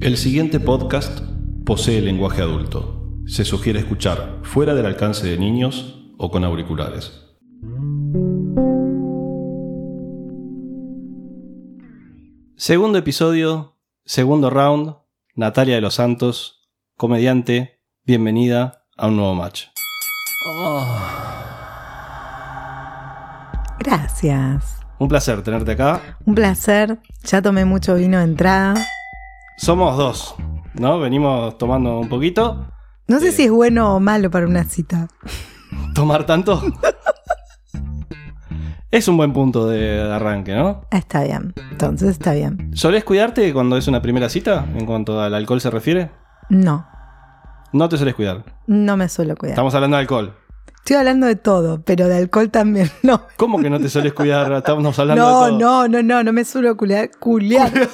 El siguiente podcast posee lenguaje adulto. Se sugiere escuchar fuera del alcance de niños o con auriculares. Segundo episodio, segundo round. Natalia de los Santos, comediante, bienvenida a un nuevo match. Gracias. Un placer tenerte acá. Un placer. Ya tomé mucho vino de entrada. Somos dos, ¿no? Venimos tomando un poquito. No sé si es bueno o malo para una cita. ¿Tomar tanto? es un buen punto de arranque, ¿no? Está bien. Entonces está bien. ¿Solés cuidarte cuando es una primera cita en cuanto al alcohol se refiere? No. No te solés cuidar. No me suelo cuidar. Estamos hablando de alcohol. Estoy hablando de todo, pero de alcohol también. No. ¿Cómo que no te solés cuidar? Estamos hablando de No, todo. no, no, no, no me suelo culiar. Culiar.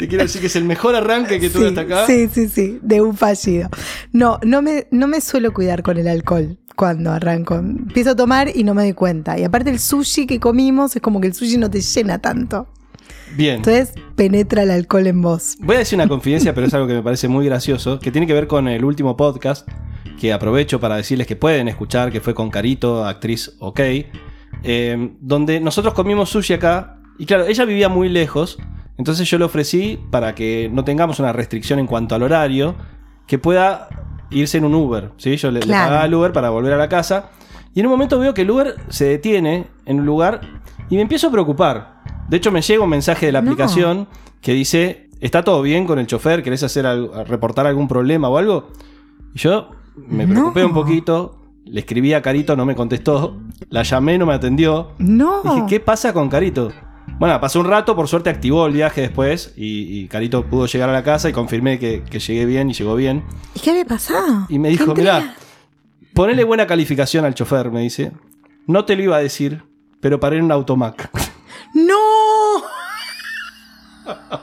Te quiero decir que es el mejor arranque que tuve Sí, hasta acá. sí, sí, sí, de un fallido. No, no me, no me suelo cuidar con el alcohol cuando arranco. Empiezo a tomar y no me doy cuenta. Y aparte el sushi que comimos es como que el sushi no te llena tanto. Bien. Entonces penetra el alcohol en vos. Voy a decir una confidencia, pero es algo que me parece muy gracioso, que tiene que ver con el último podcast, que aprovecho para decirles que pueden escuchar, que fue con Carito, actriz OK, eh, donde nosotros comimos sushi acá, y claro, ella vivía muy lejos, entonces yo le ofrecí, para que no tengamos una restricción en cuanto al horario, que pueda irse en un Uber, ¿sí? Yo le, pagaba al Uber para volver a la casa, y en un momento veo que el Uber se detiene en un lugar y me empiezo a preocupar. De hecho, me llega un mensaje de la No. aplicación que dice, ¿está todo bien con el chofer? ¿Querés hacer al- reportar algún problema o algo? Y yo me No. preocupé un poquito, le escribí a Carito, no me contestó, la llamé, no me atendió. No. Dije, ¿qué pasa con Carito? Bueno, pasó un rato, por suerte activó el viaje después y, y Carito pudo llegar a la casa y confirmé que, que llegué bien y llegó bien. ¿Y qué había pasado? Y me ¿Qué dijo, mirá, ponele buena calificación al chofer, me dice. No te lo iba a decir, pero paré en un automac. ¡No!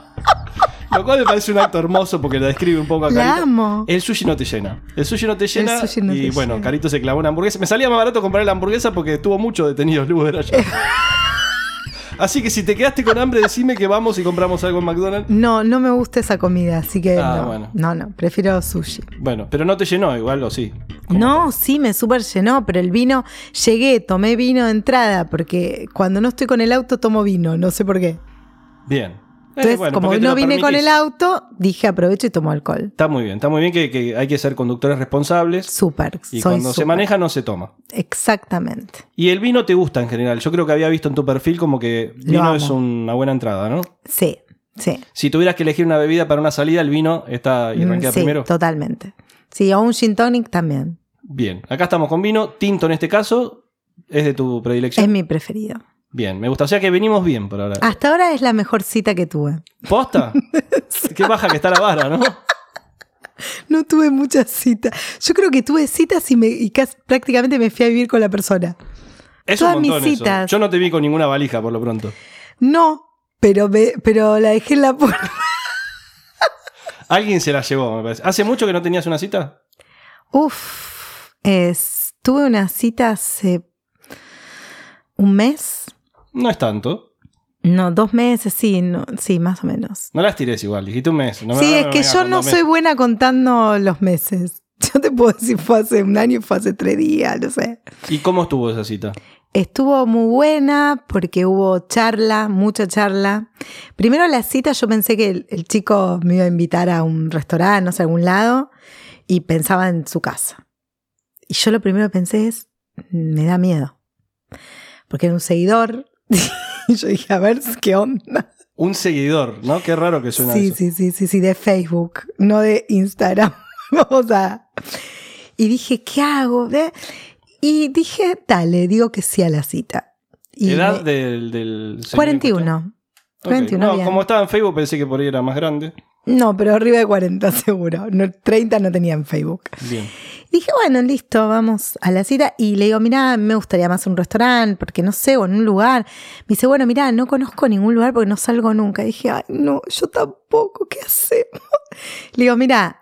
Lo cual me parece un acto hermoso porque lo describe un poco a La Carito. amo. El sushi no te llena. El sushi no te llena. sushi no y te bueno, llena. Carito se clavó una hamburguesa. Me salía más barato comprar la hamburguesa porque estuvo mucho detenido el Uber allá. Así que si te quedaste con hambre, decime que vamos y compramos algo en McDonald's. No, no me gusta esa comida, así que Ah, no. bueno. No, no, prefiero sushi. Bueno, pero no te llenó igual, o sí. No, sí, me súper llenó, pero el vino, llegué, tomé vino de entrada, porque cuando no estoy con el auto tomo vino, no sé por qué. Bien. Eh, Entonces, bueno, como no vine con el auto, dije aprovecho y tomo alcohol. Está muy bien, está muy bien que, que hay que ser conductores responsables. Súper, Y soy cuando se maneja no se toma. Exactamente. Y el vino te gusta en general. Yo creo que había visto en tu perfil como que vino es una buena entrada, ¿no? Sí, sí. Si tuvieras que elegir una bebida para una salida, el vino está y Mm, arranquea sí, primero. totalmente. Sí, o un gin tonic también. Bien, acá estamos con vino. Tinto en este caso es de tu predilección. Es mi preferido. Bien, me gusta. O sea que venimos bien por ahora. Hasta ahora es la mejor cita que tuve. ¿Posta? Qué baja que está la vara, ¿no? No tuve muchas citas. Yo creo que tuve citas y, me, y casi- prácticamente me fui a vivir con la persona. Es Todas un mis eso. citas. Yo no te vi con ninguna valija por lo pronto. No, pero, me- pero la dejé en la puerta. Alguien se la llevó, me parece. ¿Hace mucho que no tenías una cita? Uf, es- tuve una cita hace un mes. No es tanto. No, dos meses, sí, no, sí, más o menos. No las tires igual, dijiste un mes. No me- sí, es que yo no soy buena contando los meses. Yo te puedo decir fue hace un año, fue hace tres días, no sé. ¿Y cómo estuvo esa cita? Estuvo muy buena porque hubo charla, mucha charla. Primero la cita yo pensé que el, el chico me iba a invitar a un restaurante, no sé, a algún lado, y pensaba en su casa. Y yo lo primero que pensé es, me da miedo. Porque era un seguidor. Y yo dije, a ver, ¿qué onda? Un seguidor, ¿no? Qué raro que suena Sí, eso. sí, sí, sí, sí, de Facebook, no de Instagram. Vamos a... Y dije, ¿qué hago? Y dije, dale, digo que sí a la cita. Y ¿Edad me- del, del señor en 41. cuestión? Ok. 41, No, como estaba en Facebook pensé que por ahí era más grande. No, pero arriba de 40 seguro. No, 30 no tenía en Facebook. Bien. Dije, bueno, listo, vamos a la cita. Y le digo, mira, me gustaría más un restaurante, porque no sé, o en un lugar. Me dice, bueno, mira, no conozco ningún lugar porque no salgo nunca. dije, ay, no, yo tampoco, ¿qué hacemos? Le digo, mira,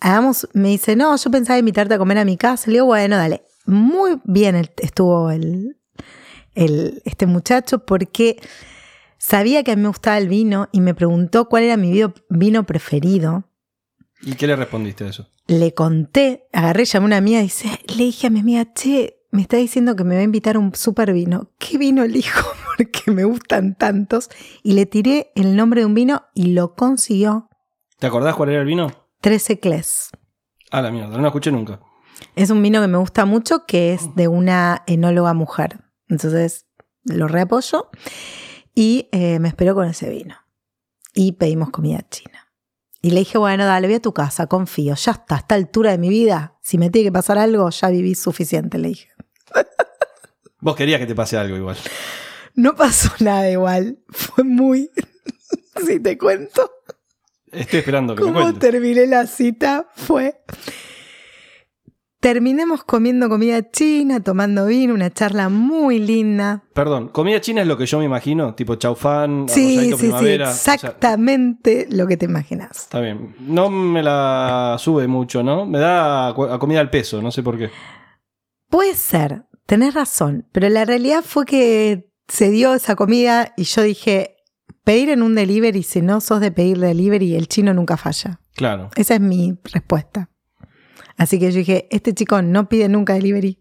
hagamos, me dice, no, yo pensaba invitarte a comer a mi casa. Le digo, bueno, dale. Muy bien estuvo el, el, este muchacho porque sabía que a mí me gustaba el vino y me preguntó cuál era mi vino- preferido. ¿Y qué le respondiste a eso? Le conté, agarré, llamé a una amiga y dice, le dije a mi amiga, che, me está diciendo que me va a invitar a un super vino. ¿Qué vino elijo? Porque me gustan tantos. Y le tiré el nombre de un vino y lo consiguió. ¿Te acordás cuál era el vino? 13 Cles. Ah, la mierda, no lo escuché nunca. Es un vino que me gusta mucho, que es de una enóloga mujer. Entonces lo reapoyo y eh, me esperó con ese vino. Y pedimos comida china. Y le dije, bueno, dale, voy a tu casa, confío. Ya está, a esta altura de mi vida, si me tiene que pasar algo, ya viví suficiente, le dije. Vos querías que te pase algo igual. No pasó nada igual. Fue muy... si te cuento Estoy esperando que me cómo cuentes. terminé la cita, fue... Terminemos comiendo comida china, tomando vino, una charla muy linda. Perdón, comida china es lo que yo me imagino, tipo chaufán, Sí, sí, sí, primavera. o sea, exactamente lo que te imaginas. está bien. No me la sube mucho, ¿no? Me da a comida al peso, no sé por qué. Puede ser, tenés razón, pero la realidad fue que se dio esa comida y yo dije, pedir en un delivery, si no sos de pedir delivery, el chino nunca falla. Claro. Esa es mi respuesta. Así que yo dije, este chico no pide nunca delivery.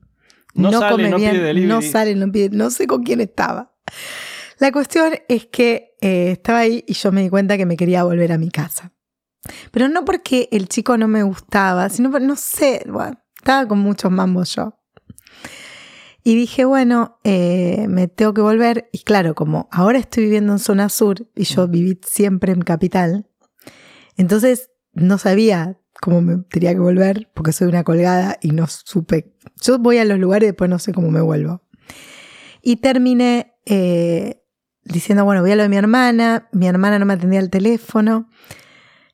No No, sale, come no bien, pide delivery. no sale, no pide, no sé con quién estaba. La cuestión es que eh, estaba ahí y yo me di cuenta que me quería volver a mi casa. Pero no porque el chico no me gustaba, sino por, no sé, bueno, estaba con muchos mambos yo. Y dije, bueno, eh, me tengo que volver. Y claro, como ahora estoy viviendo en zona sur y yo viví siempre en capital, entonces no sabía cómo me tenía que volver porque soy una colgada y no supe. Yo voy a los lugares y después no sé cómo me vuelvo. Y terminé eh, diciendo, bueno, voy a lo de mi hermana. Mi hermana no me atendía el teléfono.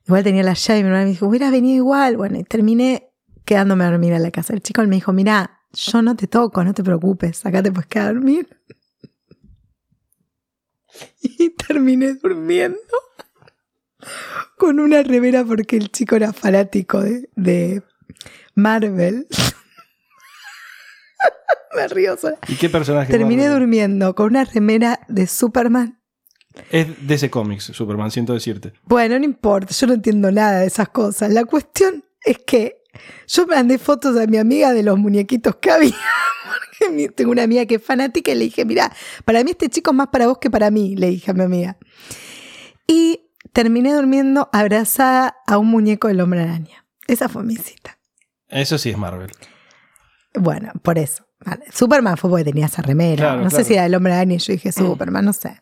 Igual tenía la llave y mi hermana me dijo, hubiera venido igual. Bueno, y terminé quedándome a dormir en la casa. El chico me dijo, mira, yo no te toco, no te preocupes, acá te puedes quedar a dormir. Y terminé durmiendo con una remera porque el chico era fanático de, de Marvel. Me río sola. ¿Y qué personaje? Terminé Marvel? durmiendo con una remera de Superman. Es de ese cómics, Superman, siento decirte. Bueno, no importa, yo no entiendo nada de esas cosas. La cuestión es que yo mandé fotos a mi amiga de los muñequitos que había. Porque tengo una amiga que es fanática y le dije, mira, para mí este chico es más para vos que para mí, le dije a mi amiga. Y terminé durmiendo abrazada a un muñeco del hombre araña. Esa fue mi cita. Eso sí es Marvel. Bueno, por eso. Vale. Superman fue porque tenía esa remera. Claro, no claro. sé si era el hombre araña y yo dije Superman, no sé.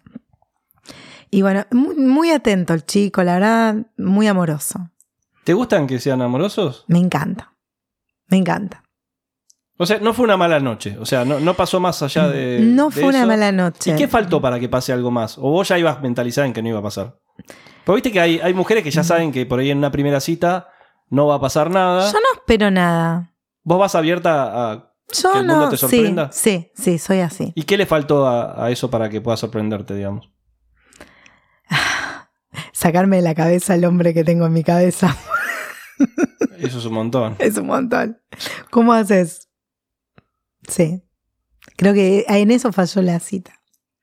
Y bueno, muy, muy atento el chico, la verdad, muy amoroso. ¿Te gustan que sean amorosos? Me encanta. Me encanta. O sea, no fue una mala noche. O sea, no, no pasó más allá de. no de fue una mala noche. ¿Y qué faltó para que pase algo más? ¿O vos ya ibas mentalizada en que no iba a pasar? Porque viste que hay, hay mujeres que ya saben que por ahí en una primera cita no va a pasar nada. Yo no espero nada. ¿Vos vas abierta a. Yo ¿Que el no. mundo te sí, sorprenda? sí, sí, soy así. ¿Y qué le faltó a, a eso para que pueda sorprenderte, digamos? Sacarme de la cabeza el hombre que tengo en mi cabeza Eso es un montón. es un montón. ¿Cómo haces? Sí. Creo que en eso falló la cita.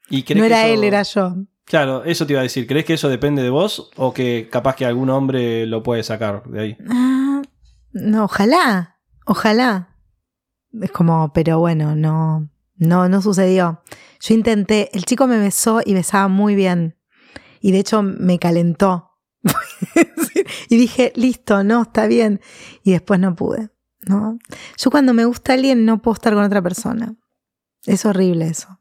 ¿Y crees No era eso- él, era yo. Claro, eso te iba a decir. ¿Crees que eso depende de vos o que capaz que algún hombre lo puede sacar de ahí? Ah, no, ojalá, ojalá. Es como, pero bueno, no, no, no sucedió. Yo intenté, el chico me besó y besaba muy bien. Y de hecho me calentó. y dije, listo, no, está bien. Y después no pude. ¿no? Yo cuando me gusta alguien no puedo estar con otra persona. Es horrible eso.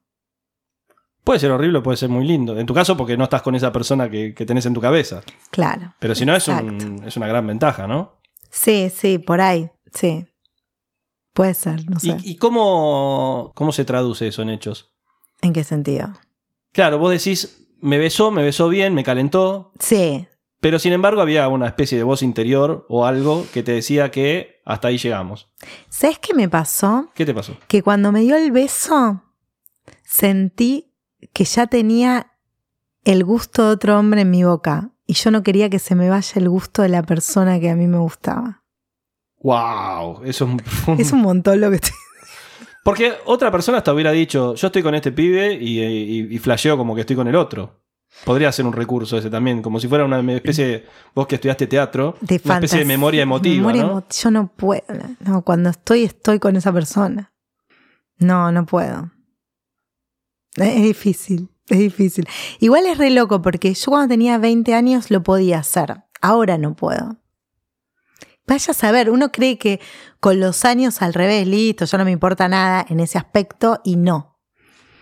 Puede ser horrible, puede ser muy lindo. En tu caso, porque no estás con esa persona que, que tenés en tu cabeza. Claro. Pero si no, es, un- es una gran ventaja, ¿no? Sí, sí, por ahí, sí. Puede ser, no ¿Y, sé. y cómo, cómo se traduce eso en hechos? ¿En qué sentido? Claro, vos decís, me besó, me besó bien, me calentó, Sí, pero sin embargo había una especie de voz interior o algo que te decía que hasta ahí llegamos. ¿Sabes qué me pasó? ¿Qué te pasó? Que cuando me dio el beso, sentí que ya tenía el gusto de otro hombre en mi boca. Y yo no quería que se me vaya el gusto de la persona que a mí me gustaba. ¡Wow! Eso es un... Es un montón lo que estoy... Porque otra persona hasta hubiera dicho, yo estoy con este pibe y, y, y flasheo como que estoy con el otro. Podría ser un recurso ese también, como si fuera una especie de. Vos que estudiaste teatro, De una especie de memoria emotiva. Memoria ¿no? emo- Yo no puedo. No, cuando estoy, estoy con esa persona. No, no puedo. Es, difícil, es difícil. Igual es re loco porque yo cuando tenía 20 años lo podía hacer. Ahora no puedo. Vaya a saber, uno cree que con los años al revés, listo, ya no me importa nada en ese aspecto y no.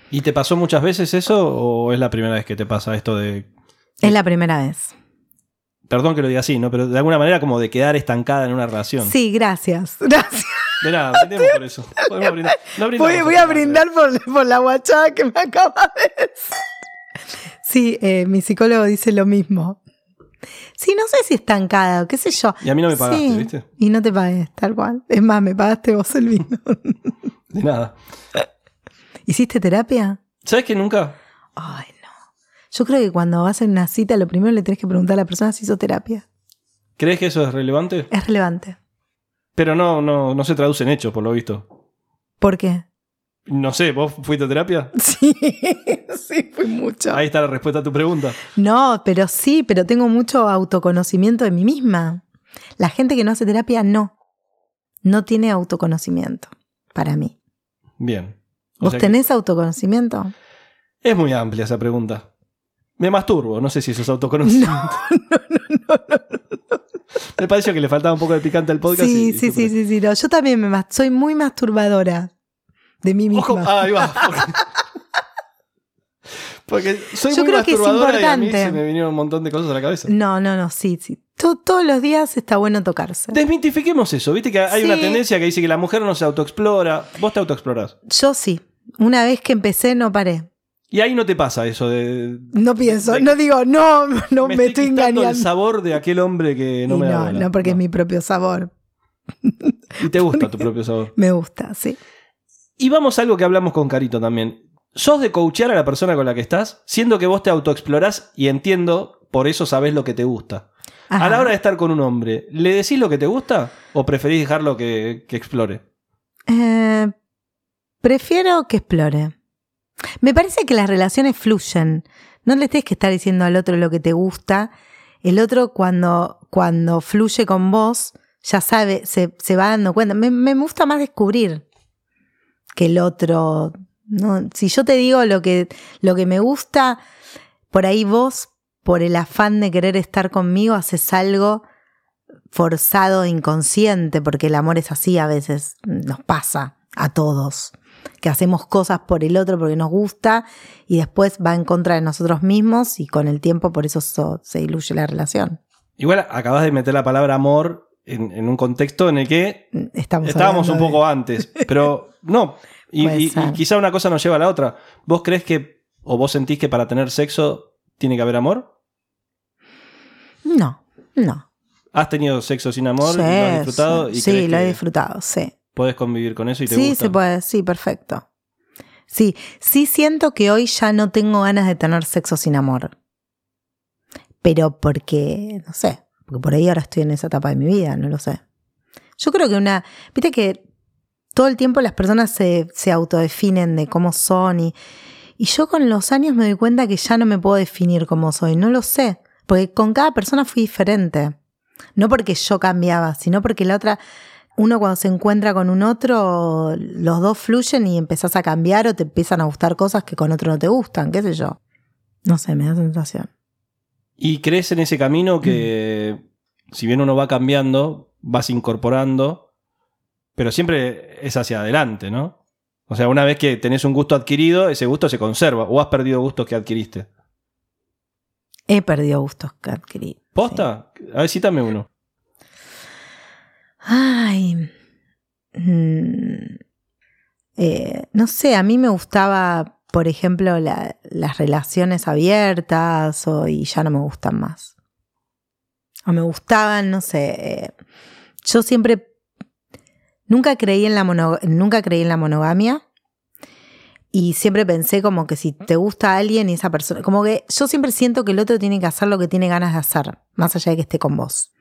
¿Y te pasó muchas veces eso o es la primera vez que te pasa esto de. Es la primera vez. Perdón que lo diga así, ¿no? Pero de alguna manera como de quedar estancada en una relación. Sí, gracias. Gracias. De nada, brindemos por eso. Podemos brindar. No brindamos Voy, a brindar por, por la guachada que me acaba de decir. Sí, eh, mi psicólogo dice lo mismo. Sí, no sé si estancada o qué sé yo. Y a mí no me pagaste, Sí, ¿viste? Y no te pagué, tal cual. Es más, me pagaste vos el vino. De nada. ¿Hiciste terapia? ¿Sabes que nunca? Ay, no. Yo creo que cuando vas a una cita, lo primero le tenés que preguntar a la persona si hizo terapia. ¿Crees que eso es relevante? Es relevante. Pero no, no, no se traduce en hechos, por lo visto. ¿Por qué? No sé, ¿vos fuiste a terapia? Sí, sí, fue mucho. Ahí está la respuesta a tu pregunta. No, pero sí, pero tengo mucho autoconocimiento de mí misma. La gente que no hace terapia no. No tiene autoconocimiento, para mí. Bien. O ¿Vos que tenés autoconocimiento? Es muy amplia esa pregunta. Me masturbo, no sé si eso es autoconocimiento. Me pareció que le faltaba un poco de picante al podcast. Sí, y- sí, y- sí, sí, sí. no, yo también me mas- soy muy masturbadora de mí misma. Ojo, ah, ahí va. Porque, porque soy Yo muy creo que es masturbadora y a mí importante. se me vinieron un montón de cosas a la cabeza. No, no, no, sí, sí. To- todos los días está bueno tocarse. Desmitifiquemos eso. Viste que hay una tendencia que dice que la mujer no se autoexplora. Vos te autoexplorás. Yo sí. Una vez que empecé no paré. Y ahí no te pasa eso de. No pienso, De- no digo, no, no me, estoy quitando engañando. el sabor de aquel hombre que no Y me da no, bola. no, porque es mi propio sabor. Y te gusta tu propio sabor. Me gusta, sí. Y vamos a algo que hablamos con Carito también. ¿Sos de coachear a la persona con la que estás? Siendo que vos te autoexplorás y entiendo, por eso sabés lo que te gusta. A Ajá. la hora de estar con un hombre, ¿le decís lo que te gusta o preferís dejarlo que, que explore? Eh, prefiero que explore. Me parece que las relaciones fluyen. No le tienes que estar diciendo al otro lo que te gusta. El otro cuando, cuando fluye con vos, ya sabe, se, se va dando cuenta. Me, me gusta más descubrir que el otro. ¿no? Si yo te digo lo que, lo que me gusta, por ahí vos, por el afán de querer estar conmigo, haces algo forzado, inconsciente, porque el amor es así a veces, nos pasa a todos, que hacemos cosas por el otro porque nos gusta y después va en contra de nosotros mismos y con el tiempo por eso so- se diluye la relación. Igual acabas de meter la palabra amor en, en un contexto en el que Estamos estábamos un de- poco antes, pero no. Y, quizá una cosa nos lleva a la otra. ¿Vos crees que, o vos sentís que para tener sexo tiene que haber amor? No, no. ¿Has tenido sexo sin amor Sí, lo has disfrutado? sí, y sí, lo he disfrutado, sí. Podés convivir con eso y te Sí, gusta. se puede, sí, perfecto. Sí, sí siento que hoy ya no tengo ganas de tener sexo sin amor. Pero porque, no sé, porque por ahí ahora estoy en esa etapa de mi vida, no lo sé. Yo creo que una, viste que todo el tiempo las personas se, se autodefinen de cómo son y, y yo con los años me doy cuenta que ya no me puedo definir cómo soy, no lo sé, porque con cada persona fui diferente. No porque yo cambiaba, sino porque la otra, uno cuando se encuentra con un otro, los dos fluyen y empezás a cambiar o te empiezan a gustar cosas que con otro no te gustan, qué sé yo. No sé, me da sensación. ¿Y crees en ese camino que, Mm. si bien uno va cambiando, vas incorporando, pero siempre es hacia adelante, ¿no? O sea, una vez que tenés un gusto adquirido, ese gusto se conserva. ¿O has perdido gustos que adquiriste? He perdido gustos que adquirí. ¿Posta? A ver, cítame uno. Ay. mm, eh, no sé, a mí me gustaba, por ejemplo, la- las relaciones abiertas o, y ya no me gustan más. O me gustaban, no sé. eh, yo siempre. Nunca creí, en la nunca creí en la monogamia. Y siempre pensé como que si te gusta alguien y esa persona. Como que yo siempre siento que el otro tiene que hacer lo que tiene ganas de hacer, más allá de que esté con vos.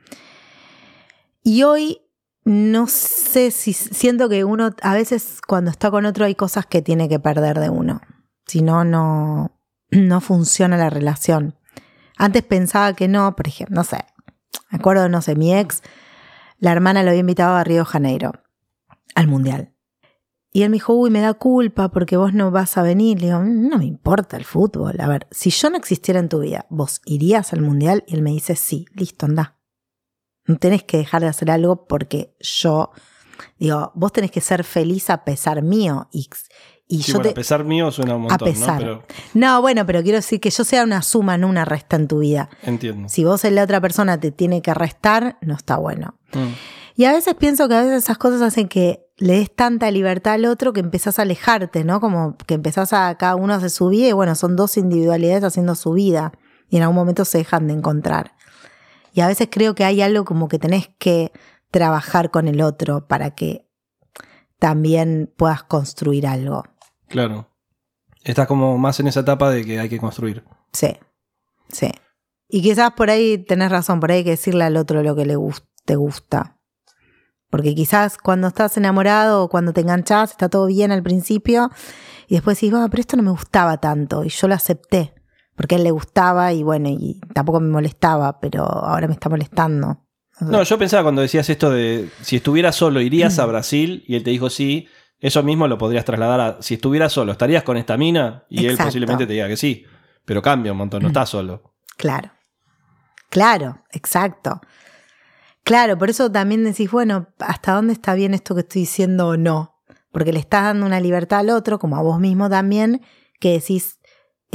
Y hoy no sé si siento que uno a veces cuando está con otro hay cosas que tiene que perder de uno. Si no, no, no funciona la relación. Antes pensaba que no, por ejemplo, no sé, me acuerdo, no sé, mi ex, la hermana lo había invitado a Río Janeiro, al Mundial. Y él me dijo, uy, me da culpa porque vos no vas a venir. Le digo, no me importa el fútbol. A ver, si yo no existiera en tu vida, ¿vos irías al Mundial? Y él me dice, sí, listo, anda. No tenés que dejar de hacer algo porque yo, digo, vos tenés que ser feliz a pesar mío. Y, y Sí, yo bueno, te, a pesar mío suena un montón, a pesar. ¿no? Pero No, bueno, pero quiero decir que yo sea una suma, no una resta en tu vida. entiendo. Si vos en la otra persona te tiene que restar, no está bueno. Mm. Y a veces pienso que a veces esas cosas hacen que le des tanta libertad al otro que empezás a alejarte, ¿no? Como que empezás a cada uno hace su vida y bueno, son dos individualidades haciendo su vida y en algún momento se dejan de encontrar. Y a veces creo que hay algo como que tenés que trabajar con el otro para que también puedas construir algo. Claro. Estás como más en esa etapa de que hay que construir. Sí, sí. Y quizás por ahí tenés razón, por ahí hay que decirle al otro lo que le te gusta. Porque quizás cuando estás enamorado o cuando te enganchás está todo bien al principio y después decís, "Ah, pero esto no me gustaba tanto y yo lo acepté porque a él le gustaba y bueno, y tampoco me molestaba, pero ahora me está molestando. No, yo pensaba cuando decías esto de si estuvieras solo, irías a Brasil y él te dijo sí, eso mismo lo podrías trasladar a si estuvieras solo, estarías con esta mina y él posiblemente te diga que sí, pero cambia un montón, no estás solo. Claro, claro, exacto. Claro, por eso también decís, bueno, ¿hasta dónde está bien esto que estoy diciendo o no? Porque le estás dando una libertad al otro, como a vos mismo también, que decís,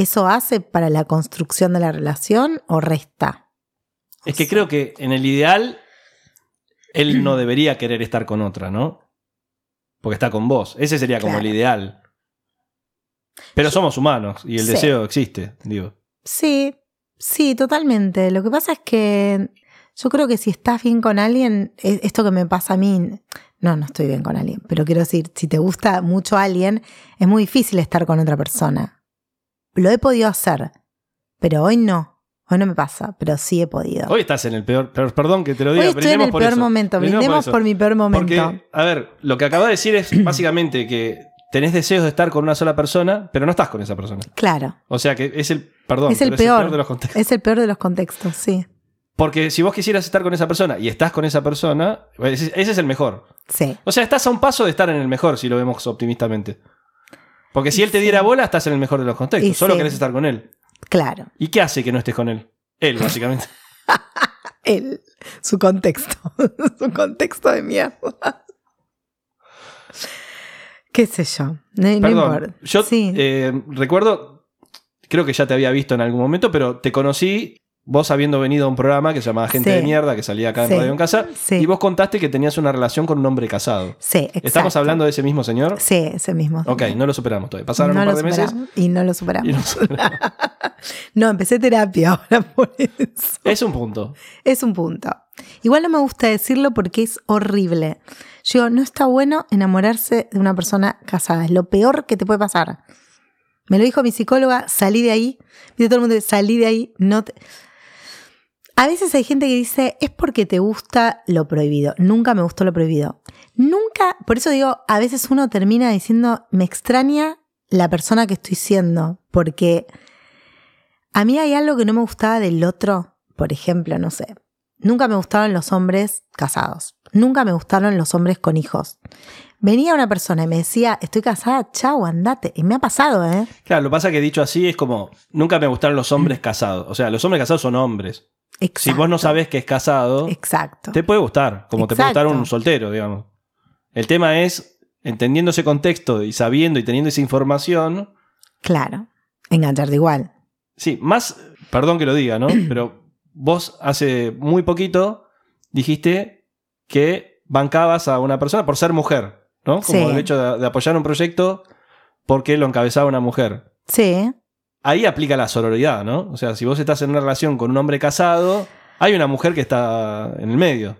¿eso hace para la construcción de la relación o resta? Es que creo que en el ideal él no debería querer estar con otra, ¿no? Porque está con vos. Ese sería como Claro. el ideal. Pero somos humanos y el Sí. deseo existe, digo. Sí, sí, totalmente. Lo que pasa es que yo creo que si estás bien con alguien, e- esto que me pasa a mí, no, no estoy bien con alguien, pero quiero decir, si te gusta mucho alguien, es muy difícil estar con otra persona. Lo he podido hacer, pero hoy no. Hoy no me pasa, pero sí he podido. Hoy estás en el peor, perdón que te lo diga, Hoy estoy en el por peor eso. momento. Brindemos eso. por mi peor momento. Porque, a ver, lo que acabas de decir es básicamente que tenés deseos de estar con una sola persona, pero no estás con esa persona. Claro, O sea que es el, perdón, es el pero peor. de los contextos. es el peor de los contextos, sí. Porque si vos quisieras estar con esa persona y estás con esa persona, ese ese es el mejor. Sí, O sea, estás a un paso de estar en el mejor, si lo vemos optimistamente. Porque si él te diera bola, estás en el mejor de los contextos. Y Solo sí. querés estar con él. claro. ¿Y qué hace que no estés con él? Él, básicamente. El, su contexto. su contexto de mierda. ¿Qué sé yo? No, no Perdón, importa. yo Sí. eh, recuerdo, creo que ya te había visto en algún momento, pero te conocí vos habiendo venido a un programa que se llamaba Gente Sí. de Mierda, que salía acá en Sí. Radio en Casa, Sí. y vos contaste que tenías una relación con un hombre casado. sí, exacto. ¿Estamos hablando de ese mismo señor? Sí, ese mismo. Ok, no lo superamos todavía. Pasaron No un par de meses. Y no lo superamos. no superamos. No, empecé terapia ahora por eso. es un punto. Es un punto. Igual no me gusta decirlo porque es horrible. Yo digo, no está bueno enamorarse de una persona casada. Es lo peor que te puede pasar. Me lo dijo mi psicóloga, salí de ahí. Viste todo el mundo, dice, salí de ahí. No te... A veces hay gente que dice, es porque te gusta lo prohibido. Nunca me gustó lo prohibido. Nunca, por eso digo, a veces uno termina diciendo, me extraña la persona que estoy siendo. Porque a mí hay algo que no me gustaba del otro. Por ejemplo, no sé. Nunca me gustaron los hombres casados. Nunca me gustaron los hombres con hijos. Venía una persona y me decía, estoy casada, chau, andate. Y me ha pasado, ¿eh? Claro, lo que pasa que dicho así es como, nunca me gustaron los hombres casados. O sea, los hombres casados son hombres. Exacto. Si vos no sabés que es casado, Exacto. te puede gustar, como te puede gustar un soltero, digamos. El tema es, entendiendo ese contexto y sabiendo y teniendo esa información, Claro. Engancharte igual. sí, más, perdón que lo diga, ¿no? Pero vos hace muy poquito dijiste que bancabas a una persona por ser mujer, ¿no? Como Sí. el hecho de, de apoyar un proyecto porque lo encabezaba una mujer. Sí. Ahí aplica la sororidad, ¿no? O sea, si vos estás en una relación con un hombre casado, hay una mujer que está en el medio.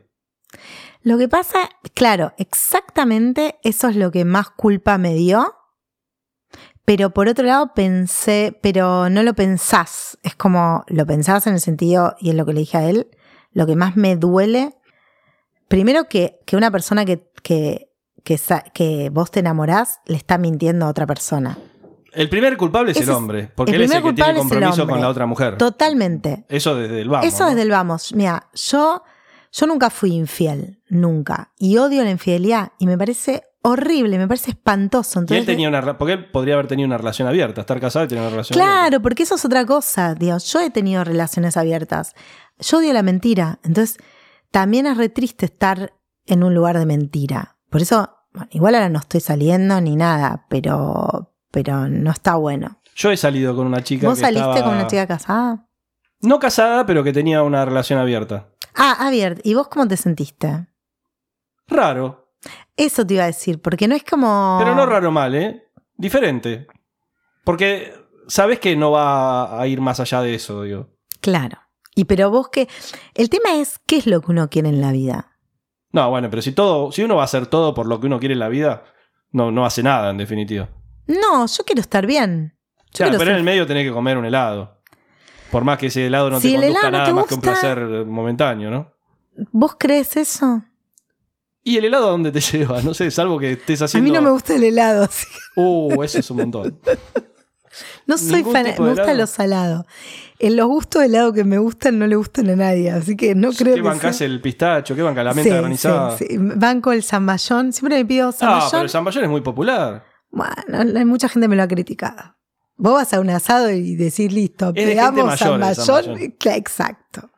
Lo que pasa, claro, exactamente eso es lo que más culpa me dio. Pero por otro lado pensé, pero no lo pensás. Es como lo pensás en el sentido, y es lo que le dije a él, lo que más me duele. Primero que, que una persona que, que, que, que vos te enamorás le está mintiendo a otra persona. El primer culpable es Ese el hombre, porque el él es el que tiene compromiso con la otra mujer. Totalmente. Eso desde el vamos. Eso ¿no? desde el vamos. Mira, yo, yo nunca fui infiel, nunca. Y odio la infidelidad y me parece horrible, me parece espantoso. Y Entonces, él tenía una porque él podría haber tenido una relación abierta, estar casado y tener una relación abierta. Claro, porque eso es otra cosa. Dios, yo he tenido relaciones abiertas. Yo odio la mentira. Entonces, también es re triste estar en un lugar de mentira. Por eso, bueno, igual ahora no estoy saliendo ni nada, pero, pero no está bueno. Yo he salido con una chica ¿Vos que saliste estaba- con una chica casada? No casada, pero que tenía una relación abierta. Ah, abierto. ¿Y vos cómo te sentiste? Raro, Eso te iba a decir, porque no es como. pero no raro mal, ¿eh? Diferente. Porque sabes que no va a ir más allá de eso, digo. Claro. Y pero vos que. El tema es qué es lo que uno quiere en la vida. No, bueno, pero si todo, si uno va a hacer todo por lo que uno quiere en la vida, no, no hace nada, en definitiva. No, yo quiero estar bien. Yo Claro, quiero pero en el medio tenés que comer un helado. Por más que ese helado no Si te conduzca helado no nada te más que un placer momentáneo, ¿no? ¿Vos crees eso? ¿Y el helado a dónde te lleva? No sé, salvo que estés A haciendo. mí no me gusta el helado, así Uh, eso es un montón. no soy ¿Ningún fan, me de gusta helado? lo salado. En los gustos de helado que me gustan no le gustan a nadie, así que no creo ¿Qué que bancás sea- el pistacho? ¿Qué banca la menta Sí, granizada? sí, sí. Banco el zamballón, siempre me pido Ah, zamballón. pero el zamballón es muy popular. Bueno, mucha gente me lo ha criticado. Vos vas a un asado y decís, listo, pegamos zamballón. Claro, Exacto.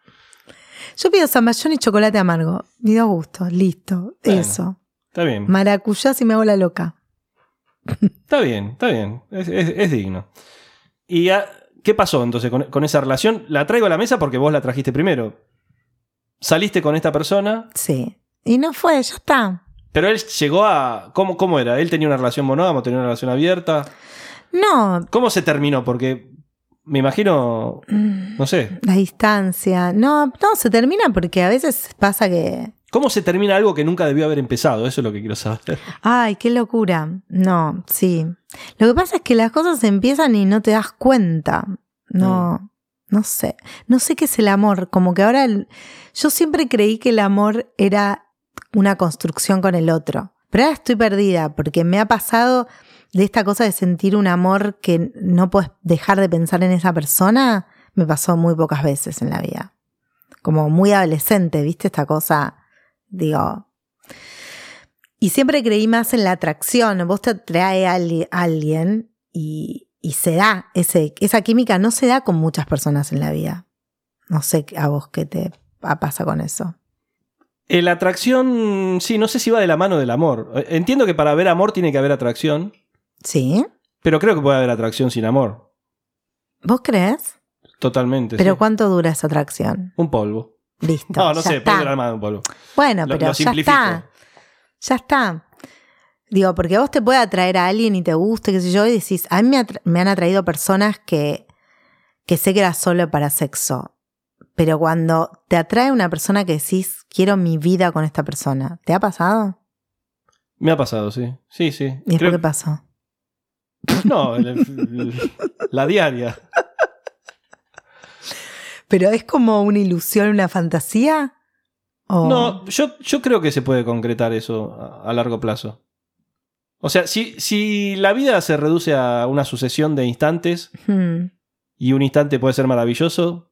Yo pido zamballón y chocolate amargo. Mis dos gustos, listo. Bueno. Eso. Está bien. Maracuyá si me hago la loca. Está bien, está bien. Es, es- es digno. ¿Y ah, qué pasó entonces con, con esa relación? La traigo a la mesa porque vos la trajiste primero. Saliste con esta persona, Sí. Y no fue, ya está. Pero él llegó a. ¿Cómo, cómo era? ¿Él tenía una relación monógama, tenía una relación abierta? No, ¿Cómo se terminó? Porque me imagino. mm, No sé. la distancia. No, no, se termina porque a veces pasa que. ¿Cómo se termina algo que nunca debió haber empezado? Eso es lo que quiero saber. Ay, qué locura. No, sí. Lo que pasa es que las cosas empiezan y no te das cuenta. No, no sé. No sé qué es el amor. Como que ahora. el- Yo siempre creí que el amor era una construcción con el otro. Pero ahora estoy perdida porque me ha pasado de esta cosa de sentir un amor que no puedes dejar de pensar en esa persona. Me pasó muy pocas veces en la vida. Como muy adolescente, ¿viste? Esta cosa, digo, y siempre creí más en la atracción. Vos te atrae a alguien y, se da. Esa química no se da con muchas personas en la vida. No sé a vos qué te pa- pasa con eso. Eh, La atracción, sí, no sé si va de la mano del amor. Eh, Entiendo que para haber amor tiene que haber atracción, ¿Sí? pero creo que puede haber atracción sin amor. ¿Vos crees? Totalmente. Pero sí. ¿cuánto dura esa atracción? Un polvo. Listo. No, no ya sé, está. puede durar más de un polvo. Bueno, Lo- pero lo ya está. Ya está. Digo, porque vos te puede atraer a alguien y te guste, qué sé yo, y decís, a mí me, me han atraído personas que, que sé que era solo para sexo. Pero cuando te atrae una persona que decís, quiero mi vida con esta persona, ¿te ha pasado? Me ha pasado, sí. Sí, sí. ¿Y después Creo- qué pasó? No, el- el- la diaria. ¿Pero es como una ilusión, una fantasía? ¿O- No, yo, yo creo que se puede concretar eso a, a largo plazo. O sea, si, si la vida se reduce a una sucesión de instantes Hmm. y un instante puede ser maravilloso,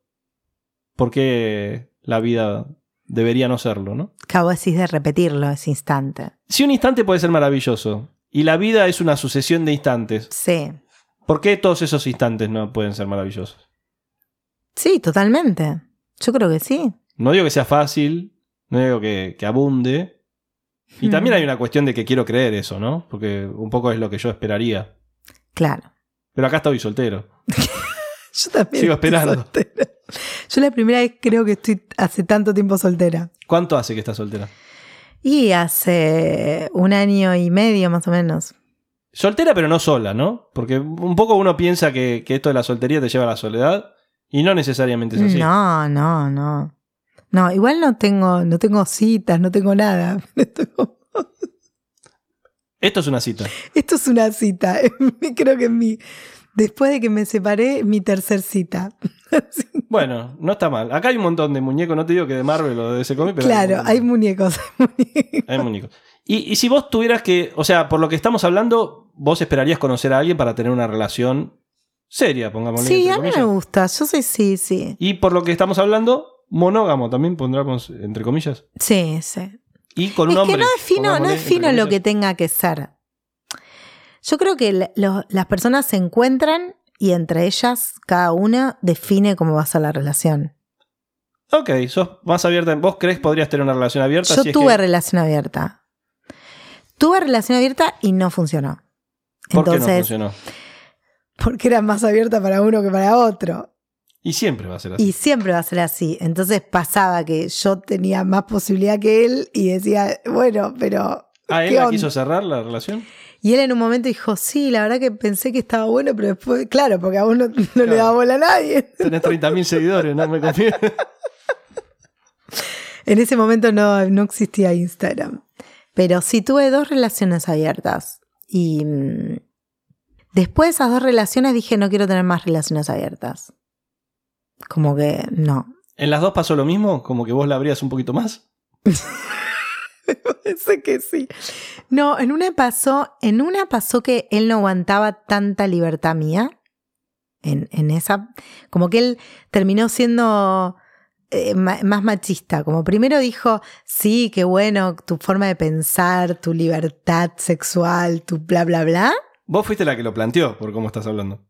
¿por qué la vida debería no serlo, no? Acabo decís de repetirlo ese instante. Si un instante puede ser maravilloso y la vida es una sucesión de instantes, Sí. ¿por qué todos esos instantes no pueden ser maravillosos? Sí, totalmente. Yo creo que sí. No digo que sea fácil, no digo que, que abunde. Y Hmm. también hay una cuestión de que quiero creer eso, ¿no? Porque un poco es lo que yo esperaría. Claro. Pero acá estoy soltero. Yo también. Sigo esperando. soltera. Yo la primera vez creo que estoy hace tanto tiempo soltera. ¿Cuánto hace que estás soltera? Y hace un año y medio más o menos. Soltera pero no sola, ¿no? Porque un poco uno piensa que, que esto de la soltería te lleva a la soledad y no necesariamente es así. No, no, no. No, igual no tengo, no tengo citas, no tengo nada. Esto es como- Esto es una cita. Esto es una cita. Creo que es mi. Después de que me separé, mi tercer cita. Bueno, no está mal. Acá hay un montón de muñecos, no te digo que de Marvel o de ese cómic, pero claro, hay muñecos. hay muñecos. Hay muñecos. Y, y si vos tuvieras que, o sea, por lo que estamos hablando, vos esperarías conocer a alguien para tener una relación seria, pongámosle. Sí, a mí me gusta. Yo soy sí, sí. Y por lo que estamos hablando, monógamo también pondremos entre comillas. Sí, sí. Y con un es hombre. que no defino, no defino lo que tenga que ser. Yo creo que lo- las personas se encuentran y entre ellas, cada una define cómo va a ser la relación. Ok, sos más abierta. ¿Vos crees que podrías tener una relación abierta? Yo si es tuve que- relación abierta. Tuve relación abierta y no funcionó. ¿Por qué no funcionó? porque era más abierta para uno que para otro. Y siempre va a ser así. Y siempre va a ser así. Entonces pasaba que yo tenía más posibilidad que él y decía, bueno, pero. Ah, él ¿qué la quiso cerrar la relación. Y él en un momento dijo, sí, la verdad que pensé que estaba bueno, pero después, claro, porque a uno no Claro. le da bola a nadie. Tenés 30.000 seguidores, no me confío. En ese momento no, no existía Instagram. Pero sí tuve dos relaciones abiertas. Y mm, después de esas dos relaciones dije, no quiero tener más relaciones abiertas. Como que no. ¿En las dos pasó lo mismo? ¿Como que vos la abrías un poquito más? Me parece que sí. No, en una pasó, en una pasó que él no aguantaba tanta libertad mía. En, en esa, como que él terminó siendo eh, ma- más machista. Como primero dijo, sí, qué bueno, tu forma de pensar, tu libertad sexual, tu bla, bla, bla. Vos fuiste la que lo planteó, por cómo estás hablando.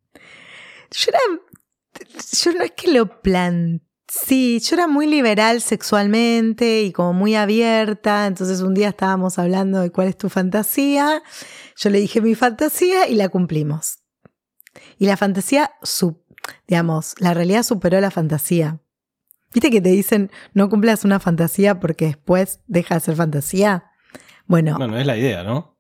Yo era, yo no es que lo plan, sí, yo era muy liberal sexualmente y como muy abierta, entonces un día estábamos hablando de cuál es tu fantasía, yo le dije mi fantasía y la cumplimos. Y la fantasía, su, digamos, la realidad superó la fantasía. ¿Viste que te dicen no cumplas una fantasía porque después deja de ser fantasía? Bueno, Bueno, es la idea, ¿no?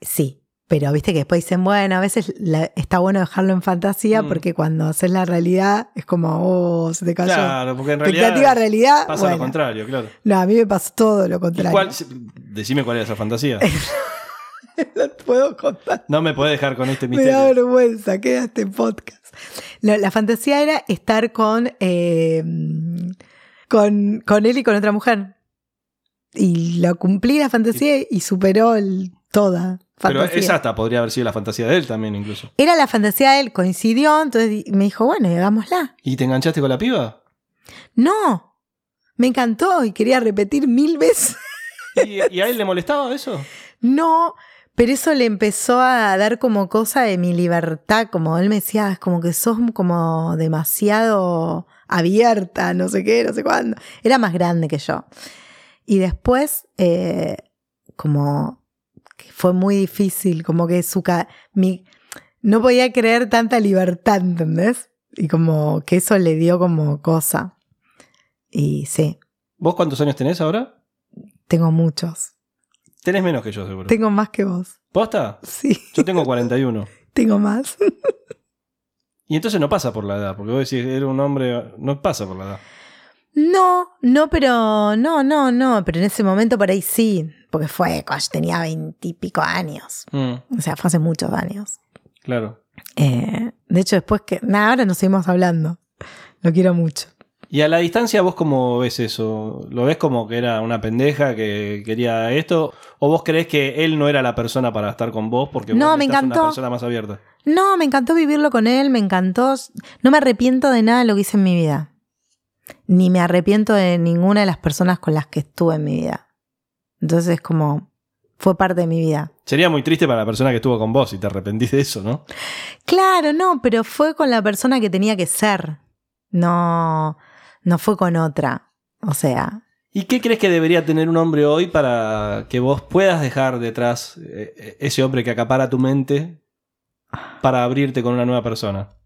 Sí, pero viste que después dicen, bueno, a veces la- está bueno dejarlo en fantasía Mm. porque cuando haces la realidad es como, oh, se te cayó. Claro, porque en Expectativa realidad realidad. pasa lo contrario, claro. No, a mí me pasó todo lo ¿Y contrario. cuál, decime cuál es esa fantasía. No te puedo contar. No me podés dejar con este Me da misterio. vergüenza, queda este podcast. La, la fantasía era estar con, eh, con, con él y con otra mujer. Y lo cumplí la fantasía y superó el- toda. Pero Fantasía. esa hasta podría haber sido la fantasía de él también, incluso. Era la fantasía de él, coincidió, entonces me dijo, bueno, hagámosla. ¿Y te enganchaste con la piba? No, me encantó y quería repetir mil veces. ¿Y, y a él le molestaba eso? No, pero eso le empezó a dar como cosa de mi libertad, como él me decía, es como que sos como demasiado abierta, no sé qué, no sé cuándo. Era más grande que yo. Y después, eh, como fue muy difícil, como que su mi, no podía creer tanta libertad, ¿entendés? Y como que eso le dio como cosa. Y sí, ¿Vos cuántos años tenés ahora? tengo muchos. Tenés menos que yo, seguro. Tengo más que vos. ¿Posta? Sí, Yo tengo 41. tengo más. Y entonces no pasa por la edad, porque vos decís, era un hombre, no pasa por la edad. No, no, pero no, no, no, pero en ese momento por ahí sí, porque fue cuando yo tenía veintipico años, Mm, o sea, fue hace muchos años. claro. Eh, de hecho, después que, nada, ahora nos seguimos hablando, lo quiero mucho. Y a la distancia, ¿vos cómo ves eso? ¿Lo ves como que era una pendeja que quería esto? ¿O vos creés que él no era la persona para estar con vos porque No, vos me necesitas encantó. una persona más abierta? No, me encantó vivirlo con él, me encantó, no me arrepiento de nada de lo que hice en mi vida, ni me arrepiento de ninguna de las personas con las que estuve en mi vida. Entonces es como, fue parte de mi vida. Sería muy triste para la persona que estuvo con vos y te arrepentís de eso, ¿no? Claro, no, pero fue con la persona que tenía que ser. No, no fue con otra. O sea, ¿Y qué crees que debería tener un hombre hoy para que vos puedas dejar detrás eh, ese hombre que acapara tu mente para abrirte con una nueva persona?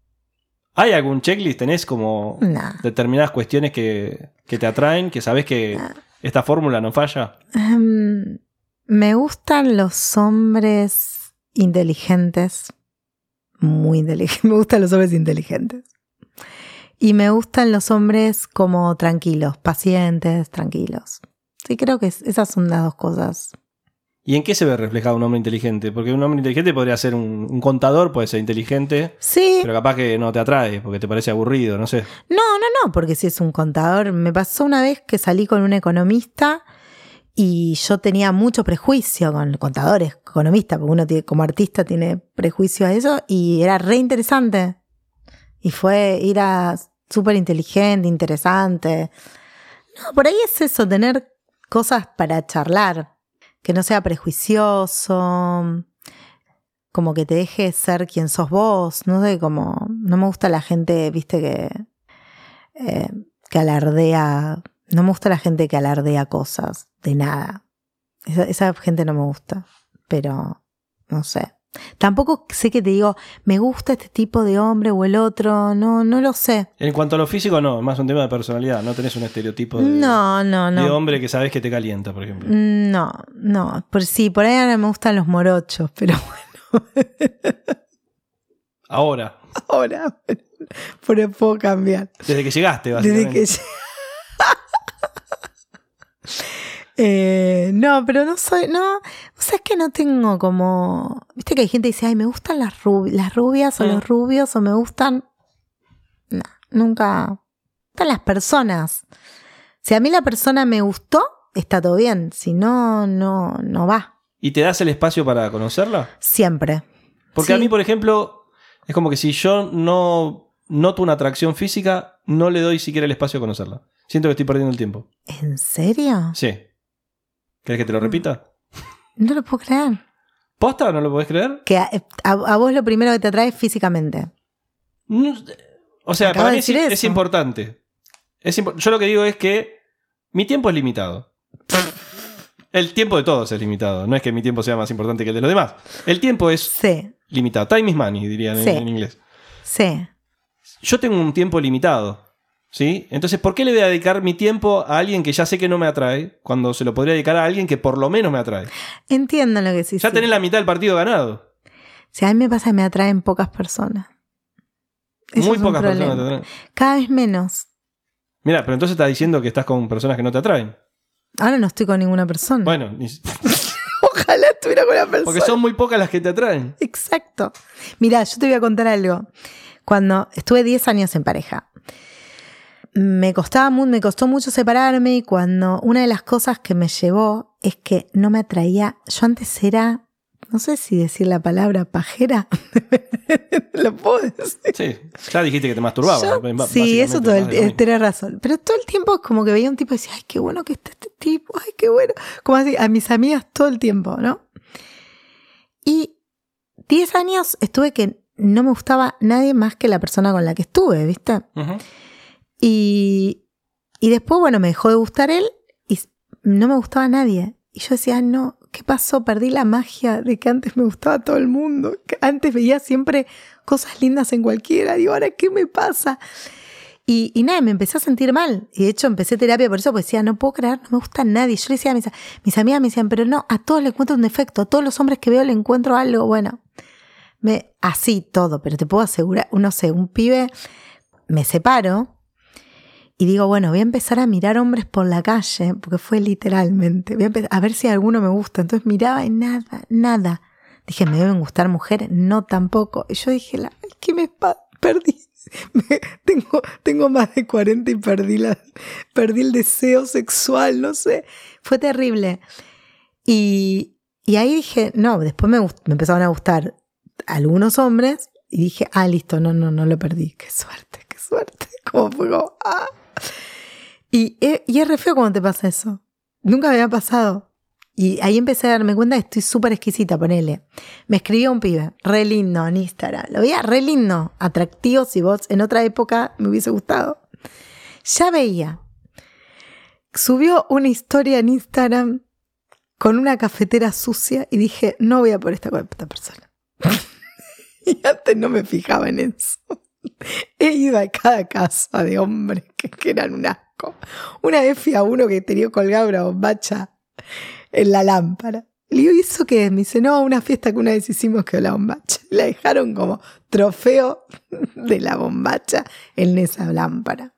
¿Hay algún checklist? ¿Tenés como nada. determinadas cuestiones que, que te atraen, que sabes que esta fórmula no falla? Em, me gustan los hombres inteligentes. Muy inteligentes. Me gustan los hombres inteligentes. Y me gustan los hombres como tranquilos, pacientes, tranquilos. Sí, creo que es- esas son las dos cosas. ¿Y en qué se ve reflejado un hombre inteligente? Porque un hombre inteligente podría ser un, un contador, puede ser inteligente, Sí, pero capaz que no te atrae porque te parece aburrido, no sé. No, no, no, porque si es un contador. Me pasó una vez que salí con un economista Y yo tenía mucho prejuicio con contadores, economistas, porque uno tiene, como artista tiene prejuicio a eso, y era re interesante. Y fue, era súper inteligente, interesante. No, por ahí es eso, tener cosas para charlar, que no sea prejuicioso, como que te deje ser quien sos vos, no sé, como, no me gusta la gente, viste, que, eh, que alardea, no me gusta la gente que alardea cosas, de nada. Esa, esa gente no me gusta, pero no sé. Tampoco sé que te digo, me gusta este tipo de hombre o el otro, no, no lo sé. En cuanto a lo físico, no, más un tema de personalidad, no tenés un estereotipo de, No, no, de no. hombre que sabes que te calienta, por ejemplo. No, no. Por sí, por ahí ahora me gustan los morochos, pero bueno, Ahora, ahora pero puedo cambiar. desde que llegaste, Desde básicamente. que Eh, no, pero no soy, no, o sea, es que no tengo como, viste que hay gente que dice, ay, me gustan las, rubi- las rubias o Mm. los rubios o me gustan, no, nunca, me gustan las personas. Si a mí la persona me gustó, está todo bien, si no, no, no va, ¿Y te das el espacio para conocerla? siempre. Porque a mí, por ejemplo, es como que si yo no noto una atracción física, no le doy siquiera el espacio a conocerla. Siento que estoy perdiendo el tiempo. ¿En serio? Sí. ¿Querés que te lo Mm. repita? No lo puedo creer. ¿Posta? ¿No lo podés creer? Que a, a- a vos lo primero que te atrae es físicamente. No, O sea, para de mí es, importante. Es impo- yo lo que digo es que mi tiempo es limitado. El tiempo de todos es limitado. No es que mi tiempo sea más importante que el de los demás. El tiempo es Sí, limitado. Time is money, dirían en- en inglés. sí. yo tengo un tiempo limitado. ¿Sí? Entonces, ¿por qué le voy a dedicar mi tiempo a alguien que ya sé que no me atrae cuando se lo podría dedicar a alguien que por lo menos me atrae? Entiendo lo que decís. ya sí. tenés la mitad del partido ganado. Si a mí me pasa que me atraen pocas personas. Eso Muy pocas personas te atraen. Cada vez menos. Mira, pero entonces estás diciendo que estás con personas que no te atraen. Ahora no estoy con ninguna persona. Bueno, ni- Ojalá estuviera con la persona. porque son muy pocas las que te atraen. Exacto. Mira, yo te voy a contar algo. Cuando estuve 10 años en pareja, me costaba me costó mucho separarme y cuando una de las cosas que me llevó es que no me atraía, yo antes era, no sé si decir la palabra pajera, lo puedo decir. Sí, ya dijiste que te masturbabas. Yo- sí, eso todo el, mismo. tenés razón. Pero todo el tiempo es como que veía un tipo y decía, ay, qué bueno que está este tipo, ay, qué bueno. Como así, a mis amigas todo el tiempo, ¿no? Y 10 años estuve que no me gustaba nadie más que la persona con la que estuve, ¿viste? Ujú. Y, y después, bueno, me dejó de gustar él y no me gustaba nadie. Y yo decía, no, ¿qué pasó? Perdí la magia de que antes me gustaba todo el mundo. Antes veía siempre cosas lindas en cualquiera. Digo, ¿ahora qué me pasa? Y, y nada, me empecé a sentir mal. Y de hecho empecé terapia por eso, porque decía, no puedo creer, no me gusta nadie. Yo le decía a mis, mis amigas, me decían, pero no, a todos le encuentro un defecto, a todos los hombres que veo le encuentro algo. Bueno, así todo, pero te puedo asegurar, no sé, un pibe, me separo y digo, bueno, voy a empezar a mirar hombres por la calle, porque fue literalmente, voy a, a ver si alguno me gusta. Entonces miraba y nada, nada. Dije, ¿me deben gustar mujeres? No, tampoco. Y yo dije, la, ¿qué me pa- perdí? Me- tengo, tengo más de 40 y perdí, la, perdí el deseo sexual, no sé. Fue terrible. Y, y ahí dije, no, después me, me empezaron a gustar algunos hombres y dije, ah, listo, no, no, no lo perdí. Qué suerte, qué suerte. Como fue como, ah. Y, es re feo cuando te pasa eso. Nunca me había pasado. Y ahí empecé a darme cuenta que estoy súper exquisita, ponele. Me escribió un pibe, re lindo en Instagram. Lo veía re lindo, atractivo si vos en otra época me hubiese gustado. Ya veía. Subió una historia en Instagram con una cafetera sucia y dije, no voy a por esta, esta persona. y antes no me fijaba en eso. He ido a cada casa de hombres que, que eran un asco. Una vez fui a uno que tenía colgada una bombacha en la lámpara. Le digo, ¿y eso qué es? Me dice, no, una fiesta que una vez hicimos que la bombacha. La dejaron como trofeo de la bombacha en esa lámpara.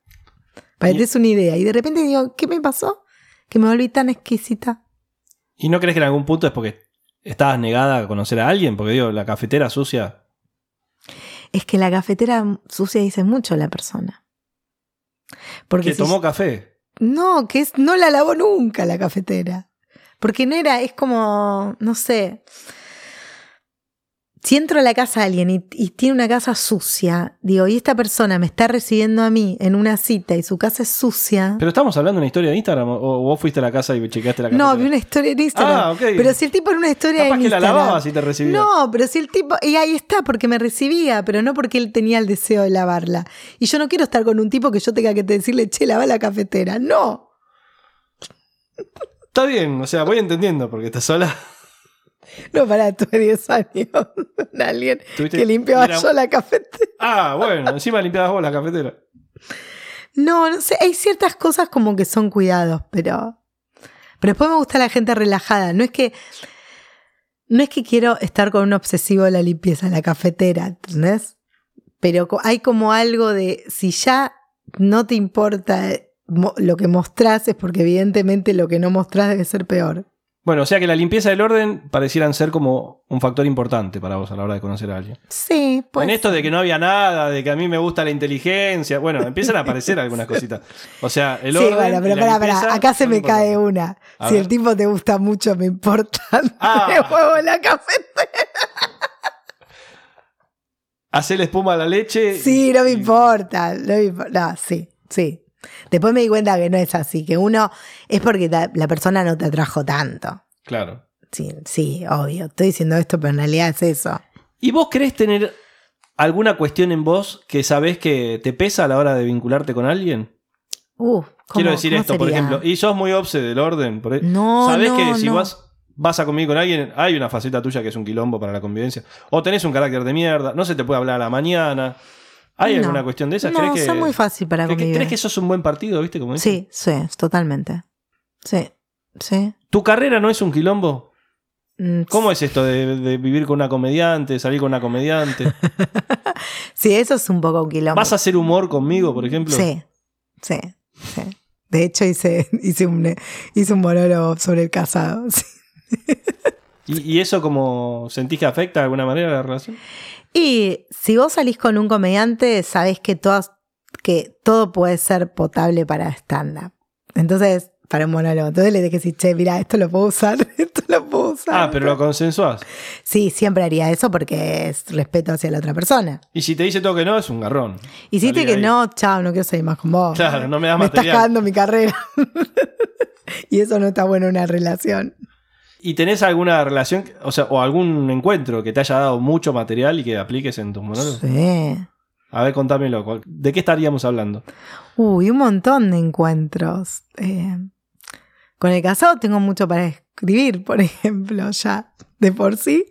Para que te des una idea. Y de repente digo, ¿qué me pasó? Que me volví tan exquisita. ¿Y no crees que en algún punto es porque estabas negada a conocer a alguien? Porque digo, la cafetera sucia. Es que la cafetera sucia dice mucho a la persona. Porque Que si- tomó café. No, que es, no la lavó nunca la cafetera. Porque no era, es como, no sé. Si entro a la casa de alguien y, y tiene una casa sucia, digo, y esta persona me está recibiendo a mí en una cita y su casa es sucia. Pero estamos hablando de una historia de Instagram o vos fuiste a la casa y chequeaste la casa. No, vi una historia en Instagram. Ah, ok. Pero si el tipo en una historia Capaz en que la lavabas y te recibía. No, pero si el tipo. Y ahí está, porque me recibía, pero no porque él tenía el deseo de lavarla. Y yo no quiero estar con un tipo que yo tenga que decirle, che, lava la cafetera. No. Está bien, o sea, voy entendiendo porque estás sola. No, para tuve 10 años. con alguien Tuviste- que limpiaba Mira- yo la cafetera. Ah, bueno, encima limpiabas vos la cafetera. No, no sé. Hay ciertas cosas como que son cuidados, pero. Pero después me gusta la gente relajada. No es que. No es que quiero estar con un obsesivo de la limpieza en la cafetera, ¿entendés? Pero hay como algo de. Si ya no te importa lo que mostrás, es porque evidentemente lo que no mostrás debe ser peor. Bueno, o sea que la limpieza del orden parecieran ser como un factor importante para vos a la hora de conocer a alguien. Sí, pues. en esto de que no había nada, de que a mí me gusta la inteligencia, bueno, empiezan a aparecer algunas cositas. O sea, el Sí, orden. bueno, pero pará, pará. Acá se me cae una. A si ver. el tipo te gusta mucho, me importa. Ah. Le juego la cafetera. Hacer espuma a la leche. Sí, no me y- importa. No, me impor- no, sí, sí. Después me di cuenta que no es así, que uno es porque ta- la persona no te atrajo tanto. Claro. Sí, sí, obvio. Estoy diciendo esto, pero en realidad es eso. ¿Y vos querés tener alguna cuestión en vos que sabés que te pesa a la hora de vincularte con alguien? Uh, ¿cómo- Quiero decir cómo esto, por ejemplo, y sos muy obse del orden. por No, Sabés no, que si no. vas, vas a convivir con alguien, hay una faceta tuya que es un quilombo para la convivencia. O tenés un carácter de mierda, no se te puede hablar a la mañana. ¿Hay No. alguna cuestión de esas? No, ¿Crees que, soy muy fácil para ¿crees convivir. crees que sos un buen partido, viste? Como? Sí, sí, totalmente. Sí, sí. ¿Tu carrera no es un quilombo? Mm, ¿Cómo es esto de, de vivir con una comediante, salir con una comediante? Sí, eso es un poco un quilombo. ¿Vas a hacer humor conmigo, por ejemplo? Sí, sí, sí. De hecho, hice, hice, un, hice un monólogo sobre el casado. sí. ¿Y, y eso como sentís que afecta de alguna manera la relación? Y si vos salís con un comediante, sabés que, todas, que todo puede ser potable para stand-up. Entonces, para un monólogo. Entonces le dije, che, mira, esto lo puedo usar, esto lo puedo usar. Ah, pero lo consensuás. Sí, siempre haría eso porque es respeto hacia la otra persona. Y si te dice todo que no, es un garrón. Y si te que ahí. no, chao, no quiero seguir más con vos. Claro, no me das Me estás material. cagando mi carrera. y eso no está bueno en una relación. ¿Y tenés alguna relación, o sea, o algún encuentro que te haya dado mucho material y que apliques en tus monólogos? Sí. A ver, contámelo. ¿cuál- ¿De qué estaríamos hablando? Uy, un montón de encuentros. Eh, con el casado tengo mucho para escribir, por ejemplo, ya de por sí.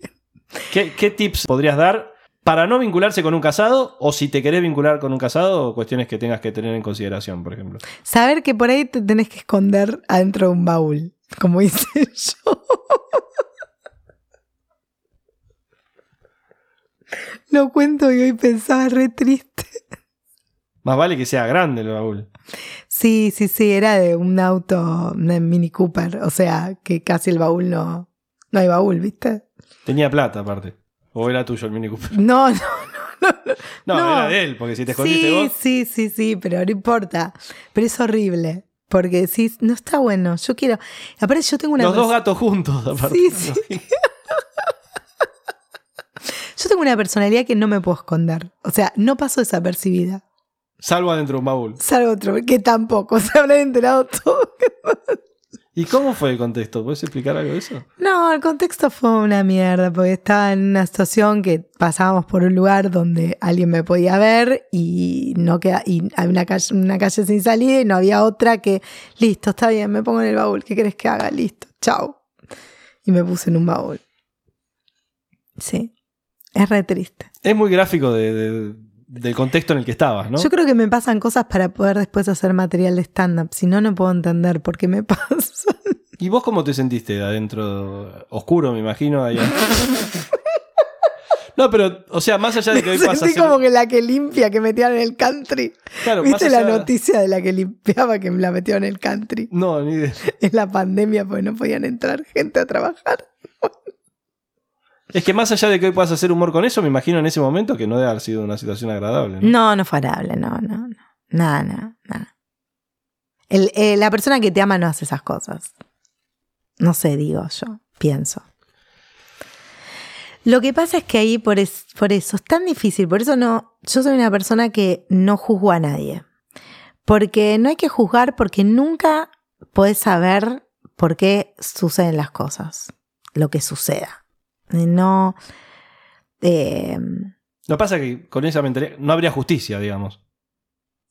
¿Qué, qué tips podrías dar para no vincularse con un casado? O si te querés vincular con un casado, o cuestiones que tengas que tener en consideración, por ejemplo. Saber que por ahí te tenés que esconder adentro de un baúl, como hice yo. Lo cuento y hoy pensaba re triste. Más vale que sea grande el baúl. Sí, sí, sí, era de un auto, una Mini Cooper, o sea, que casi el baúl no, no hay baúl, ¿viste? Tenía plata, aparte. O era tuyo el Mini Cooper. No, no, No, No. era de él, porque si te escondiste sí, vos. sí, sí, sí, pero no importa. Pero es horrible, porque decís, no está bueno, yo quiero... Aparte yo tengo una... Los dos gatos juntos, aparte. Sí, sí. Yo tengo una personalidad que no me puedo esconder. O sea, no paso desapercibida. Salvo adentro de un baúl. Salvo otro, que tampoco. Se habrán enterado todo. ¿Y cómo fue el contexto? ¿Puedes explicar algo de eso? No, el contexto fue una mierda, porque estaba en una situación que pasábamos por un lugar donde alguien me podía ver y no queda, y hay una calle, una calle sin salida y no había otra que, listo, está bien, me pongo en el baúl, ¿qué querés que haga? Listo, chao. Y me puse en un baúl. Sí, es re triste. Es muy gráfico de- de- del contexto en el que estabas, ¿no? Yo creo que me pasan cosas para poder después hacer material de stand-up, si no, no puedo entender por qué me pasan. ¿Y vos cómo te sentiste adentro? Oscuro, me imagino. ahí. no, pero, o sea, más allá de que hoy pasa Sentí como que la que limpia que metían en el country. Claro, ¿Viste la allá- noticia de la que limpiaba que la metió en el country? No, ni idea. En la pandemia, porque no podían entrar gente a trabajar. Es que más allá de que hoy puedas hacer humor con eso, me imagino en ese momento que no debe haber sido una situación agradable. ¿no? No, fue agradable, no, no, no. Nada, nada, nada. Eh, la persona que te ama no hace esas cosas. No sé, digo yo, pienso. Lo que pasa es que ahí por, por eso es tan difícil, por eso no, yo soy una persona que no juzgo a nadie. Porque no hay que juzgar porque nunca podés saber por qué suceden las cosas, lo que suceda. No, eh, Lo que pasa es que con esa mentalidad no habría justicia, digamos.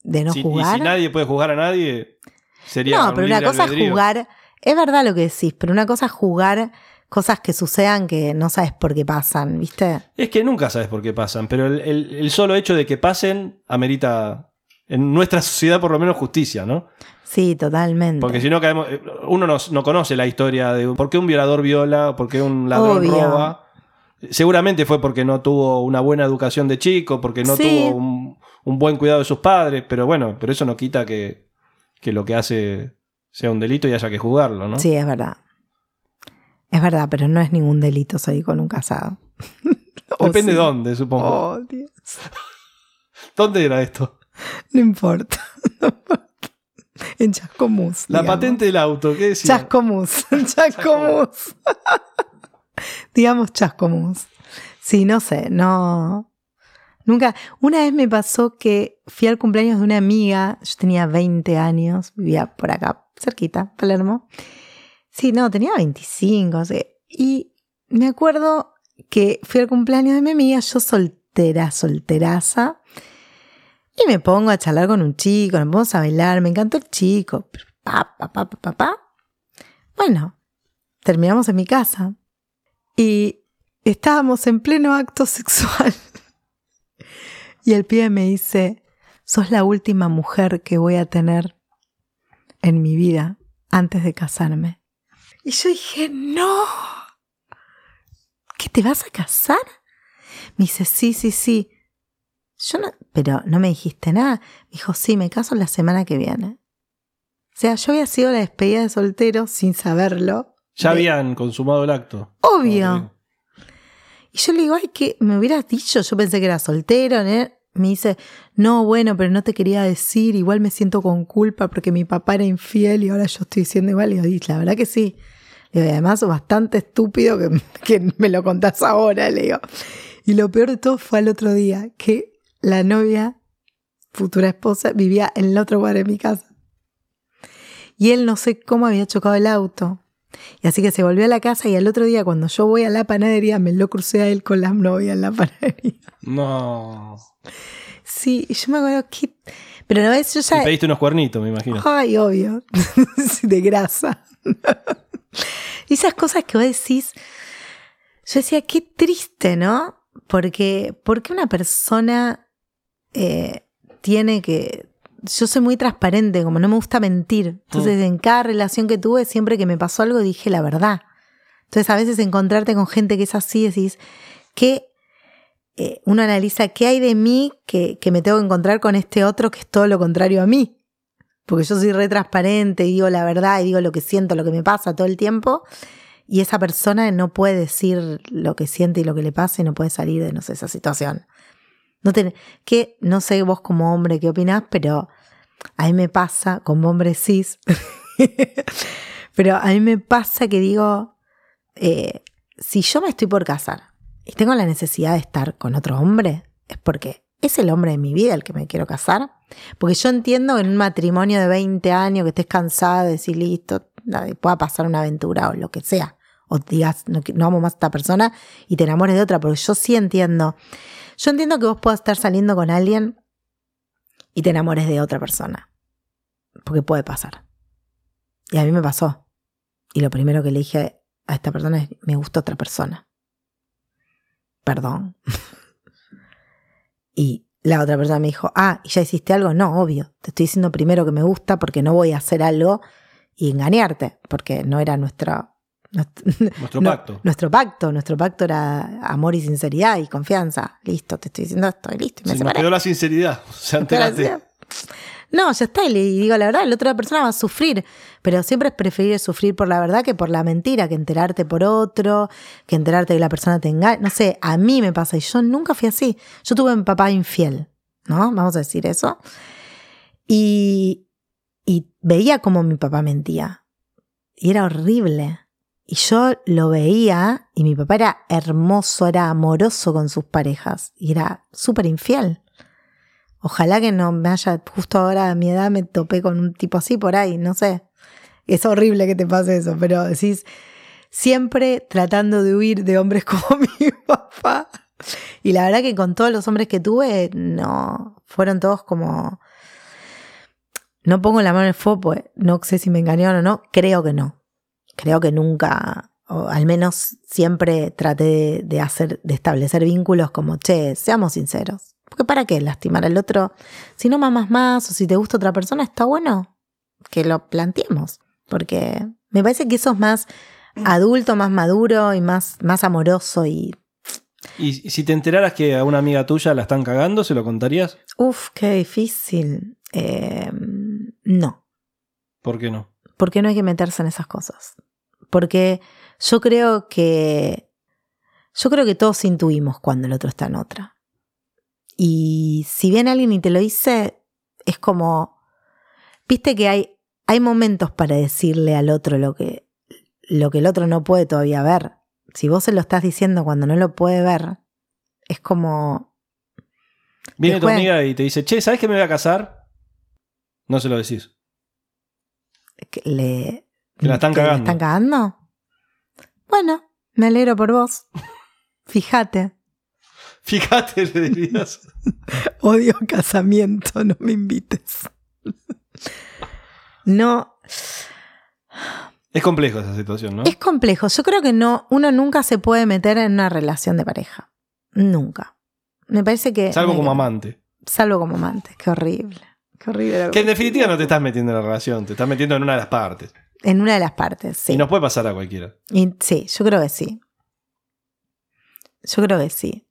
de no Si- jugar. Y si nadie puede jugar a nadie, sería. No, un pero una cosa es jugar, es verdad lo que decís, pero una cosa es jugar cosas que sucedan que no sabes por qué pasan, ¿viste? Es que nunca sabes por qué pasan, pero el, el- el solo hecho de que pasen amerita, en nuestra sociedad por lo menos, justicia, ¿no? Sí, totalmente. Porque si no caemos. eh, Uno no, no conoce la historia de por qué un violador viola, por qué un ladrón Obvio. roba. Seguramente fue porque no tuvo una buena educación de chico, porque no Sí. tuvo un, un buen cuidado de sus padres, pero bueno, pero eso no quita que, que lo que hace sea un delito y haya que juzgarlo, ¿no? Sí, es verdad. Es verdad, pero no es ningún delito salir con un casado. ¿O Depende sí? de dónde, supongo. Oh, Dios. ¿Dónde era esto? No importa. en Chascomús. La digamos. patente del auto, ¿qué decía? Chascomús. Chascomús. digamos Chascomús. Sí, no sé, no. Nunca. Una vez me pasó que fui al cumpleaños de una amiga. Yo tenía 20 años, vivía por acá, cerquita, Palermo. Sí, no, tenía 25. o sea, y me acuerdo que fui al cumpleaños de mi amiga, yo soltera, solteraza. Y me pongo a charlar con un chico, nos vamos a bailar, me encantó el chico. Pa, pa, pa, pa. Bueno, terminamos en mi casa. Y estábamos en pleno acto sexual. Y el pibe me dice, sos la última mujer que voy a tener en mi vida antes de casarme. Y yo dije, no. ¿Qué te vas a casar? Me dice, sí, sí, sí. Yo no, pero no me dijiste nada. Me dijo, sí, me caso la semana que viene. O sea, yo había sido la despedida de soltero sin saberlo. Ya De- habían consumado el acto. Obvio. Y yo le digo, ay, que me hubieras dicho, yo pensé que era soltero, ¿no? Me dice, no, bueno, pero no te quería decir, igual me siento con culpa porque mi papá era infiel y ahora yo estoy diciendo igual. Y yo, "Y la verdad que sí. Le digo, y además bastante estúpido que, que me lo contás ahora, le digo. Y lo peor de todo fue al otro día, que la novia, futura esposa, vivía en el otro bar de mi casa. Y él no sé cómo había chocado el auto. Y así que se volvió a la casa y al otro día cuando yo voy a la panadería me lo crucé a él con la novia en la panadería. No. Sí, yo me acuerdo que... Pero a la vez yo ya... pediste unos cuernitos, me imagino. Ay, obvio. De grasa. esas cosas que vos decís... Yo decía, qué triste, ¿no? Porque, porque una persona eh, tiene que... Yo soy muy transparente, como no me gusta mentir. Entonces, en cada relación que tuve, siempre que me pasó algo, dije la verdad. Entonces, a veces encontrarte con gente que es así, decís, que eh, uno analiza qué hay de mí que, que me tengo que encontrar con este otro que es todo lo contrario a mí. Porque yo soy re transparente y digo la verdad y digo lo que siento, lo que me pasa todo el tiempo. Y esa persona no puede decir lo que siente y lo que le pasa y no puede salir de, no sé, esa situación. No te, que, no sé vos como hombre qué opinás, pero a mí me pasa, como hombre cis, pero a mí me pasa que digo, eh, si yo me estoy por casar y tengo la necesidad de estar con otro hombre, es porque es el hombre de mi vida el que me quiero casar. Porque yo entiendo que en un matrimonio de 20 años que estés cansada de decir listo, pueda pasar una aventura o lo que sea. O digas, no, no amo más a esta persona y te enamores de otra. Porque yo sí entiendo. Yo entiendo que vos puedas estar saliendo con alguien y te enamores de otra persona. Porque puede pasar. Y a mí me pasó. Y lo primero que le dije a esta persona es, me gusta otra persona. Perdón. y la otra persona me dijo, ah, ¿y ya hiciste algo? No, obvio. Te estoy diciendo primero que me gusta porque no voy a hacer algo y engañarte, porque no era nuestra- Nuestro no, pacto. Nuestro pacto, nuestro pacto era amor y sinceridad y confianza. Listo, te estoy diciendo esto listo. y me Se nos quedó la sinceridad. O sea, enteraste. No, ya está, y le digo la verdad, la otra persona va a sufrir, pero siempre es preferible sufrir por la verdad que por la mentira, que enterarte por otro, que enterarte que la persona te engaña. No sé, a mí me pasa y yo nunca fui así. Yo tuve un papá infiel, ¿no? Vamos a decir eso. Y, y veía cómo mi papá mentía. Y era horrible. Y yo lo veía y mi papá era hermoso, era amoroso con sus parejas y era súper infiel. Ojalá que no me haya, justo ahora a mi edad me topé con un tipo así por ahí, no sé. Es horrible que te pase eso, pero decís, siempre tratando de huir de hombres como mi papá. Y la verdad que con todos los hombres que tuve, no, fueron todos como... No pongo la mano en el fuego, pues no sé si me engañaron o no, creo que no. Creo que nunca, o al menos siempre traté de, de hacer, de establecer vínculos como, che, seamos sinceros. Porque para qué lastimar al otro. Si no mamas más o si te gusta otra persona, está bueno que lo planteemos. Porque me parece que eso es más adulto, más maduro y más, más amoroso y ¿Y si te enteraras que a una amiga tuya la están cagando, se lo contarías? Uf, qué difícil. Eh, no, ¿Por qué no? Porque no hay que meterse en esas cosas. Porque yo creo que. Yo creo que todos intuimos cuando el otro está en otra. Y si viene alguien y te lo dice, es como. Viste que hay, hay momentos para decirle al otro lo que, lo que el otro no puede todavía ver. Si vos se lo estás diciendo cuando no lo puede ver, es como. Viene tu amiga y te dice, che, ¿sabes que me voy a casar? No se lo decís. Que le. Que la están que cagando. están cagando. Bueno, me alegro por vos. Fíjate. Fíjate, le dirías. Odio casamiento, no me invites. No, Es complejo esa situación, ¿no? es complejo. Yo creo que no, uno nunca se puede meter en una relación de pareja. Nunca. Me parece que. Salvo como amante. Salvo como amante. Qué horrible. Qué horrible. Que en definitiva no te estás metiendo en la relación, te estás metiendo en una de las partes. En una de las partes, sí. Y nos puede pasar a cualquiera. Y sí, yo creo que sí. Yo creo que sí.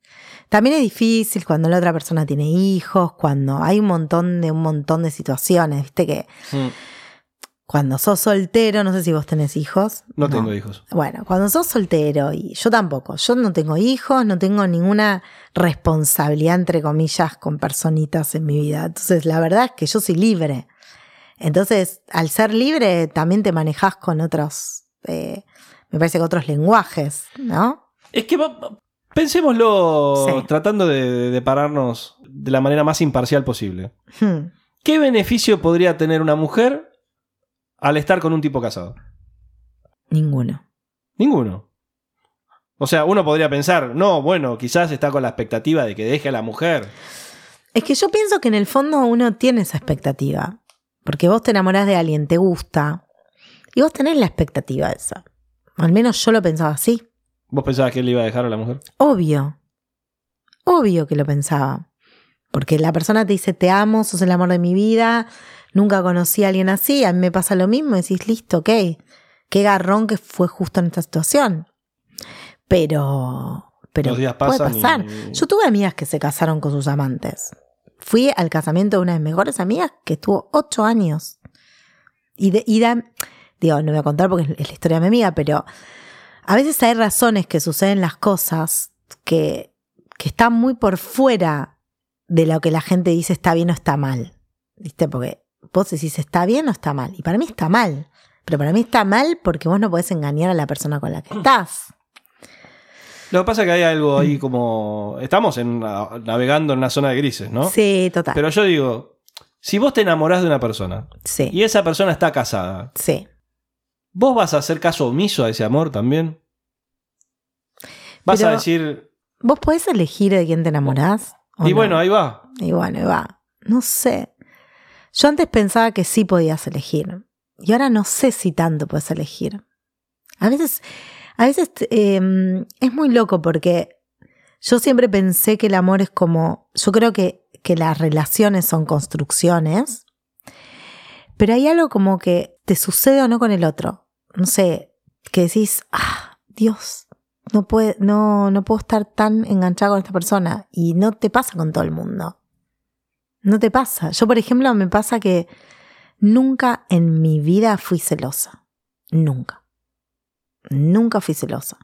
También es difícil cuando la otra persona tiene hijos, cuando hay un montón de un montón de situaciones, viste que Mm, cuando sos soltero, no sé si vos tenés hijos. No tengo hijos. Bueno, cuando sos soltero, y yo tampoco, yo no tengo hijos, no tengo ninguna responsabilidad, entre comillas, con personitas en mi vida. Entonces, la verdad es que yo soy libre. Entonces, al ser libre, también te manejas con otros, eh, me parece que otros lenguajes, ¿no? Es que pensémoslo Sí. tratando de, de pararnos de la manera más imparcial posible. Hmm. ¿Qué beneficio podría tener una mujer al estar con un tipo casado? Ninguno. Ninguno. O sea, uno podría pensar, no, bueno, quizás está con la expectativa de que deje a la mujer. Es que yo pienso que en el fondo uno tiene esa expectativa. Porque vos te enamorás de alguien, te gusta, y vos tenés la expectativa esa. Al menos yo lo pensaba así. ¿Vos pensabas que él iba a dejar a la mujer? Obvio. Obvio que lo pensaba. Porque la persona te dice, te amo, sos el amor de mi vida, nunca conocí a alguien así, a mí me pasa lo mismo, decís, listo, ok. Qué garrón que fue justo en esta situación. Pero, pero días puede y- pasar. Yo tuve amigas que se casaron con sus amantes. Fui al casamiento de una de mis mejores amigas que estuvo ocho años. Y, de, y digo, no voy a contar porque es la historia de mi amiga, pero a veces hay razones que suceden las cosas que, que están muy por fuera de lo que la gente dice está bien o está mal. ¿Viste? Porque vos decís está bien o está mal. Y para mí está mal. Pero para mí está mal porque vos no podés engañar a la persona con la que estás. Lo que pasa es que hay algo ahí como... Estamos en navegando en una zona de grises, ¿no? Sí, total. Pero yo digo, si vos te enamorás de una persona sí, y esa persona está casada, sí. ¿vos vas a hacer caso omiso a ese amor también? Vas Pero- a decir, ¿Vos podés elegir de quién te enamorás? y no? bueno, ahí va. Y bueno, y va. No sé. Yo antes pensaba que sí podías elegir. Y ahora no sé si tanto puedes elegir. A veces, a veces eh, es muy loco porque yo siempre pensé que el amor es como. Yo creo que, que las relaciones son construcciones. Pero hay algo como que te sucede o no con el otro. No sé, que decís, ah, Dios, no, puede, no, no puedo estar tan enganchada con esta persona. Y no te pasa con todo el mundo. No te pasa. Yo, por ejemplo, me pasa que nunca en mi vida fui celosa. Nunca. Nunca fui celosa.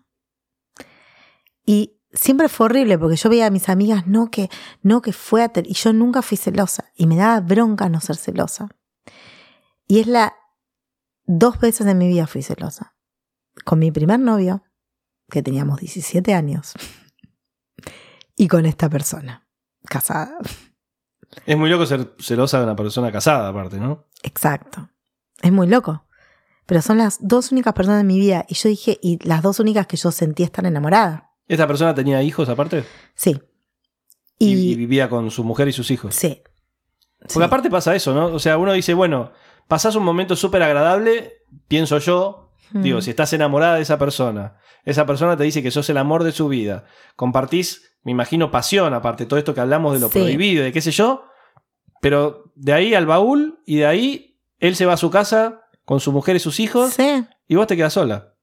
Y siempre fue horrible porque yo veía a mis amigas, no que, no que fue y yo nunca fui celosa. Y me daba bronca no ser celosa. Y es la, dos veces en mi vida fui celosa. con mi primer novio, que teníamos 17 años, y con esta persona, casada. Es muy loco ser celosa de una persona casada, aparte, ¿no? Exacto. Es muy loco. Pero son las dos únicas personas en mi vida. Y yo dije, y las dos únicas que yo sentí estar enamorada. ¿Esta persona tenía hijos aparte? Sí. Y, Y, y vivía con su mujer y sus hijos. sí. Porque Sí. aparte pasa eso, ¿no? O sea, uno dice, bueno, pasás un momento súper agradable, pienso yo, digo, si estás enamorada de esa persona, esa persona te dice que sos el amor de su vida, compartís, me imagino, pasión, aparte, todo esto que hablamos de lo Sí. prohibido, de qué sé yo, pero de ahí al baúl y de ahí él se va a su casa con su mujer y sus hijos Sí, y vos te quedas sola.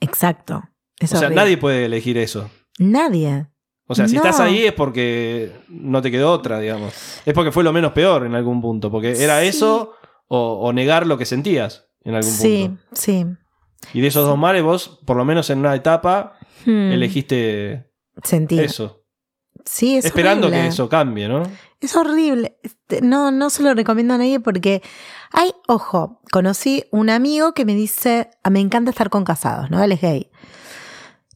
exacto. Es o sea, nadie puede elegir eso. Nadie. O sea, si No. estás ahí es porque no te quedó otra, digamos. Es porque fue lo menos peor en algún punto. Porque era Sí. eso o, o negar lo que sentías en algún Sí, punto. sí. Y de esos dos mares vos, por lo menos en una etapa, Hmm. elegiste Sentí. eso. Sí, es esperando horrible. que eso cambie, ¿no? Es horrible. Este, No, no se lo recomiendo a nadie porque hay, ojo, conocí un amigo que me dice, "Ah, me encanta estar con casados, ¿no? Él es gay.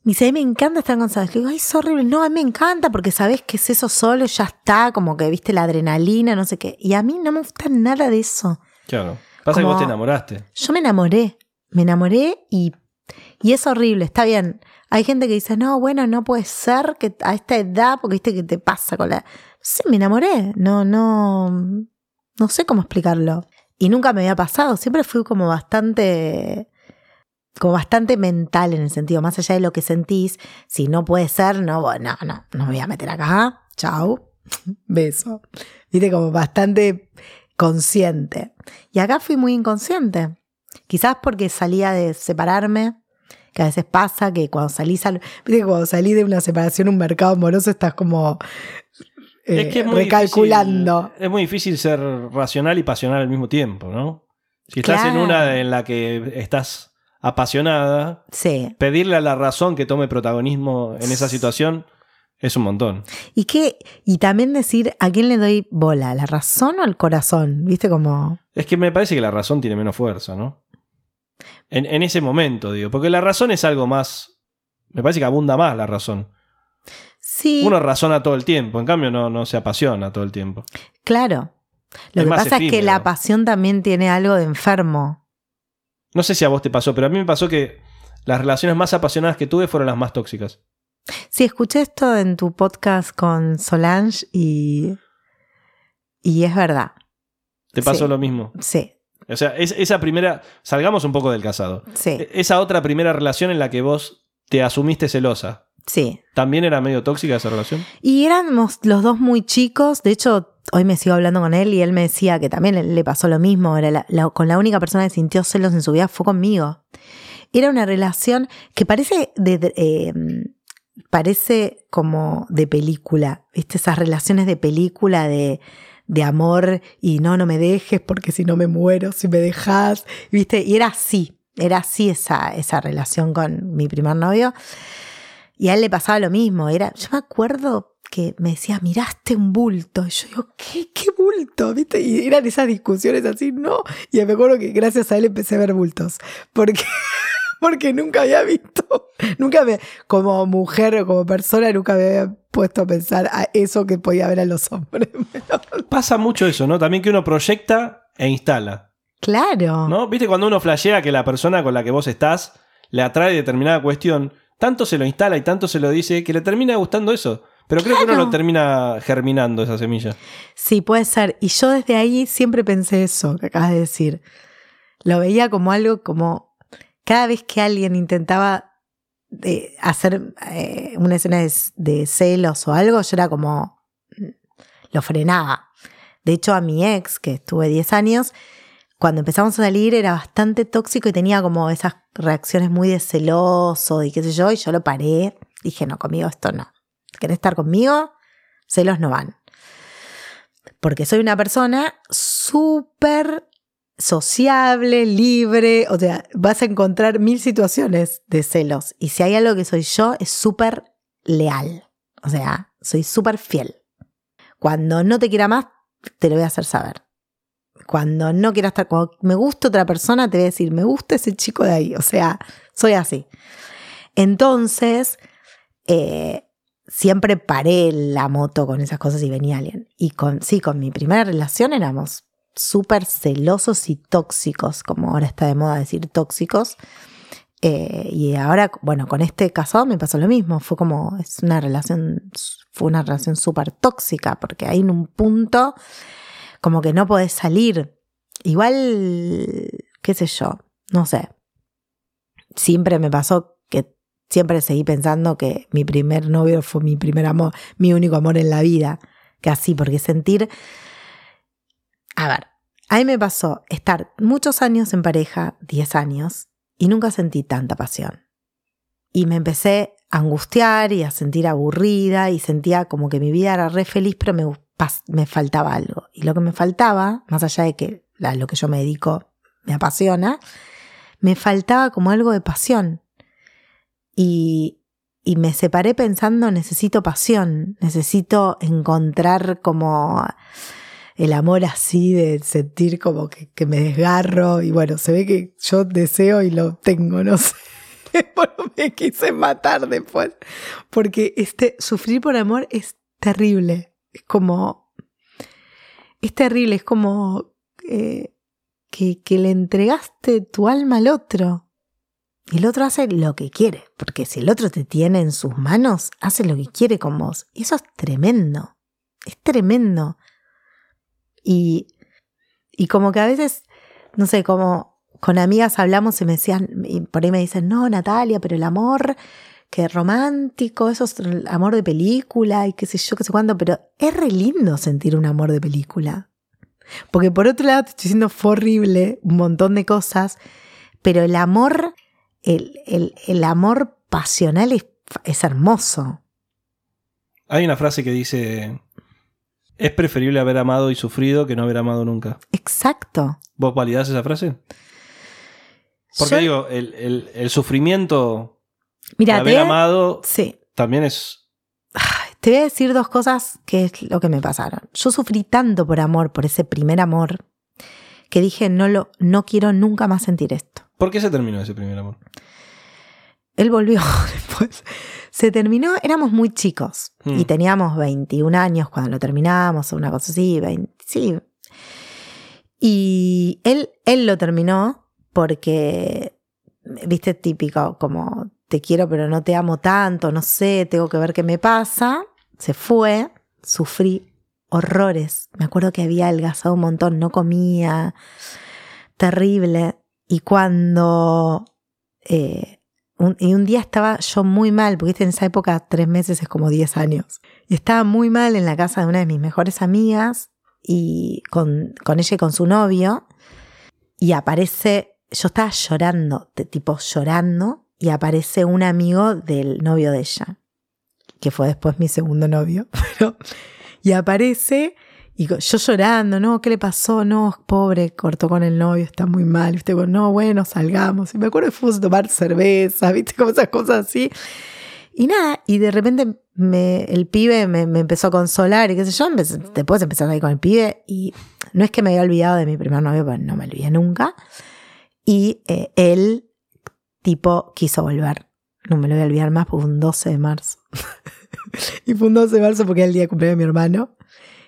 Me dice, a mí me encanta estar con casados. Le digo, ay, es horrible. No, a mí me encanta porque sabes que es eso solo, ya está, como que viste la adrenalina, no sé qué. Y a mí no me gusta nada de eso. Claro. Pasa que vos te enamoraste. Yo me enamoré, me enamoré y, y es horrible, está bien. Hay gente que dice, no, bueno, no puede ser que a esta edad, porque viste que te pasa con la... Sé, me enamoré, no, no, no sé cómo explicarlo. Y nunca me había pasado, siempre fui como bastante, como bastante mental en el sentido, más allá de lo que sentís, si no puede ser, no, no, no, no me voy a meter acá, chau, beso. Viste, como bastante consciente. Y acá fui muy inconsciente. Quizás porque salía de separarme, que a veces pasa que cuando salís al, cuando salí de una separación, un mercado amoroso, estás como eh, es que es muy recalculando. difícil- es muy difícil ser racional y pasional al mismo tiempo, ¿no? Si estás en una en la que estás apasionada, Sí. pedirle a la razón que tome protagonismo en esa situación es un montón. Y que, y también decir a quién le doy bola, ¿a la razón o al corazón? ¿Viste como? Es que me parece que la razón tiene menos fuerza, ¿no? En, en ese momento, digo. Porque la razón es algo más. Me parece que abunda más la razón. Sí, Uno razona todo el tiempo, en cambio no, no se apasiona todo el tiempo. claro. Lo Es que pasa es que la pasión también tiene algo de enfermo. No sé si a vos te pasó, pero a mí me pasó que las relaciones más apasionadas que tuve fueron las más tóxicas. Sí, escuché esto en tu podcast con Solange y, y es verdad. ¿Te pasó Sí. lo mismo? Sí, O sea, es- esa primera. Salgamos un poco del casado. sí, E- Esa otra primera relación en la que vos te asumiste celosa. sí. ¿También era medio tóxica esa relación? Y éramos los dos muy chicos. De hecho, hoy me sigo hablando con él y él me decía que también le, le pasó lo mismo. Era la- la- con la única persona que sintió celos en su vida fue conmigo. Era una relación que parece de, de- eh, parece como de película. ¿Viste? Esas relaciones de película de, de amor y no, no me dejes porque si no me muero, si me dejas. ¿Viste? Y era así. Era así esa, esa relación con mi primer novio. Y a él le pasaba lo mismo. Era, yo me acuerdo que me decía, miraste un bulto. Y yo digo, ¿qué, qué bulto? ¿Viste? Y eran esas discusiones así, no. Y me acuerdo que gracias a él empecé a ver bultos. Porque, porque nunca había visto, nunca me, como mujer o como persona, nunca me había puesto a pensar a eso que podía ver a los hombres. Pasa mucho eso, ¿no? También que uno proyecta e instala. claro. ¿No? ¿Viste cuando uno flashea que la persona con la que vos estás le atrae determinada cuestión? Tanto se lo instala y tanto se lo dice que le termina gustando eso. Pero creo que uno lo termina germinando esa semilla. Sí, puede ser. Y yo desde ahí siempre pensé eso que acabas de decir. Lo veía como algo como cada vez que alguien intentaba eh, hacer eh, una escena de, de celos o algo, yo era como mm, lo frenaba. De hecho, a mi ex, que estuve 10 años, cuando empezamos a salir era bastante tóxico y tenía como esas reacciones muy de celoso y qué sé yo, y yo lo paré. Dije, no, conmigo esto no. ¿Querés estar conmigo? Celos no van porque soy una persona súper sociable, libre, o sea, vas a encontrar mil situaciones de celos. Y si hay algo que soy yo, es súper leal. O sea, soy súper fiel. Cuando no te quiera más, te lo voy a hacer saber. Cuando no quiero estar, cuando me gusta otra persona, te voy a decir, me gusta ese chico de ahí. O sea, soy así. Entonces, eh, siempre paré la moto con esas cosas y venía alguien. Y con, sí, con mi primera relación éramos súper celosos y tóxicos, como ahora está de moda decir tóxicos. Eh, y ahora, bueno, con este casado me pasó lo mismo. Fue como, es una relación, fue una relación súper tóxica, porque hay en un punto como que no podés salir. Igual, qué sé yo, no sé. Siempre me pasó que siempre seguí pensando que mi primer novio fue mi primer amor, mi único amor en la vida. Que así, porque sentir a ver, a mí me pasó estar muchos años en pareja, 10 años, y nunca sentí tanta pasión. Y me empecé a angustiar y a sentir aburrida y sentía como que mi vida era re feliz, pero me, me faltaba algo. Y lo que me faltaba, más allá de que a lo que yo me dedico me apasiona, me faltaba como algo de pasión. Y, y me separé pensando, necesito pasión, necesito encontrar como el amor así de sentir como que, me desgarro y bueno, se ve que yo deseo y lo tengo, no sé. Bueno, me quise matar después. Porque este, sufrir por amor es terrible. Es como. Es terrible, es como eh, que, que le entregaste tu alma al otro. Y el otro hace lo que quiere. Porque si el otro te tiene en sus manos, hace lo que quiere con vos. Y eso es tremendo. Es tremendo. Y, y como que a veces, no sé, como con amigas hablamos y me decían, y por ahí me dicen, no, Natalia, pero el amor, que romántico, eso es el amor de película y qué sé yo, qué sé cuándo, pero es re lindo sentir un amor de película. Porque por otro lado te estoy diciendo fue horrible, un montón de cosas, pero el amor, el, el, el amor pasional es, es hermoso. Hay una frase que dice, es preferible haber amado y sufrido que no haber amado nunca. Exacto. ¿Vos validás esa frase? Porque digo, el, sufrimiento de haber amado sí. también es. Te voy a decir dos cosas que es lo que me pasaron. Yo sufrí tanto por amor, por ese primer amor, que dije, no, lo, no quiero nunca más sentir esto. ¿Por qué se terminó ese primer amor? Él volvió después. Se terminó, éramos muy chicos y hmm. teníamos 21 años cuando lo terminamos, una cosa así, 20, sí. Y él, él lo terminó porque, viste, típico, como te quiero pero no te amo tanto, no sé, tengo que ver qué me pasa. Se fue, sufrí horrores. Me acuerdo que había adelgazado un montón, no comía, terrible. Y cuando eh, y un día estaba yo muy mal, porque en esa época tres meses es como diez años. Y estaba muy mal en la casa de una de mis mejores amigas y con, con ella y con su novio. Y aparece, yo estaba llorando, de tipo llorando, y aparece un amigo del novio de ella, que fue después mi segundo novio. Pero, y aparece y yo llorando, no, ¿qué le pasó? No, pobre, cortó con el novio, está muy mal, ¿viste? no, bueno, salgamos. Y me acuerdo que fuimos a tomar cerveza, ¿viste? Como esas cosas así. Y nada, y de repente me, el pibe me, empezó a consolar y qué sé yo. después empecé a salir con el pibe y no es que me había olvidado de mi primer novio, pero no me olvidé nunca. Y eh, él, tipo, quiso volver. No me lo voy a olvidar más, fue un 12 de marzo. y fue un 12 de marzo porque era el día de cumpleaños de mi hermano.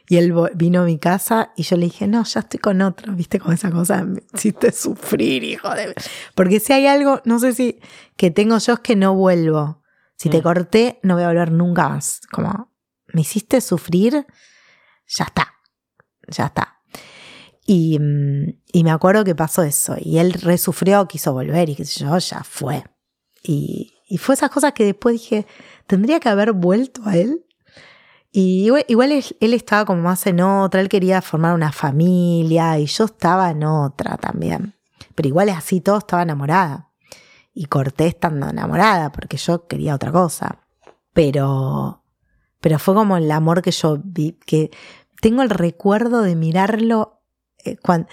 Y él vino a mi casa y yo le dije, no, ya estoy con otro, viste, con esa cosa, me hiciste sufrir, hijo de... Porque si hay algo, no sé si, que tengo yo es que no vuelvo. Si te mm. corté, no voy a volver nunca más. Como, me hiciste sufrir, ya está, ya está. Y, mm, y me acuerdo que pasó eso. Y él resufrió, quiso volver y qué sé yo, ya fue. Y, y fue esas cosas que después dije, tendría que haber vuelto a él y igual, él, estaba como más en otra, él quería formar una familia y yo estaba en otra también. Pero igual así, todo estaba enamorada. Y corté estando enamorada porque yo quería otra cosa. Pero, pero fue como el amor que yo vi, que tengo el recuerdo de mirarlo eh, cuando,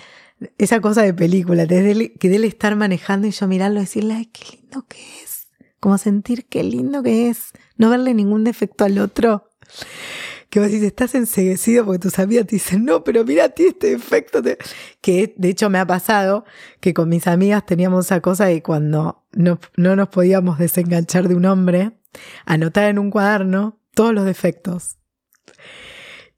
esa cosa de película, desde que de él estar manejando y yo mirarlo y decirle, ay, qué lindo que es. Como sentir qué lindo que es. No verle ningún defecto al otro que vos dices, estás enseguecido porque tus amigas te dicen, no, pero mira a ti este efecto. te-". Que de hecho me ha pasado que con mis amigas teníamos esa cosa de cuando no, no nos podíamos desenganchar de un hombre, anotar en un cuaderno todos los defectos.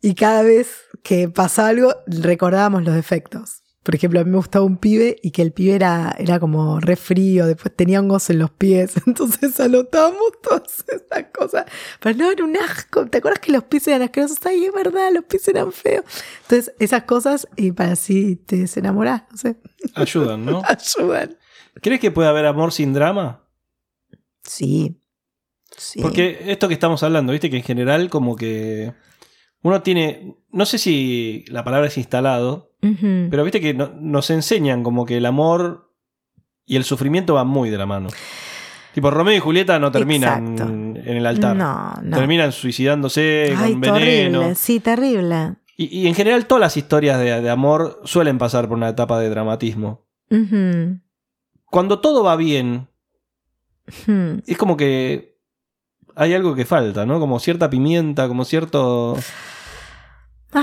Y cada vez que pasaba algo, recordábamos los defectos. Por ejemplo, a mí me gustaba un pibe y que el pibe era, era como re frío, después tenía hongos en los pies, entonces anotábamos todas esas cosas. Pero no, era un asco. ¿Te acuerdas que los pies eran asquerosos? Ay, es verdad, los pies eran feos. Entonces, esas cosas, y para así te desenamorás, no sé, Ayudan, ¿no? ayudan. ¿Crees que puede haber amor sin drama? Sí. Sí. Porque esto que estamos hablando, viste que en general como que uno tiene, no sé si la palabra es instalado, Pero viste que no- nos enseñan como que el amor y el sufrimiento van muy de la mano. Tipo, Romeo y Julieta no terminan Exacto. en el altar. No, no. Terminan suicidándose Ay, con terrible. veneno. Sí, terrible. Y, y en general todas las historias de, de amor suelen pasar por una etapa de dramatismo. Cuando todo va bien, es como que hay algo que falta, ¿no? Como cierta pimienta, como cierto... ¿Qué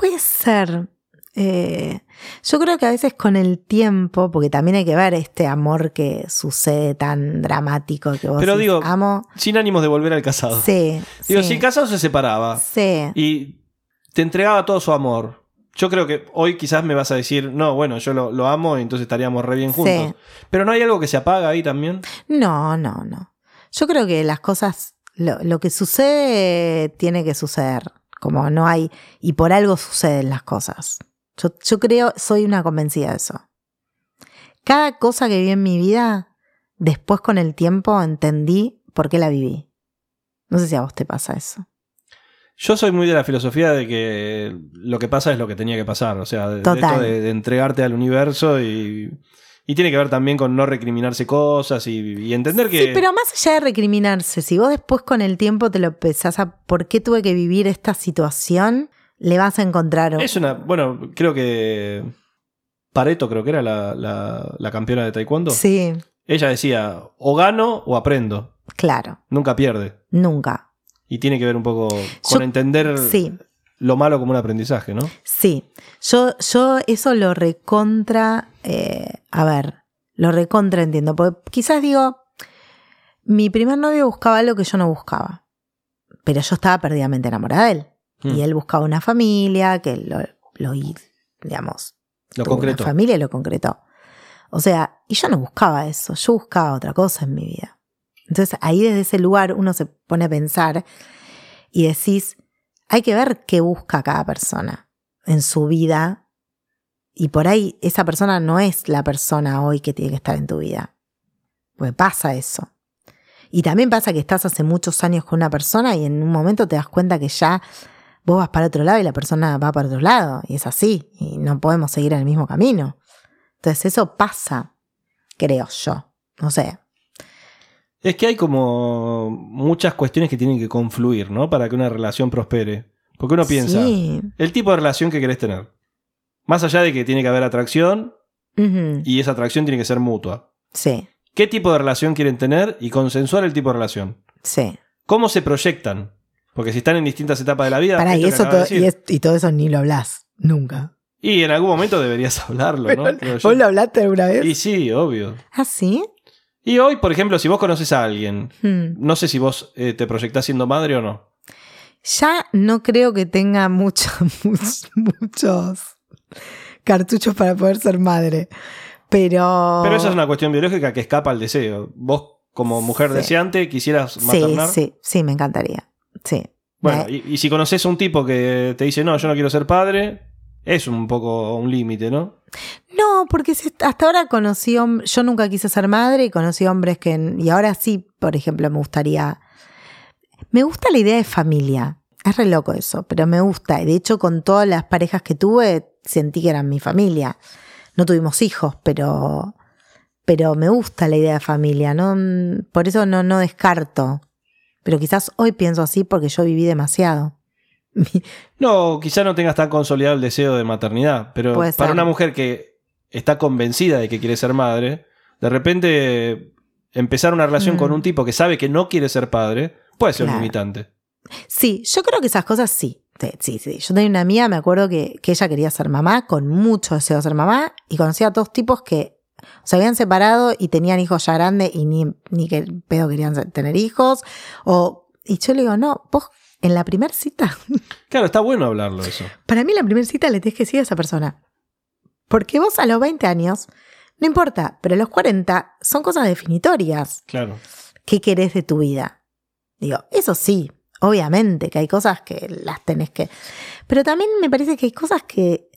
puede ser? Eh, yo creo que a veces con el tiempo, porque también hay que ver este amor que sucede tan dramático que vos Pero decís, digo, amo. Sin ánimos de volver al casado. Sí, Digo, sí, si el casado se separaba sí. y te entregaba todo su amor. Yo creo que hoy quizás me vas a decir, no, bueno, yo lo, lo amo y entonces estaríamos re bien juntos. Sí. Pero no hay algo que se apaga ahí también. No, no, no. Yo creo que las cosas, lo, lo que sucede tiene que suceder. Como no hay, y por algo suceden las cosas. Yo, yo creo, soy una convencida de eso. Cada cosa que viví en mi vida, después con el tiempo entendí por qué la viví. No sé si a vos te pasa eso. Yo soy muy de la filosofía de que lo que pasa es lo que tenía que pasar. O sea, de, de Total. esto de, de entregarte al universo y, y tiene que ver también con no recriminarse cosas y, y entender que... Sí, pero más allá de recriminarse, si vos después con el tiempo te lo pensás a por qué tuve que vivir esta situación, le vas a encontrar. Es una... Bueno, creo que... Pareto creo que era la, la- la campeona de taekwondo. Sí, Ella decía, o gano o aprendo. claro, Nunca pierde. nunca. Y tiene que ver un poco con Yo- entender Sí. Lo malo como un aprendizaje, ¿no? Sí, yo, yo eso lo recontra, eh, a ver, lo recontra entiendo, porque quizás digo, mi primer novio buscaba algo que yo no buscaba, pero yo estaba perdidamente enamorada de él. Mm. Y él buscaba una familia, que lo, lo digamos, Lo tuvo concreto. Una familia lo concretó. O sea, y yo no buscaba eso, yo buscaba otra cosa en mi vida. Entonces ahí desde ese lugar uno se pone a pensar y decís, hay que ver qué busca cada persona en su vida. Y por ahí esa persona no es la persona hoy que tiene que estar en tu vida. Pues pasa eso. Y también pasa que estás hace muchos años con una persona y en un momento te das cuenta que ya vos vas para otro lado y la persona va para otro lado. Y es así. Y no podemos seguir en el mismo camino. Entonces eso pasa, creo yo. No sé. Es que hay como muchas cuestiones que tienen que confluir, ¿no? Para que una relación prospere. Porque uno piensa, Sí. el tipo de relación que querés tener. Más allá de que tiene que haber atracción y esa atracción tiene que ser mutua. Sí, ¿Qué tipo de relación quieren tener y consensuar el tipo de relación? sí. ¿Cómo se proyectan? Porque si están en distintas etapas de la vida. Pará, y, eso todo, de y, decir. es- y todo eso ni lo hablas. Nunca. Y en algún momento deberías hablarlo, ¿no? ¿Vos lo hablaste alguna vez? Y sí, obvio. ¿Ah, sí? Y hoy, por ejemplo, si vos conoces a alguien, Hmm. no sé si vos eh, te proyectás siendo madre o no. Ya no creo que tenga mucho- muchos, muchos cartuchos para poder ser madre. Pero. Pero esa es una cuestión biológica que escapa al deseo. Vos, como mujer Sí. deseante, quisieras Sí, maternar. sí, sí, me encantaría. Sí. Bueno, Me- y, y si conoces a un tipo que te dice, no, yo no quiero ser padre, es un poco un límite, ¿no? No, porque hasta ahora conocí hombres, yo nunca quise ser madre y conocí hombres que, y ahora sí, por ejemplo, me gustaría, me gusta la idea de familia, es re loco eso, pero me gusta, y de hecho con todas las parejas que tuve sentí que eran mi familia, no tuvimos hijos, pero, pero me gusta la idea de familia, ¿no? por eso no, no descarto, pero quizás hoy pienso así porque yo viví demasiado. No, quizá no tengas tan consolidado el deseo de maternidad, pero para una mujer que está convencida de que quiere ser madre, de repente empezar una relación Mm. con un tipo que sabe que no quiere ser padre puede ser un limitante. Sí, yo creo que esas cosas sí. Sí, sí. Yo tenía una amiga, me acuerdo que, que ella quería ser mamá, con mucho deseo de ser mamá, y conocía a dos tipos que se habían separado y tenían hijos ya grandes y ni, ni que pedo querían tener hijos. O, y yo le digo, no, vos en la primera cita, Claro, está bueno hablarlo eso. para mí la primera cita le tenés que decir a esa persona. Porque vos a los 20 años, no importa, pero a los 40 son cosas definitorias. Claro. ¿Qué querés de tu vida? Digo, eso sí, obviamente que hay cosas que las tenés que... Pero también me parece que hay cosas que...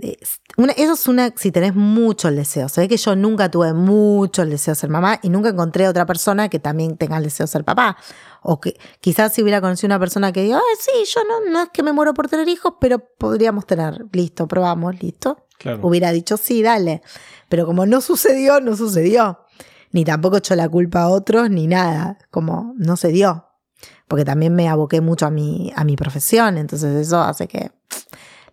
eh, una- eso es una, si tenés mucho el deseo. Se ve que yo nunca tuve mucho el deseo de ser mamá y nunca encontré a otra persona que también tenga el deseo de ser papá. O que quizás si hubiera conocido una persona que diga, "Ay, sí, yo no, no es que me muero por tener hijos, pero podríamos tener. Listo, probamos, listo Claro. hubiera dicho sí, dale. Pero como no sucedió, no sucedió. Ni tampoco echó la culpa a otros, ni nada. Como no se dio. Porque también me aboqué mucho a mi, a mi profesión. Entonces eso hace que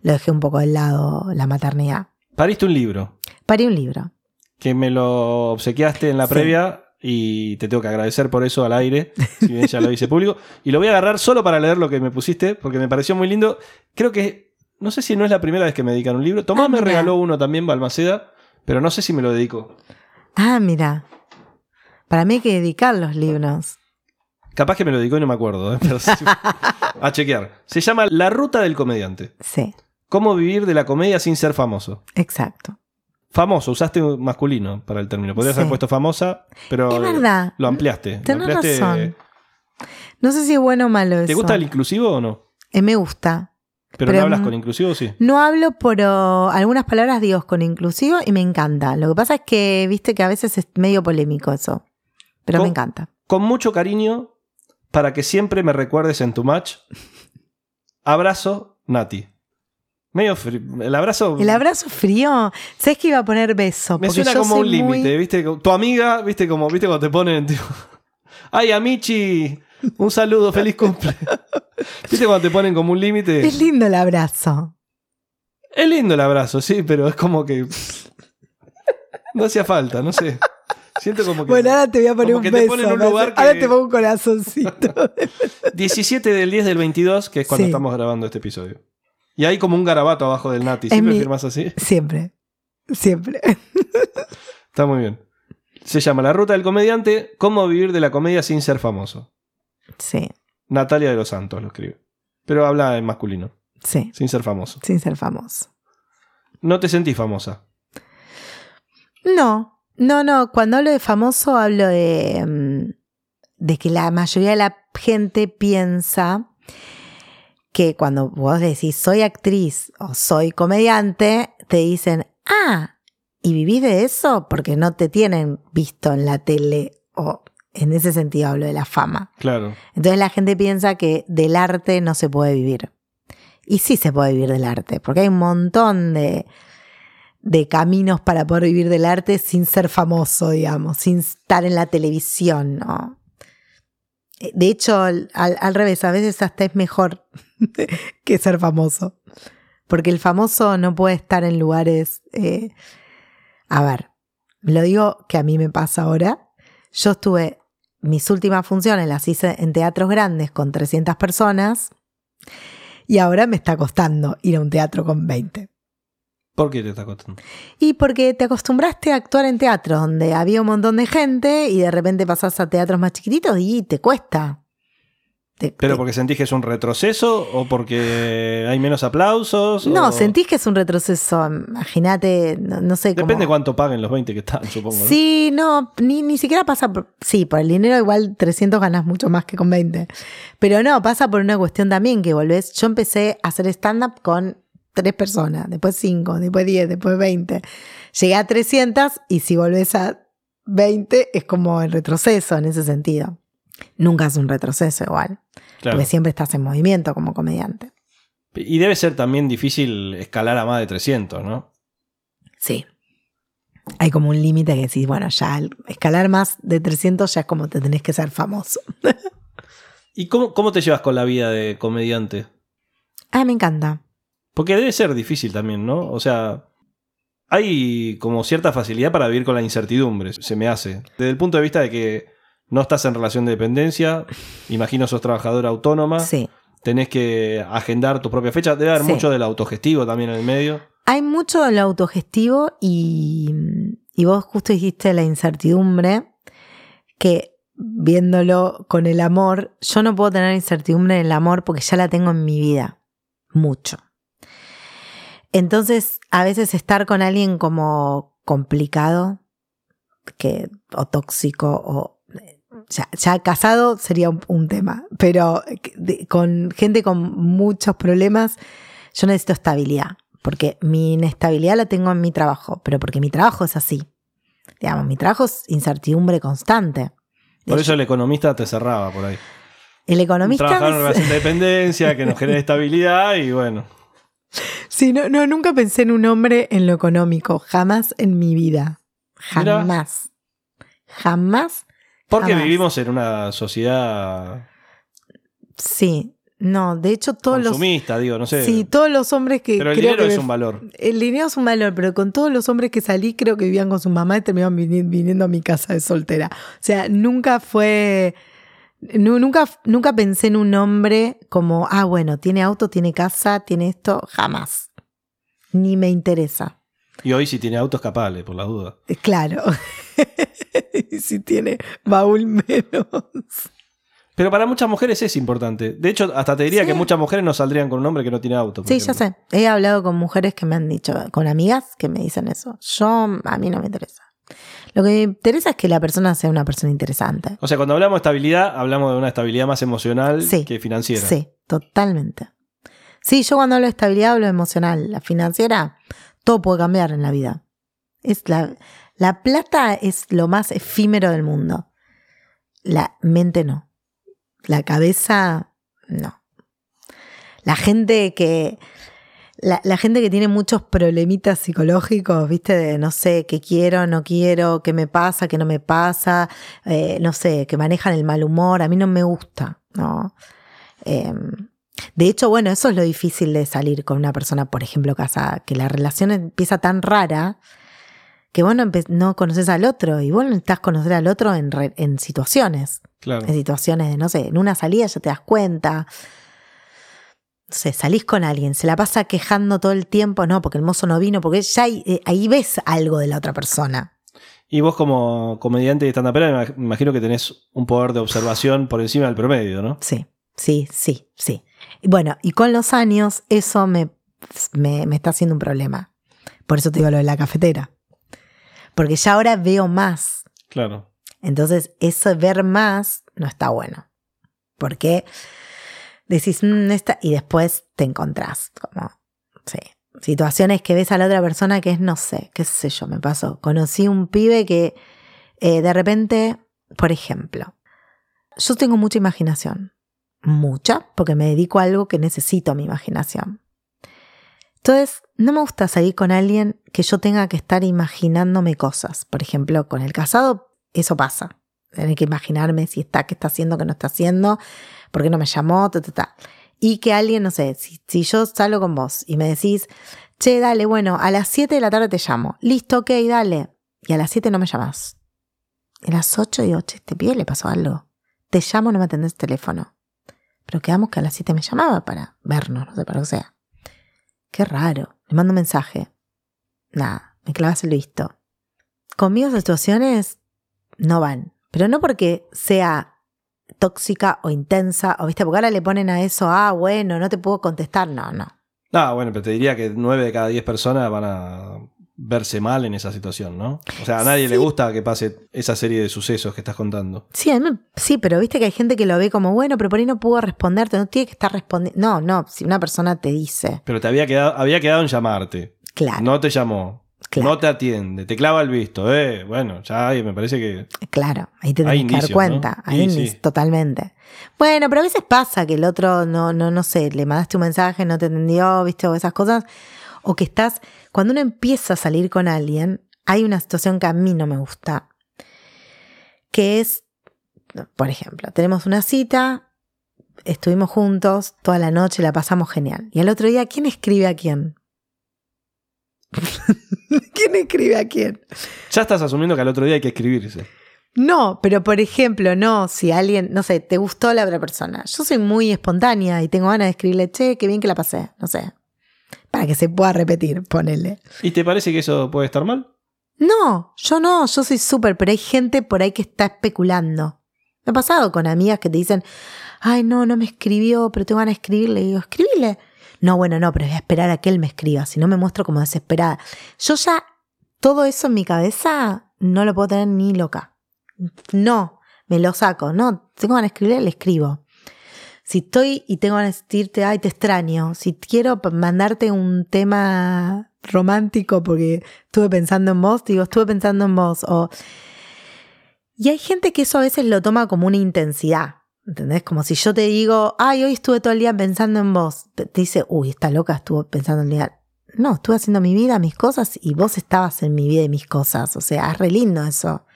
lo dejé un poco de lado la maternidad. Pariste un libro Paré un libro. que me lo obsequiaste en la Sí. previa y te tengo que agradecer por eso al aire, si bien ya lo hice público. Y lo voy a agarrar solo para leer lo que me pusiste, porque me pareció muy lindo. Creo que, no sé si no es la primera vez que me dedican un libro. Tomás Ah, me regaló uno también, Balmaceda, pero no sé si me lo dedico. Ah, mira. Para mí hay que dedicar los libros. Capaz que me lo dedicó y no me acuerdo, ¿eh? pero sí. a chequear. Se llama La Ruta del Comediante. Sí, ¿Cómo vivir de la comedia sin ser famoso? exacto. Famoso, usaste masculino para el término. Podrías haber puesto famosa, pero Es eh, verdad. lo ampliaste. Lo Tenés ampliaste- razón. No sé si es bueno o malo eso. ¿Te gusta el inclusivo o no? Eh, me gusta. Pero, Pero, no hablas con inclusivo, sí. No hablo por oh, algunas palabras digo con inclusivo y me encanta. Lo que pasa es que viste que a veces es medio polémico eso. Pero me encanta. Con mucho cariño, para que siempre me recuerdes en tu match. Abrazo, Nati. Medio fri- El abrazo. El abrazo frío. ¿Sabes que iba a poner beso? me suena como un límite, muy- ¿viste? Tu amiga, ¿viste? Como, ¿viste? Cuando te ponen. tipo, Ay, Amichi, un saludo, feliz cumple. ¿Viste cuando te ponen como un límite? Es lindo el abrazo. Es lindo el abrazo, sí, pero es como que. No hacía falta, no sé. Siento como que. Bueno, ahora te voy a poner un te beso. un lugar Ahora que- te pongo un corazoncito. 17 del 10 del 22, que es cuando Sí. estamos grabando este episodio. Y hay como un garabato abajo del Nati. ¿Siempre mi- firmas así? Siempre. Siempre. Está muy bien. Se llama La Ruta del Comediante, Cómo vivir de la comedia sin ser famoso. Sí, Natalia de los Santos lo escribe. Pero habla en masculino, sí. sin ser famoso. Sin ser famoso. No te sentís famosa. No, no, no. Cuando hablo de famoso hablo de, mm, de que la mayoría de la gente piensa que cuando vos decís soy actriz o soy comediante, te dicen, ah, ¿y vivís de eso? Porque no te tienen visto en la tele o en ese sentido hablo de la fama. Claro. Entonces la gente piensa que del arte no se puede vivir. Y sí se puede vivir del arte, porque hay un montón de, de caminos para poder vivir del arte sin ser famoso, digamos, sin estar en la televisión, ¿no? Eh, De hecho, al, al- al revés, a veces hasta es mejor que ser famoso. Porque el famoso no puede estar en lugares... eh, a ver, lo digo que a mí me pasa ahora. Yo estuve mis últimas funciones las hice en teatros grandes con 300 personas y ahora me está costando ir a un teatro con 20. ¿Por qué te está costando? Y porque te acostumbraste a actuar en teatros donde había un montón de gente y de repente pasás a teatros más chiquititos y te cuesta. Te- ¿Pero porque sentís que es un retroceso o porque hay menos aplausos? No, o- sentís que es un retroceso. Imagínate, no, no sé. Depende cuánto paguen los 20 que están, supongo. ¿no? Sí, no, ni, ni siquiera pasa por... Sí, por el dinero igual 300 ganas mucho más que con 20. Pero no, pasa por una cuestión también que volvés... Yo empecé a hacer stand-up con tres personas, después cinco, después 10, después 20. Llegué a 300 y si volvés a 20 es como el retroceso en ese sentido. Nunca es un retroceso igual, Claro. porque siempre estás en movimiento como comediante. Y debe ser también difícil escalar a más de 300, ¿no? Sí. Hay como un límite que decís, bueno, ya al escalar más de 300 ya es como te tenés que ser famoso. ¿Y cómo, cómo te llevas con la vida de comediante? Ah, me encanta. Porque debe ser difícil también, ¿no? O sea, hay como cierta facilidad para vivir con la incertidumbre, se me hace. Desde el punto de vista de que no estás en relación de dependencia, imagino sos trabajadora autónoma, Sí. tenés que agendar tu propia fecha, debe haber Sí. mucho del autogestivo también en el medio. Hay mucho de lo autogestivo y, y vos justo dijiste la incertidumbre, que viéndolo con el amor, yo no puedo tener incertidumbre en el amor porque ya la tengo en mi vida, mucho. Entonces, a veces estar con alguien como complicado, que, o tóxico, o ya, ya casado sería un, un tema, pero de- con gente con muchos problemas, yo necesito estabilidad, porque mi inestabilidad la tengo en mi trabajo, pero porque mi trabajo es así. Digamos, mi trabajo es incertidumbre constante. Por eso el economista te cerraba por ahí. El economista. Trabajar en relación de dependencia, que nos genere estabilidad y bueno. Sí, no, no, nunca pensé en un hombre en lo económico, jamás en mi vida. Mira. Jamás. Porque Jamás. vivimos en una sociedad Sí. No, de hecho, todos los. consumista, digo, no sé. Sí, todos los hombres que. pero el dinero que es un valor. El dinero es un valor, pero con todos los hombres que salí, creo que vivían con su mamá y terminaban vini- viniendo a mi casa de soltera. O sea, nunca fue. nu- nunca, nunca pensé en un hombre como, ah, bueno, tiene auto, tiene casa, tiene esto, jamás. Ni me interesa. Y hoy si tiene autos capales, por la duda. Eh, Claro. y si tiene baúl menos. Pero para muchas mujeres es importante. De hecho, hasta te diría Sí. que muchas mujeres no saldrían con un hombre que no tiene auto. Sí, ya sé. He hablado con mujeres que me han dicho, con amigas que me dicen eso. Yo, a mí no me interesa. Lo que me interesa es que la persona sea una persona interesante. O sea, cuando hablamos de estabilidad, hablamos de una estabilidad más emocional Sí. que financiera. Sí, totalmente. Sí, yo cuando hablo de estabilidad hablo de emocional. La financiera, todo puede cambiar en la vida. Es la, la plata es lo más efímero del mundo. La mente no. La cabeza, no. La gente que. La, la gente que tiene muchos problemitas psicológicos, viste, de no sé, qué quiero, no quiero, qué me pasa, qué no me pasa, eh, no sé, que manejan el mal humor, a mí no me gusta, ¿no? Eh, de hecho, bueno, eso es lo difícil de salir con una persona, por ejemplo, casada, que la relación empieza tan rara que vos no, conoces al otro y vos necesitas conocer al otro en, re- en situaciones, Claro. en situaciones de, no sé, en una salida ya te das cuenta. No sé, salís con alguien, se la pasa quejando todo el tiempo, no, porque el mozo no vino, porque ya ahí, eh, ahí ves algo de la otra persona. Y vos como comediante y stand me imag- me imagino que tenés un poder de observación por encima del promedio, ¿no? Sí, sí, sí, sí. Bueno, y con los años eso me, me, me está haciendo un problema. Por eso te digo lo de la cafetera. Porque ya ahora veo más. Claro. Entonces, eso de ver más no está bueno. Porque decís, "Mm, esta", y después te encontrás. Como, sí. Situaciones que ves a la otra persona que es, no sé, qué sé yo, me pasó. Conocí un pibe que eh, de repente, por ejemplo, yo tengo mucha imaginación. Mucha, porque me dedico a algo que necesito mi imaginación. Entonces, no me gusta salir con alguien que yo tenga que estar imaginándome cosas. Por ejemplo, con el casado, eso pasa. Tener que imaginarme si está, qué está haciendo, qué no está haciendo, por qué no me llamó, ta, ta, ta. Y que alguien, no sé, si, yo salgo con vos y me decís, che, dale, bueno, a las 7 de la tarde te llamo. Listo, ok, dale. Y a las 7 no me llamas. A las 8 digo, che, este pibe le pasó algo. Te llamo, no me atendés el teléfono. Pero quedamos que a las 7 me llamaba para vernos, no sé, para que sea. Qué raro. Le mando un mensaje. Nada, me clavas el visto. Conmigo esas situaciones no van. Pero no porque sea tóxica o intensa, o viste, porque ahora le ponen a eso, ah, bueno, no te puedo contestar. No, no. Ah, bueno, pero te diría que 9 de cada 10 personas van a verse mal en esa situación, ¿no? O sea, a nadie le gusta que pase esa serie de sucesos que estás contando. Sí, a mí sí, pero viste que hay gente que lo ve como, bueno, pero por ahí no pudo responderte, no tiene que estar respondiendo. No, no, si una persona te dice, Pero te había quedado, había quedado en llamarte. claro, No te llamó. claro, No te atiende. Te clava el visto. Eh, bueno, ya ahí me parece que. claro, ahí te Hay tenés que dar cuenta, ¿no? ahí sí. totalmente. Bueno, pero a veces pasa que el otro no, no, no sé, le mandaste un mensaje, no te entendió, viste, o esas cosas, o que estás, cuando uno empieza a salir con alguien, hay una situación que a mí no me gusta, que es, por ejemplo, tenemos una cita, estuvimos juntos toda la noche, la pasamos genial, y al otro día, ¿quién escribe a quién? ¿Quién escribe a quién? Ya estás asumiendo que al otro día hay que escribirse. No, pero por ejemplo, no, si alguien, no sé, te gustó la otra persona. Yo soy muy espontánea y tengo ganas de escribirle, che, qué bien que la pasé, no sé. Para que se pueda repetir, ponele. ¿Y te parece que eso puede estar mal? No, yo no, yo soy súper, pero hay gente por ahí que está especulando. Me ha pasado con amigas que te dicen, ay, no, no me escribió, pero tengo ganas de escribirle. Y digo, escribile. No, bueno, no, pero voy a esperar a que él me escriba, si no me muestro como desesperada. Yo ya, todo eso en mi cabeza, no lo puedo tener ni loca. No, me lo saco, no, tengo ganas de escribirle, le escribo. Si estoy y tengo de decirte, ay, te extraño. Si quiero mandarte un tema romántico porque estuve pensando en vos, digo, estuve pensando en vos. Y hay gente que eso a veces lo toma como una intensidad. ¿Entendés? Como si yo te digo, ay, hoy estuve todo el día pensando en vos. Te, dice, uy, esta loca estuvo pensando el día. No, estuve haciendo mi vida, mis cosas, y vos estabas en mi vida y mis cosas. O sea, es re lindo eso.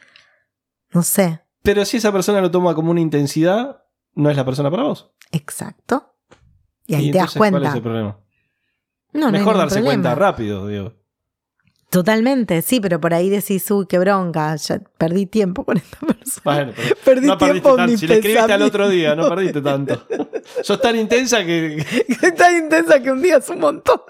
No sé. Pero si esa persona lo toma como una intensidad, no es la persona para vos. Exacto. Y ahí te das cuenta. ¿Cuál es el problema? No, Mejor no darse cuenta rápido, digo. Totalmente, sí, pero por ahí decís, uy, qué bronca, ya perdí tiempo con esta persona. Bueno, pero Perdí no tiempo en mis Si le escribiste al otro día, no perdiste tanto. Sos tan intensa que. Tan intensa que un día es un montón.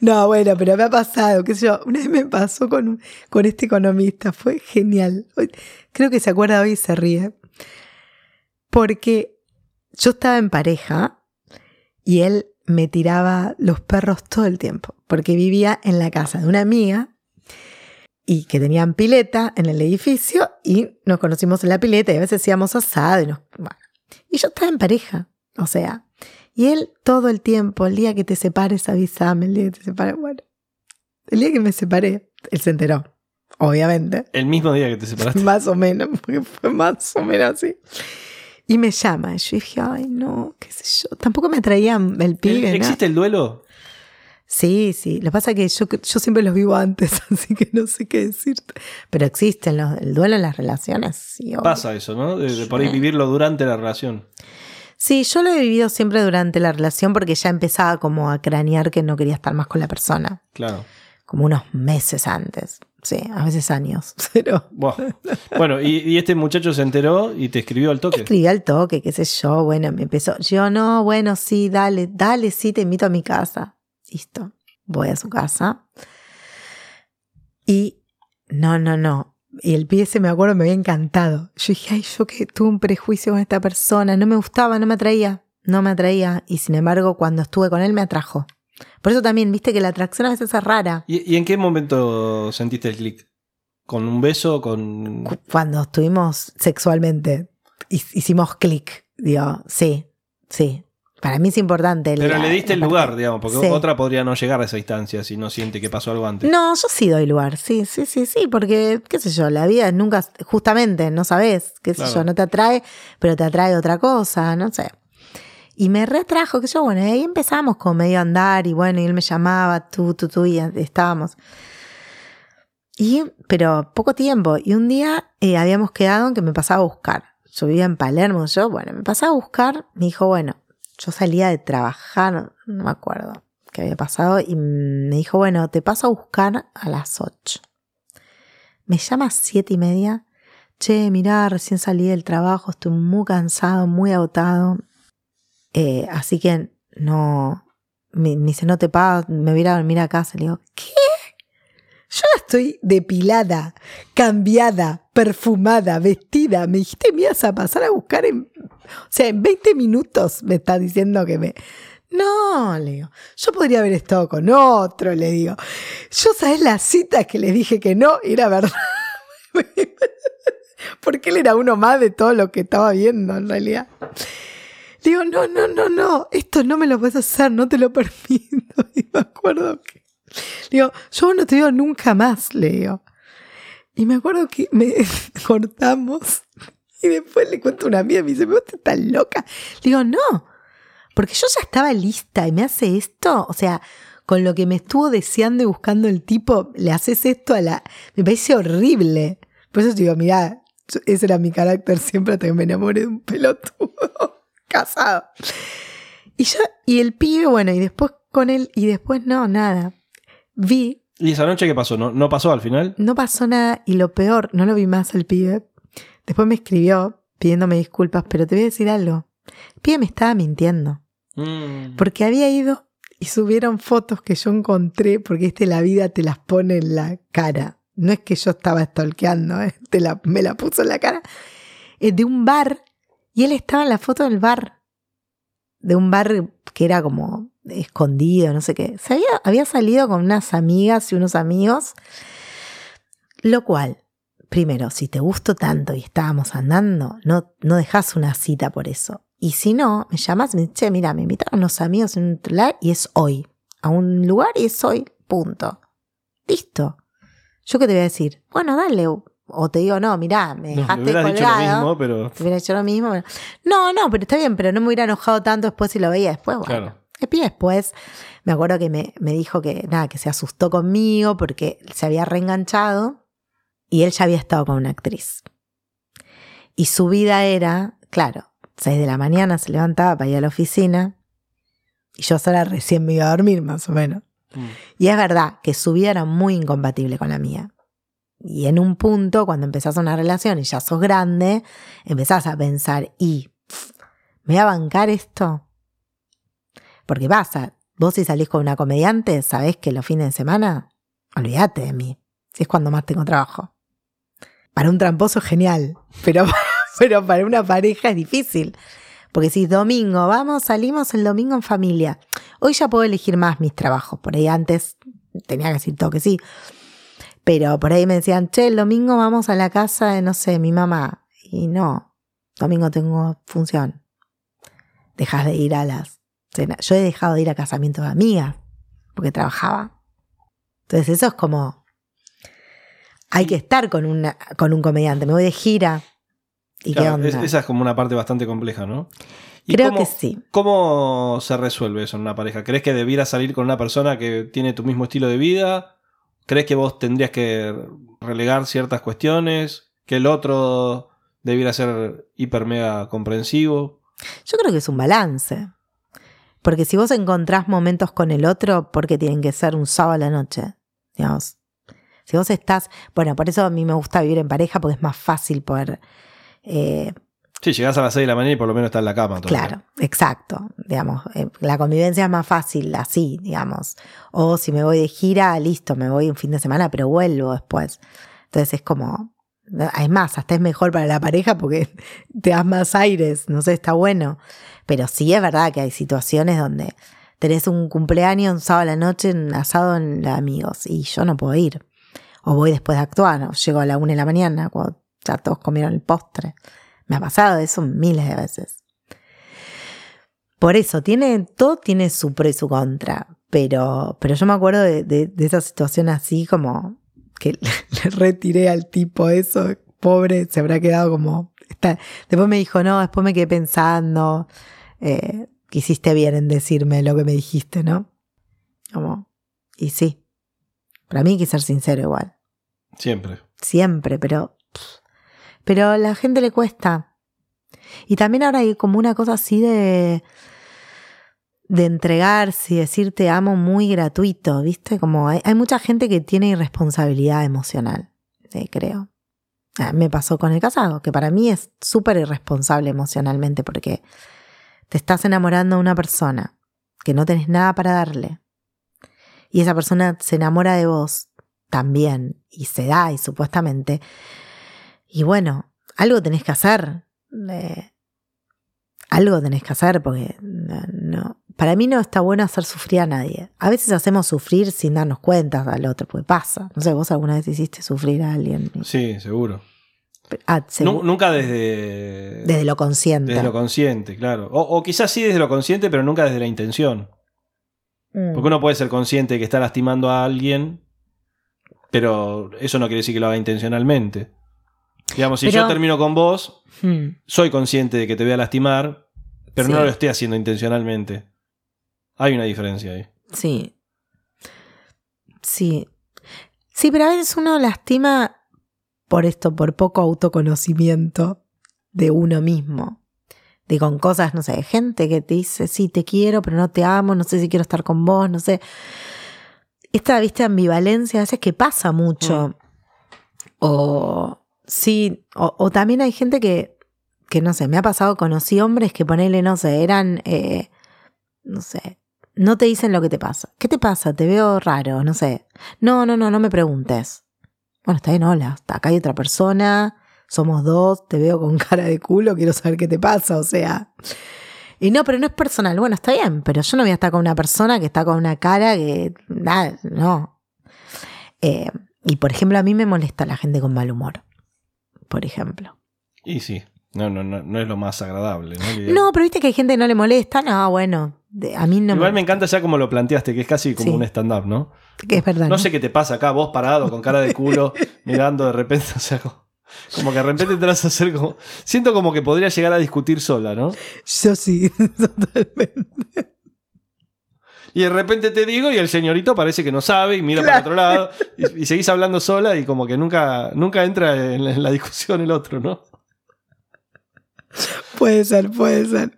No, bueno, pero me ha pasado, qué sé yo, una vez me pasó con, con este economista, fue genial. Creo que se acuerda hoy y se ríe. Porque yo estaba en pareja y él me tiraba los perros todo el tiempo, porque vivía en la casa de una amiga y que tenían pileta en el edificio y nos conocimos en la pileta y a veces hacíamos asado y nos... bueno. Y yo estaba en pareja, o sea, y él todo el tiempo, el día que te separes, avísame, el día que te separes, bueno, el día que me separé, él se enteró, obviamente, El mismo día que te separaste. más o menos, porque fue más o menos así. Y me llama, y yo dije, ay, no, qué sé yo, tampoco me atraía el pibe, ¿no? ¿Existe el duelo? Sí, sí. Lo que pasa es que yo, yo siempre los vivo antes, así que no sé qué decirte. Pero existen los, el duelo en las relaciones. Sí. Pasa eso, ¿no? De, de por ahí vivirlo durante la relación. Sí, yo lo he vivido siempre durante la relación porque ya empezaba como a cranear que no quería estar más con la persona. Claro. Como unos meses antes. Sí, a veces años. Pero. Bueno, y, y este muchacho se enteró y te escribió al toque. escribí al toque, qué sé yo. Bueno, me empezó. Yo no, bueno, sí, dale, dale, sí, te invito a mi casa. Listo. Voy a su casa. Y no, no, no. Y el pie se me acuerdo, me había encantado. Yo dije, ay, yo que tuve un prejuicio con esta persona, no me gustaba, no me atraía, no me atraía. Y sin embargo, cuando estuve con él me atrajo. Por eso también, viste que la atracción a veces es rara. ¿Y, y en qué momento sentiste el clic? ¿Con un beso? ¿Con.? Cu- Cuando estuvimos sexualmente, hi- hicimos clic. Digo, sí, sí. Para mí es importante. Pero la- le diste el lugar, parte- digamos, porque Sí. otra podría no llegar a esa instancia si no siente que pasó algo antes. No, yo sí doy lugar, sí, sí, sí, sí, porque, qué sé yo, la vida nunca, justamente, no sabes, qué sé Claro. yo, no te atrae, pero te atrae otra cosa, no sé. Y me retrajo, que yo, bueno, ahí empezamos con medio andar, y bueno, y él me llamaba, tú, tú, tú, y estábamos. Y, pero poco tiempo, y un día eh, habíamos quedado en que me pasaba a buscar. Yo vivía en Palermo, yo, bueno, me pasaba a buscar, me dijo, bueno, yo salía de trabajar, no me acuerdo qué había pasado, y me dijo, bueno, te paso a buscar a las 8. Me llama a siete y media. Che, mirá, recién salí del trabajo, estoy muy cansado, muy agotado. Eh, así que no. Me, me dice, no te pago, me voy a a dormir a casa. Le digo, ¿qué? Yo estoy depilada, cambiada, perfumada, vestida. Me dijiste, me ibas a pasar a buscar en. O sea, en 20 minutos me está diciendo que me. No, le digo. Yo podría haber estado con otro, le digo. Yo, ¿sabes las citas que le dije que no? Y Era verdad. Porque él era uno más de todo lo que estaba viendo, en realidad. Digo, no, no, no, no, esto no me lo puedes hacer, no te lo permito. Y me acuerdo que. Digo, yo no te digo nunca más, le digo. Y me acuerdo que me cortamos. Y después le cuento a una amiga y me dice, ¿vos estás loca? Le digo, no. Porque yo ya estaba lista y me hace esto. O sea, con lo que me estuvo deseando y buscando el tipo, le haces esto a la. Me parece horrible. Por eso digo, mirá, ese era mi carácter siempre hasta que me enamoré de un pelotudo casado. Y yo, y el pibe, bueno, y después con él, y después no, nada. Vi ¿Y esa noche qué pasó? ¿No, no pasó al final? No pasó nada y lo peor, no lo vi más al pibe. Después me escribió pidiéndome disculpas, pero te voy a decir algo. El pibe me estaba mintiendo. Mm. Porque había ido y subieron fotos que yo encontré, porque este la vida te las pone en la cara. No es que yo estaba stalkeando, ¿eh? Te la- me la puso en la cara. de un bar y él estaba en la foto del bar. De un bar que era como escondido, no sé qué. Se había, salido con unas amigas y unos amigos. Lo cual, primero, si te gustó tanto y estábamos andando, no, no dejas una cita por eso. Y si no, me llamas y me dices, che, mira, me invitaron unos amigos en un lugar y es hoy. A un lugar y es hoy. Punto. Listo. ¿Yo qué te voy a decir? Bueno, dale. O te digo, no, mirá, me No, dejaste me hubieras dicho lo colgado. mismo, pero. Te hubiera hecho lo mismo. pero- No, no, pero está bien, pero no me hubiera enojado tanto después si lo veía después. Bueno, Claro. pibe después, me acuerdo que me, me dijo que nada, que se asustó conmigo porque se había reenganchado y él ya había estado con una actriz. Y su vida era, claro, 6 de la mañana se levantaba para ir a la oficina y yo sola recién me iba a dormir, más o menos. Mm. Y es verdad que su vida era muy incompatible con la mía. Y en un punto, cuando empezás una relación y ya sos grande, empezás a pensar, ¿y me voy a bancar esto? Porque pasa, vos si salís con una comediante, sabés que los fines de semana, olvídate de mí, si es cuando más tengo trabajo. Para un tramposo es genial, pero, pero para una pareja es difícil. Porque si domingo, vamos, salimos el domingo en familia. Hoy ya puedo elegir más mis trabajos. Por ahí antes tenía que decir todo que sí. Pero por ahí me decían, che, el domingo vamos a la casa de, no sé, mi mamá. Y no, domingo tengo función. Dejas de ir a las cenas. Yo he dejado de ir a casamientos de amigas porque trabajaba. Entonces eso es como... Hay que estar con, una, con un comediante. Me voy de gira. ¿Y Claro, qué onda? es- esa es como una parte bastante compleja, ¿no? ¿Y Creo cómo- que sí. ¿Cómo se resuelve eso en una pareja? ¿Crees que debiera salir con una persona que tiene tu mismo estilo de vida? ¿Crees que vos tendrías que relegar ciertas cuestiones? ¿Que el otro debiera ser hiper mega comprensivo? Yo creo que es un balance. Porque si vos encontrás momentos con el otro, ¿por qué tienen que ser un sábado a la noche? Digamos. Si vos estás. Bueno, por eso a mí me gusta vivir en pareja, porque es más fácil poder. eh, Sí, llegás a las 6 de la mañana y por lo menos está en la cama. todavía. claro, exacto. Digamos, eh, la convivencia es más fácil así, digamos. O si me voy de gira, listo, me voy un fin de semana, pero vuelvo después. Entonces es como. Es más, hasta es mejor para la pareja porque te das más aires, no sé, está bueno. Pero sí es verdad que hay situaciones donde tenés un cumpleaños un sábado a la noche, un asado en la amigos, y yo no puedo ir. O voy después de actuar, o llego a la una de la mañana cuando ya todos comieron el postre. Me ha pasado eso miles de veces. Por eso, tiene, todo tiene su pro y su contra. Pero, pero yo me acuerdo de, de- de esa situación así como que le retiré al tipo eso, pobre, se habrá quedado como... está- Después me dijo, no, después me quedé pensando, eh, que hiciste bien en decirme lo que me dijiste, ¿no? Como, y sí, para mí hay que ser sincero igual, Siempre. siempre, pero... Pero a la gente le cuesta. Y también ahora hay como una cosa así de de entregarse y decir te amo muy gratuito, ¿viste? Como hay, mucha gente que tiene irresponsabilidad emocional, eh, creo. Ah, Me pasó con el casado, que para mí es súper irresponsable emocionalmente porque te estás enamorando de una persona que no tenés nada para darle y esa persona se enamora de vos también y se da y supuestamente y bueno, algo tenés que hacer. eh, algo tenés que hacer porque no, no- para mí no está bueno hacer sufrir a nadie. A veces hacemos sufrir sin darnos cuenta al otro, porque pasa. No sé, vos alguna vez hiciste sufrir a alguien. Sí, seguro. Ah, seguro. Nunca desde, desde lo consciente. desde lo consciente, claro. O, o quizás sí desde lo consciente, pero nunca desde la intención. Mm. Porque uno puede ser consciente de que está lastimando a alguien, pero eso no quiere decir que lo haga intencionalmente. Digamos, si Pero- yo termino con vos, Mm. soy consciente de que te voy a lastimar, pero no lo estoy haciendo intencionalmente. Hay una diferencia ahí. Sí. Sí. Sí, pero a veces uno lastima por esto, por poco autoconocimiento de uno mismo. De con cosas, no sé, gente que te dice, sí, te quiero, pero no te amo, no sé si quiero estar con vos, no sé. esta, viste, ambivalencia a veces que pasa mucho. O sí, o, o también hay gente que, que no sé, me ha pasado, conocí hombres que ponele, no sé, eran, eh, no sé, no te dicen lo que te pasa. ¿Qué te pasa? Te veo raro, no sé. No, no, no, no me preguntes. Bueno, está bien, hola, acá hay otra persona, somos dos, te veo con cara de culo, quiero saber qué te pasa, o sea. Y no, pero no es personal. Bueno, está bien, pero yo no voy a estar con una persona que está con una cara que. Nada, no. Eh, y por ejemplo, a mí me molesta la gente con mal humor. Por ejemplo. Y sí, no, no, no, no es lo más agradable. ¿no? No, pero viste que hay gente que no le molesta. No, bueno, de- a mí no Igual me encanta ya como lo planteaste, que es casi como Sí. un stand-up, ¿no? Que es verdad. No sé qué te pasa acá, vos parado con cara de culo, mirando de repente, o sea, como, como que de repente te vas a hacer como. Siento como que podría llegar a discutir sola, ¿no? Yo sí, totalmente. Y de repente te digo y el señorito parece que no sabe y mira para otro lado y, y seguís hablando sola y como que nunca, nunca entra en la, en la discusión el otro, ¿no? Puede ser, puede ser.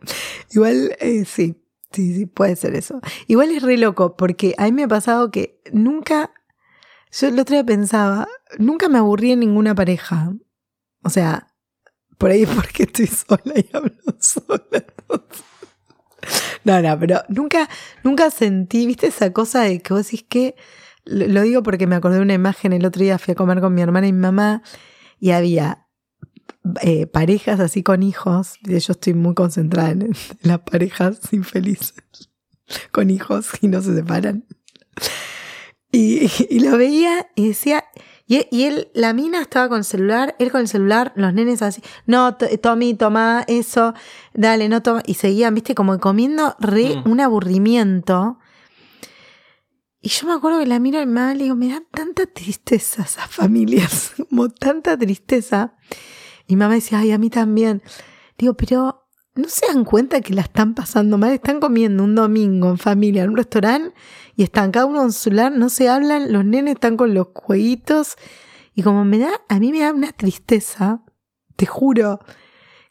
Igual, eh, sí, sí, sí, puede ser eso. Igual es re loco, porque a mí me ha pasado que nunca, yo el otro día pensaba, nunca me aburrí en ninguna pareja. O sea, por ahí es porque estoy sola y hablo sola. entonces. No, no, pero nunca, nunca sentí, viste esa cosa de que vos decís que, lo digo porque me acordé de una imagen, el otro día fui a comer con mi hermana y mi mamá y había eh, parejas así con hijos. Yo estoy muy concentrada en, en las parejas infelices con hijos y no se separan. Y, y lo veía y decía, y, y él, la mina estaba con el celular, él con el celular, los nenes así, no, to- Tommy, toma eso, dale, no toma, y seguían, viste, como comiendo re Mm. un aburrimiento. Y yo me acuerdo que la miro a mi mamá y digo, me da tanta tristeza esas familias, como tanta tristeza. Y mamá decía, ay, a mí también. Digo, pero ¿no se dan cuenta que la están pasando mal? Están comiendo un domingo en familia en un restaurante y están cada uno en su celular, no se hablan, los nenes están con los jueguitos. Y como me da, a mí me da una tristeza, te juro.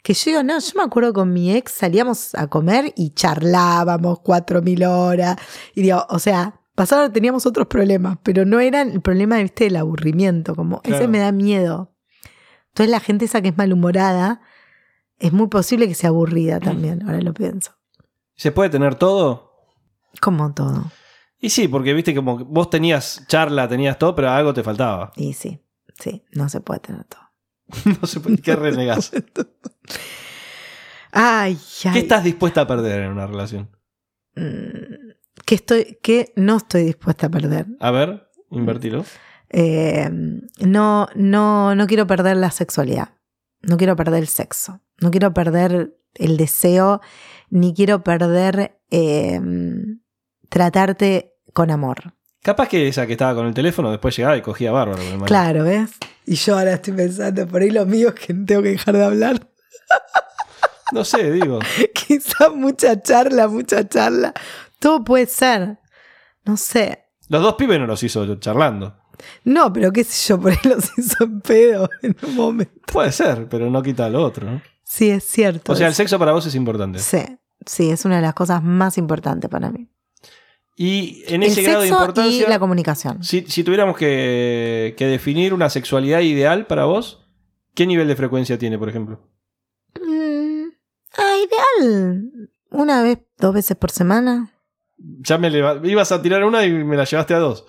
Que yo digo, no, yo me acuerdo con mi ex salíamos a comer y charlábamos cuatro mil horas. Y digo, o sea, pasaron, teníamos otros problemas, pero no eran el problema, viste, del aburrimiento, como ese me da miedo. Entonces la gente esa que es malhumorada, es muy posible que sea aburrida también, ahora lo pienso. ¿Se puede tener todo? Como todo. Y sí, porque viste como que vos tenías charla, tenías todo, pero algo te faltaba. Y sí, sí, no se puede tener todo. No se puede, ¿Qué renegás? Ay, ay. ¿Qué estás dispuesta a perder en una relación? Mm, que estoy, que no estoy dispuesta a perder. A ver, invertilo. Eh, no, no, no quiero perder la sexualidad. No quiero perder el sexo. No quiero perder el deseo. Ni quiero perder eh, tratarte con amor. Capaz que esa que estaba con el teléfono después llegaba y cogía bárbaro. con el. Claro, ¿ves? Y yo ahora estoy pensando, por ahí lo mío es que tengo que dejar de hablar. No sé, digo. Quizá mucha charla, mucha charla. Todo puede ser. No sé. Los dos pibes no los hizo charlando. No, pero qué sé yo, por ahí los hizo en pedo en un momento. Puede ser, pero no quita lo otro, ¿no? Sí, es cierto. O sea, el sexo para vos es importante. Sí, sí, es una de las cosas más importantes para mí. Y en El ese grado de sexo y importancia, la comunicación. si, si tuviéramos que, que definir una sexualidad ideal para vos, ¿qué nivel de frecuencia tiene, por ejemplo? Mm, ah, ideal. Una vez, dos veces por semana. Ya me ibas a tirar una y me la llevaste a dos.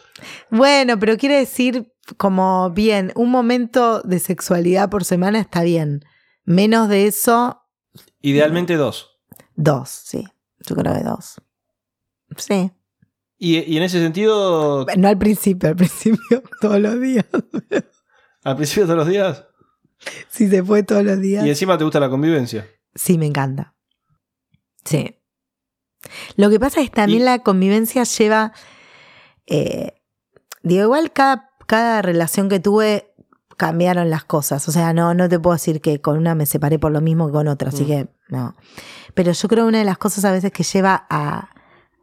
Bueno, pero quiere decir como bien, un momento de sexualidad por semana está bien. Menos de eso, Idealmente dos. dos, sí. Yo creo que dos. Sí. Y, y en ese sentido, No al principio, al principio todos los días. al principio todos los días, Si se puede todos los días. y encima te gusta la convivencia. Sí, me encanta. Sí. Lo que pasa es que también Y- la convivencia lleva. eh, digo, igual cada, cada relación que tuve cambiaron las cosas. O sea, no, no te puedo decir que con una me separé por lo mismo que con otra, así Mm. que no. Pero yo creo que una de las cosas a veces que lleva a,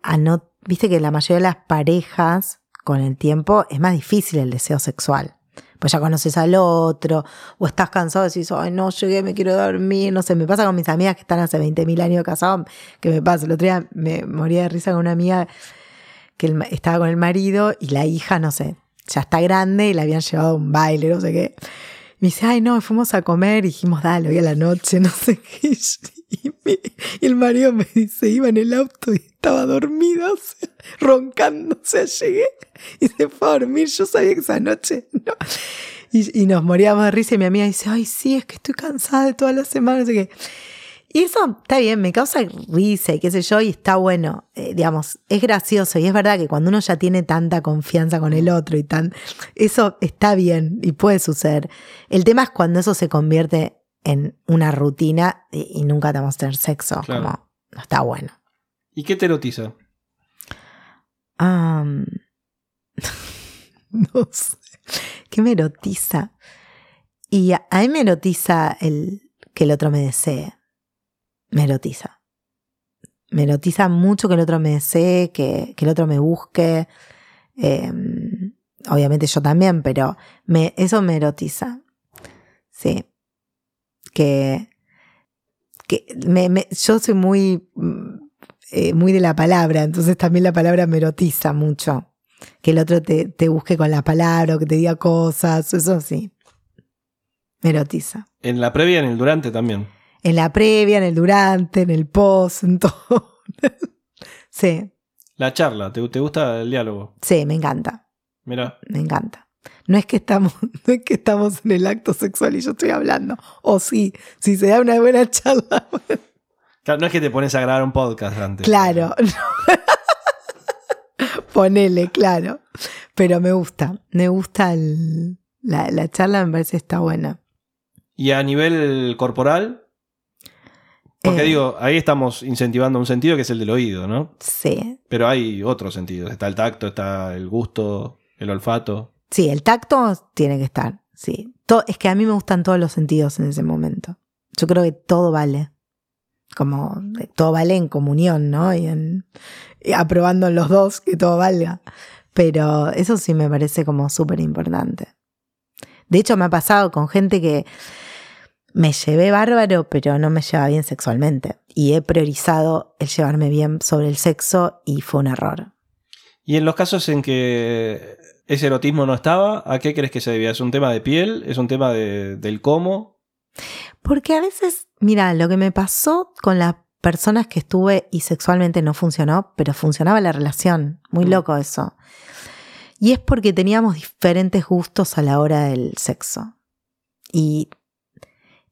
a no. Viste que la mayoría de las parejas, con el tiempo, es más difícil el deseo sexual. Pues ya conoces al otro, o estás cansado decís, ay, no llegué, me quiero dormir. No sé, me pasa con mis amigas que están hace 20.000 años casados, que me pasa. El otro día me moría de risa con una amiga que estaba con el marido y la hija, no sé, ya está grande y la habían llevado a un baile, no sé qué. Me dice, ay, no, fuimos a comer y dijimos, dale, hoy a la noche, no sé qué. Y, el marido me dice, iba en el auto y estaba dormida, o sea, roncando, o sea, llegué y se fue a dormir. Yo sabía que esa noche no. Y, y nos moríamos de risa y mi amiga dice, ay, sí, es que estoy cansada de toda la semana, no sé. Y eso está bien, me causa risa y qué sé yo, y está bueno, eh, digamos, es gracioso y es verdad que cuando uno ya tiene tanta confianza con el otro y tan, eso está bien y puede suceder. El tema es cuando eso se convierte en una rutina y, y nunca te vamos a tener sexo, Claro. como no está bueno. ¿Y qué te erotiza? No sé, ¿qué me erotiza? Y a, a mí me erotiza el que el otro me desee. Me erotiza. Me erotiza mucho que el otro me desee, que, que el otro me busque. Em, obviamente yo también, pero me, eso me erotiza. Sí. Que, que me, me- yo soy muy, mm, eh, muy de la palabra, entonces también la palabra me erotiza mucho. Que el otro te, te busque con la palabra o que te diga cosas, eso sí. Me erotiza. En la previa en el durante también. En la previa, en el durante, en el post, en todo. sí, La charla, ¿te, te gusta el diálogo? sí, me encanta. Mira, Me encanta. No es que estamos, no es que estamos en el acto sexual y yo estoy hablando. O sí, si se da una buena charla. no es que te pones a grabar un podcast antes. Claro. Ponele, claro. Pero me gusta. Me gusta el- la, la charla, me parece está buena. Y a nivel corporal, porque Eh. digo, ahí estamos incentivando un sentido que es el del oído, ¿no? Sí. Pero hay otros sentidos. Está el tacto, está el gusto, el olfato. Sí, el tacto tiene que estar. Sí. Es que a mí me gustan todos los sentidos en ese momento. Yo creo que todo vale. Como eh, todo vale en comunión, ¿no? Y, en, aprobando los dos que todo valga. Pero eso sí me parece como súper importante. De hecho, me ha pasado con gente que me llevé bárbaro, pero no me lleva bien sexualmente. Y he priorizado el llevarme bien sobre el sexo y fue un error. Y en los casos en que ese erotismo no estaba, ¿a qué crees que se debía? ¿Es un tema de piel? ¿Es un tema de- del cómo? Porque a veces, mira, lo que me pasó con las personas que estuve y sexualmente no funcionó, pero funcionaba la relación. Muy Mm. loco eso. Y es porque teníamos diferentes gustos a la hora del sexo. Y,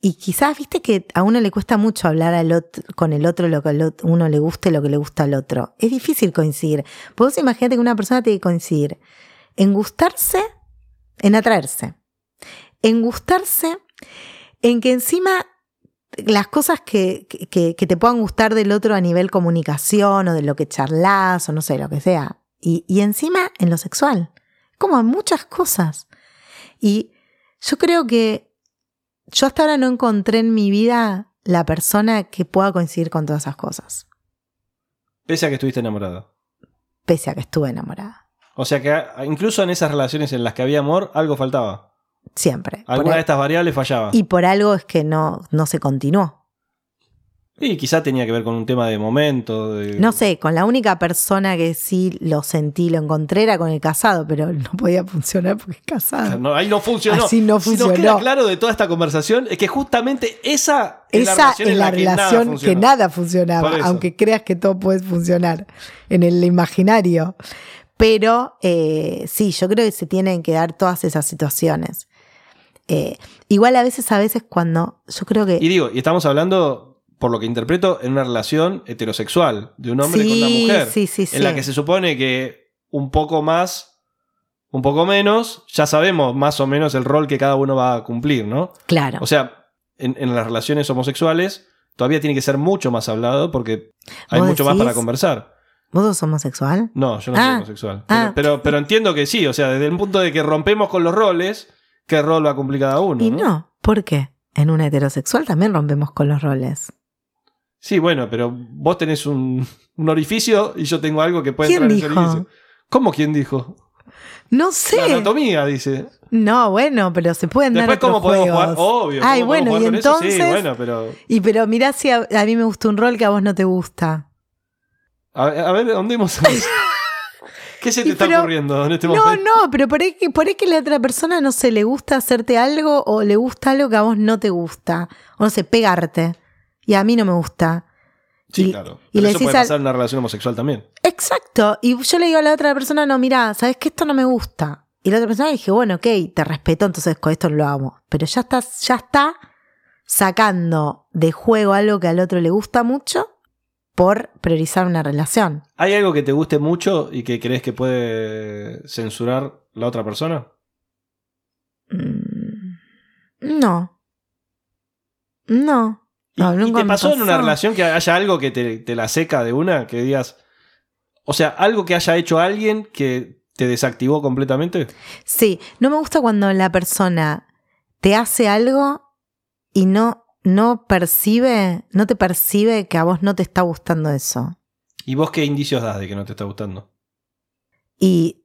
y quizás, viste que a uno le cuesta mucho hablar al otro, con el otro lo que uno le guste, lo que le gusta al otro. Es difícil coincidir. Vos imagínate que una persona tiene que coincidir en gustarse, en atraerse. En gustarse, en que encima las cosas que, que- que te puedan gustar del otro a nivel comunicación o de lo que charlas o no sé, lo que sea. Y, y encima en lo sexual. Como en muchas cosas. Y yo creo que yo hasta ahora no encontré en mi vida la persona que pueda coincidir con todas esas cosas. Pese a que estuviste enamorada. Pese a que estuve enamorada. O sea que a- incluso en esas relaciones en las que había amor, algo faltaba. Siempre. Alguna al- de estas variables fallaba. y por algo es que no, no se continuó. Y quizá tenía que ver con un tema de momento. de- No sé, con la única persona que sí lo sentí, lo encontré era con el casado, pero no podía funcionar porque es casado. No, ahí no funcionó. Así no Si nos funcionó. queda claro de toda esta conversación es que justamente esa es la Esa relación es en la, la, que nada relación que funcionó. nada funcionaba, aunque creas que todo puede funcionar en el imaginario. Pero eh, sí, yo creo que se tienen que dar todas esas situaciones. Eh, igual a veces, a veces cuando yo creo que... Y digo, y estamos hablando, por lo que interpreto, en una relación heterosexual, de un hombre con una mujer. sí, sí, En la que se supone que un poco más, un poco menos, ya sabemos más o menos el rol que cada uno va a cumplir, ¿no? Claro. O sea, en, en las relaciones homosexuales todavía tiene que ser mucho más hablado porque hay ¿Vos mucho más para conversar. ¿Vos sos homosexual? No, yo no soy Ah, homosexual. ah. Pero, pero, entiendo que sí, o sea, desde el punto de que rompemos con los roles, ¿qué rol va a cumplir cada uno? y ¿no? no, ¿por qué? En una heterosexual también rompemos con los roles. Sí, bueno, pero vos tenés un, un orificio y yo tengo algo que puede ¿Quién entrar en ese dijo? orificio. ¿Cómo quién dijo? No La sé. anatomía, dice. No, bueno, pero se pueden dar Después, ¿cómo otros podemos juegos. jugar? Obvio. Ay, ¿cómo podemos bueno, y? Sí, entonces- bueno, pero. Y pero mirá si a, a mí me gusta un rol que a vos no te gusta. A, a ver, ¿dónde hemos.? ¿Qué se te Y está pero- ocurriendo en este No, momento? no, pero por ahí, que, por ahí que la otra persona, no sé, le gusta hacerte algo o le gusta algo que a vos no te gusta. O no sé, pegarte. Y a mí no me gusta. Sí, y- claro. y Pero le eso puede al- pasar en una relación homosexual también. Exacto. Y yo le digo a la otra persona, no, mira, sabes que esto no me gusta. Y la otra persona dije, bueno, ok, te respeto, entonces con esto lo amo. Pero ya está, ya está sacando de juego algo que al otro le gusta mucho por priorizar una relación. ¿Hay algo que te guste mucho y que crees que puede censurar la otra persona? Mm, No. No. ¿Y, No, y te pasó en una relación que haya algo que te, te la seca de una? Que digas. O sea, algo que haya hecho alguien que te desactivó completamente. Sí, no me gusta cuando la persona te hace algo y no, no percibe, no te percibe que a vos no te está gustando eso. ¿Y vos qué indicios das de que no te está gustando? Y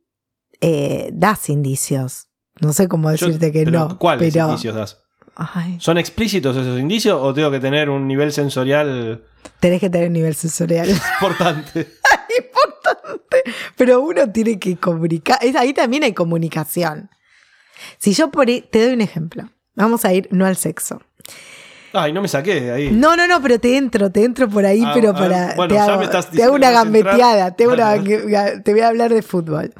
eh, das indicios. No sé cómo Yo- decirte que pero no. ¿Cuáles pero, indicios das? Ay, ¿Son explícitos esos indicios o tengo que tener un nivel sensorial tenés que tener un nivel sensorial importante? importante. Pero uno tiene que comunicar. Ahí también hay comunicación. Si yo por ahí- te doy un ejemplo. Vamos a ir no al sexo. Ay, no me saqué de ahí. No, no, no, pero te entro, te entro por ahí, Ah, pero ah, para. bueno, te, hago, te hago una gambeteada, te, una te voy a hablar de fútbol.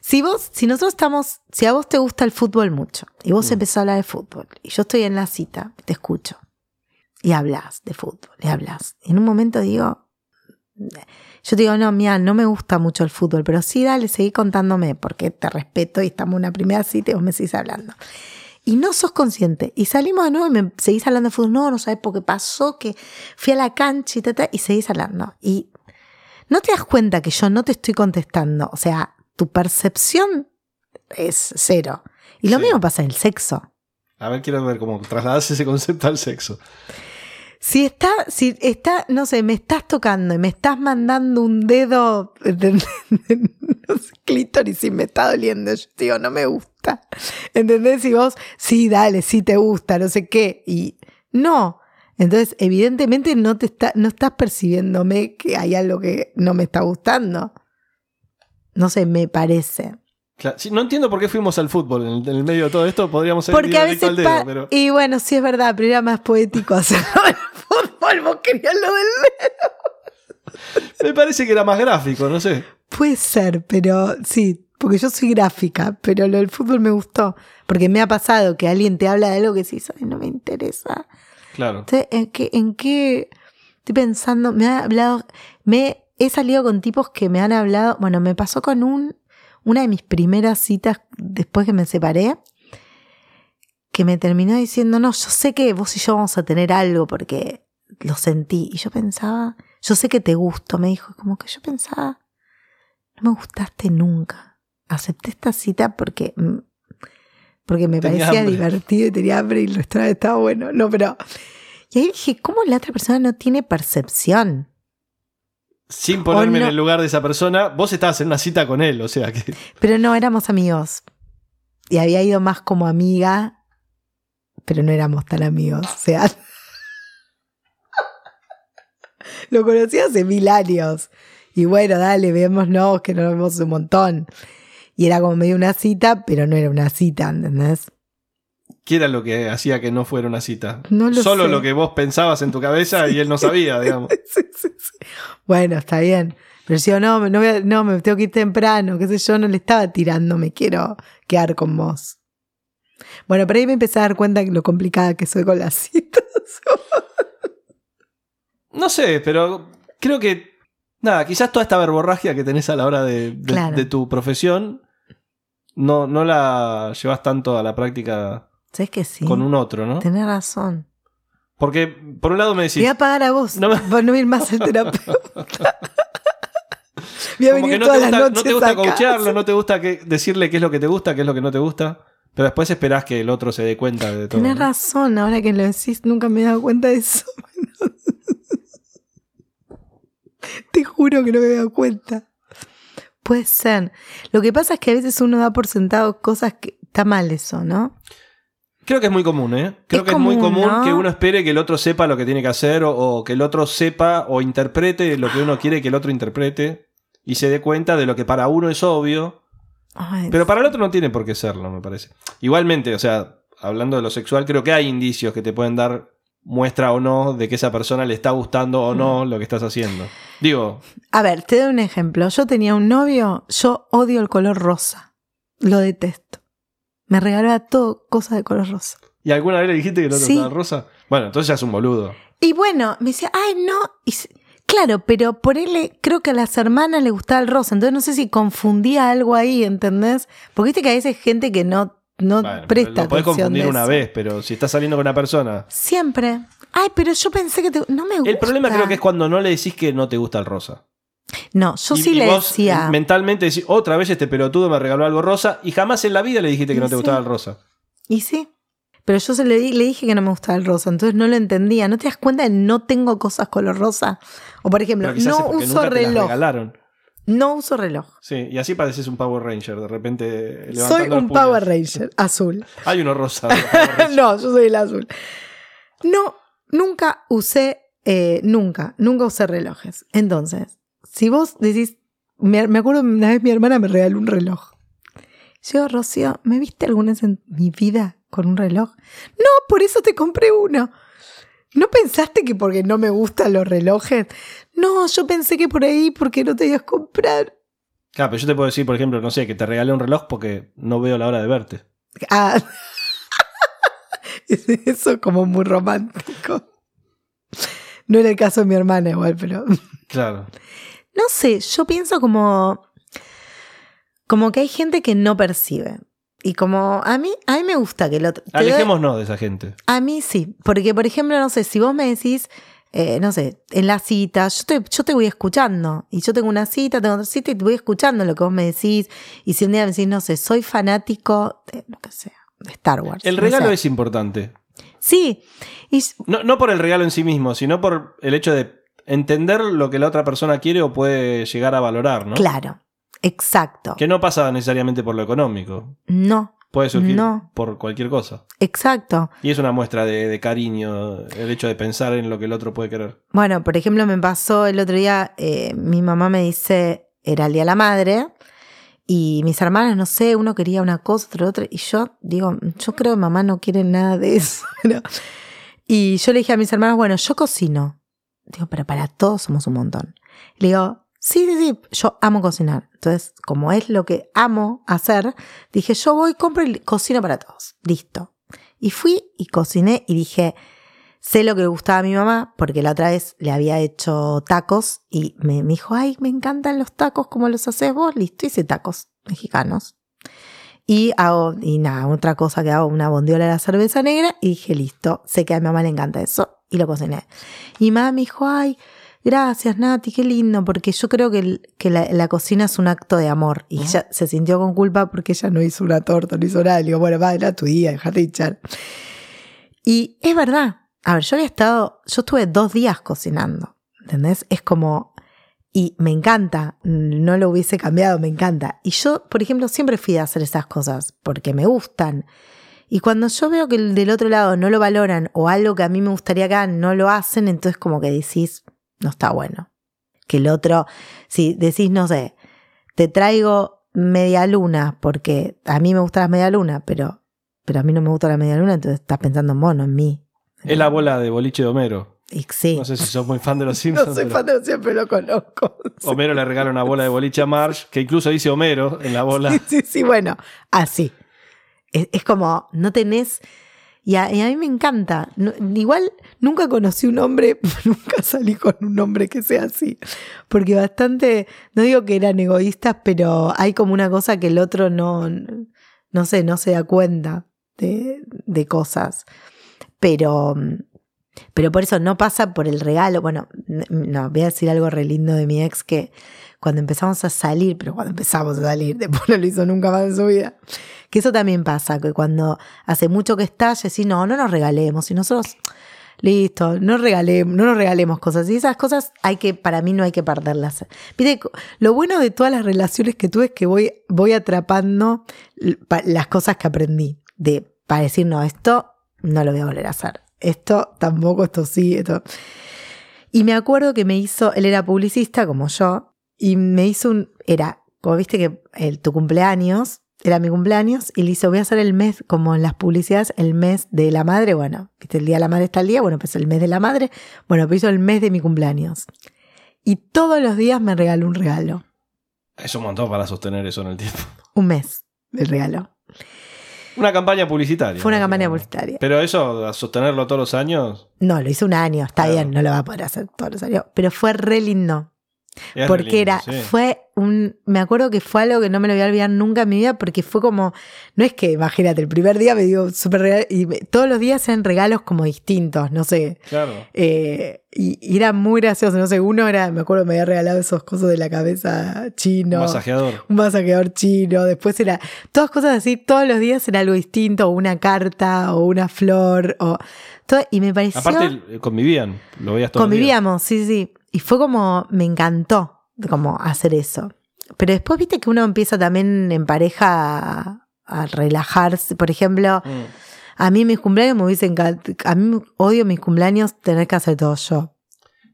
Si vos, si nosotros estamos, si a vos te gusta el fútbol mucho, y vos Mm. empezás a hablar de fútbol, y yo estoy en la cita, te escucho, y hablas de fútbol, y hablas. En un momento digo, yo digo, no, mira, no me gusta mucho el fútbol, pero sí, dale, seguí contándome, porque te respeto y estamos en una primera cita y vos me seguís hablando. Y no sos consciente. Y salimos de nuevo y me seguís hablando de fútbol. No, no sabes por qué pasó, que fui a la cancha y, ta, ta, y seguís hablando. Y no te das cuenta que yo no te estoy contestando. O sea, tu percepción es cero. Y lo Sí. mismo pasa en el sexo. A ver, quiero ver cómo trasladas ese concepto al sexo. Si está, si está, no sé, me estás tocando y me estás mandando un dedo, no sé, clítoris y me está doliendo, yo digo, no me gusta. ¿Entendés? Y vos, sí, dale, sí te gusta, no sé qué. Y no. Entonces, evidentemente no te está, no estás percibiéndome que hay algo que no me está gustando. No sé, me parece. Claro, sí, no entiendo por qué fuimos al fútbol. En el, en el medio de todo esto podríamos ser Porque a veces. al dedo, pero. Y bueno, sí es verdad, pero era más poético hacerlo en fútbol. Vos querías lo del Me parece que era más gráfico, no sé. Puede ser, pero sí, porque yo soy gráfica, pero lo del fútbol me gustó. Porque me ha pasado que alguien te habla de algo que sí, "Ay, no me interesa. Claro. Entonces, ¿en qué, ¿en qué estoy pensando? Me ha hablado, me he salido con tipos que me han hablado, bueno, me pasó con un, una de mis primeras citas después que me separé, que me terminó diciendo, no, yo sé que vos y yo vamos a tener algo porque lo sentí. Y yo pensaba, yo sé que te gusto, me dijo, como que yo pensaba, no me gustaste nunca. Acepté esta cita porque, porque me Tenía parecía hambre. divertido y tenía hambre y el restaurante estaba bueno. No, pero... Y ahí dije, ¿cómo la otra persona no tiene percepción? Sin ponerme no. en el lugar de esa persona, vos estabas en una cita con él, o sea que. Pero no, éramos amigos. Y había ido más como amiga, pero no éramos tan amigos. O sea, lo conocí hace mil años. Y bueno, dale, vémonos, que nos vemos un montón. Y era como medio una cita, pero no era una cita, ¿entendés? ¿Qué era lo que hacía que no fuera una cita? No lo Solo sé. lo que vos pensabas en tu cabeza y él no sabía, digamos. Sí, sí, sí. Bueno, está bien. Pero yo no, no, voy a- no, me tengo que ir temprano, qué sé yo, no le estaba tirando, me quiero quedar con vos. Bueno, pero ahí me empecé a dar cuenta de lo complicada que soy con las citas. No sé, pero creo que. Nada, quizás toda esta verborragia que tenés a la hora de, de- Claro. de tu profesión no, no la llevas tanto a la práctica ¿Sabes que sí? con un otro, ¿no? Tenés razón. Porque, por un lado me Te decís. voy a pagar a vos No me- por no ir más al terapeuta. voy a Como venir no te todas las noches no te gusta coachearlo, no te gusta que- decirle qué es lo que te gusta, qué es lo que no te gusta. Pero después esperás que el otro se dé cuenta de todo. Tenés ¿no? razón, ahora que lo decís, nunca me he dado cuenta de eso. Te juro que no me he dado cuenta. Puede ser. Lo que pasa es que a veces uno da por sentado cosas que está mal eso, ¿no? Creo que es muy común, ¿eh? Creo Es que es muy común, común ¿no? que uno espere que el otro sepa lo que tiene que hacer o, o que el otro sepa o interprete lo que uno quiere que el otro interprete. y se dé cuenta de lo que para uno es obvio, Ay, pero para el otro no tiene por qué serlo, me parece. Igualmente, o sea, hablando de lo sexual, creo que hay indicios que te pueden dar muestra o no de que esa persona le está gustando o no lo que estás haciendo. Digo, A ver, te doy un ejemplo. Yo tenía un novio, yo odio el color rosa. Lo detesto. Me regalaba todo cosas de color rosa. ¿y alguna vez le dijiste que no te Sí. gustaba rosa? Bueno, entonces ya es un boludo. Y bueno, me decía, ay, no. Y claro, pero por él creo que a las hermanas le gustaba el rosa. Entonces no sé si confundía algo ahí, ¿entendés? Porque viste que a veces hay gente que no, no Bueno, presta lo podés atención confundir de una eso. vez, pero si estás saliendo con una persona. Siempre. Ay, pero yo pensé que te- no me gusta. El problema creo que es cuando no le decís que no te gusta el rosa. No, yo Y- sí y le vos, decía. mentalmente decís, otra vez este pelotudo me regaló algo rosa y jamás en la vida le dijiste que Y no te sí. gustaba el rosa. Y sí. Pero yo se le, di- le dije que no me gustaba el rosa, entonces no lo entendía. ¿No te das cuenta de no tengo cosas color rosa? O por ejemplo, no uso nunca te las reloj. regalaron. No uso reloj. Sí, y así pareces un Power Ranger, de repente Soy un puños. Power Ranger azul. Hay uno rosa. no, yo soy el azul. No, nunca usé, eh, nunca, nunca usé relojes. Entonces, si vos decís, me, me acuerdo una vez mi hermana me regaló un reloj. Yo, Rocío, ¿me viste alguna vez en mi vida con un reloj? No, por eso te compré uno. ¿No pensaste que porque no me gustan los relojes? No, yo pensé que por ahí porque no te ibas a comprar. Claro, pero yo te puedo decir, por ejemplo, no sé, que te regalé un reloj porque no veo la hora de verte. Ah. Eso como muy romántico. No era el caso de mi hermana igual, pero... Claro. No sé, yo pienso como... Como que hay gente que no percibe. Y como a mí, a mí me gusta que otro... te doy- Alejémonos de esa gente. a mí sí, porque por ejemplo, no sé, si vos me decís, eh, no sé, en la cita, yo te, yo te voy escuchando. Y yo tengo una cita, tengo otra cita y te voy escuchando lo que vos me decís. Y si un día me decís, no sé, soy fanático de lo que sea, de Star Wars. El no regalo sé. es importante. Sí. Y No, no por el regalo en sí mismo, sino por el hecho de entender lo que la otra persona quiere o puede llegar a valorar, ¿no? claro, exacto. Que no pasa necesariamente por lo económico. No, Puede surgir No. por cualquier cosa. exacto. Y es una muestra de, de cariño el hecho de pensar en lo que el otro puede querer. Bueno, por ejemplo, me pasó el otro día, eh, mi mamá me dice, era el día de la madre, y mis hermanas, no sé, uno quería una cosa, otro otra, y yo digo, yo creo que mamá no quiere nada de eso. ¿no? Y yo le dije a mis hermanas, bueno, yo cocino. Digo, pero para todos somos un montón. Le digo, sí, sí, sí, yo amo cocinar. Entonces, como es lo que amo hacer, dije, yo voy, compro y cocino para todos. Listo. Y fui y cociné y dije, sé lo que le gustaba a mi mamá, porque la otra vez le había hecho tacos y me, dijo, ay, me encantan los tacos, ¿cómo los haces vos? Listo, hice tacos mexicanos. Y hago, y nada, otra cosa que hago, una bondiola de la cerveza negra, y dije, listo, sé que a mi mamá le encanta eso, y lo cociné. Y mamá me dijo, ay, gracias Nati, qué lindo, porque yo creo que, el- que la, la cocina es un acto de amor. Y ella se sintió con culpa porque ella no hizo una torta, no hizo nada. Le digo, bueno, va, era tu día, dejate hinchar. Y es verdad. A ver, yo había estado, yo estuve dos días cocinando, ¿entendés? Es como, y me encanta, no lo hubiese cambiado, me encanta. Y yo, por ejemplo, siempre fui a hacer esas cosas porque me gustan. Y cuando yo veo que el del otro lado no lo valoran o algo que a mí me gustaría que no lo hacen, entonces como que decís, no está bueno. Que el otro, si decís, no sé, te traigo media luna porque a mí me gusta la media luna, pero, pero a mí no me gusta la media luna, entonces estás pensando en vos, no en mí. Es la bola de boliche de Homero. Sí. No sé si sos muy fan de los Simpsons. No soy pero fan de siempre lo conozco. Homero le regala una bola de boliche a Marge, que incluso dice Homero en la bola. Sí, sí, sí, bueno, así. Es, es como, no tenés... Y a, y a mí me encanta. No- igual nunca conocí un hombre, nunca salí con un hombre que sea así. Porque bastante, no digo que eran egoístas, pero hay como una cosa que el otro no, no sé, no se da cuenta de, de cosas. Pero, pero por eso no pasa por el regalo. Bueno, no, voy a decir algo re lindo de mi ex que cuando empezamos a salir, pero cuando empezamos a salir, después no lo hizo nunca más en su vida. Que eso también pasa, que cuando hace mucho que estás, decís, no, no nos regalemos. Y nosotros, listo, no, regalemos, no nos regalemos cosas. Y esas cosas hay que, para mí no hay que perderlas. Viste, lo bueno de todas las relaciones que tuve es que voy, voy atrapando las cosas que aprendí. De, para decir, no, esto no lo voy a volver a hacer. Esto tampoco, esto sí, esto. Y me acuerdo que me hizo, él era publicista como yo, y me hizo un. Era, como viste que el, tu cumpleaños, era mi cumpleaños, y le hizo, voy a hacer el mes, como en las publicidades, el mes de la madre. Bueno, viste, el día de la madre está el día, bueno, pues el mes de la madre. Bueno, pues hizo el mes de mi cumpleaños. Y todos los días me regaló un regalo. Es un montón para sostener eso en el tiempo. Un mes del regalo. Una campaña publicitaria. Fue una campaña publicitaria. Pero eso, a sostenerlo todos los años. No, lo hizo un año, está Claro. bien, no lo va a poder hacer todos los años. Pero fue re lindo. Es porque lindo, era, sí. fue un, me acuerdo que fue algo que no me lo voy a olvidar nunca en mi vida, porque fue como, no es que, imagínate, el primer día me dio súper regalo, y me- todos los días eran regalos como distintos, no sé. Claro. eh, y, y era muy gracioso, no sé, uno era, me acuerdo, me había regalado esos cosas de la cabeza chino. Un masajeador. un masajeador chino, después era todas cosas así, todos los días era algo distinto, o una carta, o una flor, o todo, y me pareció... Aparte, convivían. Lo veías todo convivíamos, sí, sí, y fue como, me encantó como hacer eso. Pero después viste que uno empieza también en pareja a, a relajarse, por ejemplo, Mm. a mí mis cumpleaños me hubiesen a mí odio mis cumpleaños tener que hacer todo yo.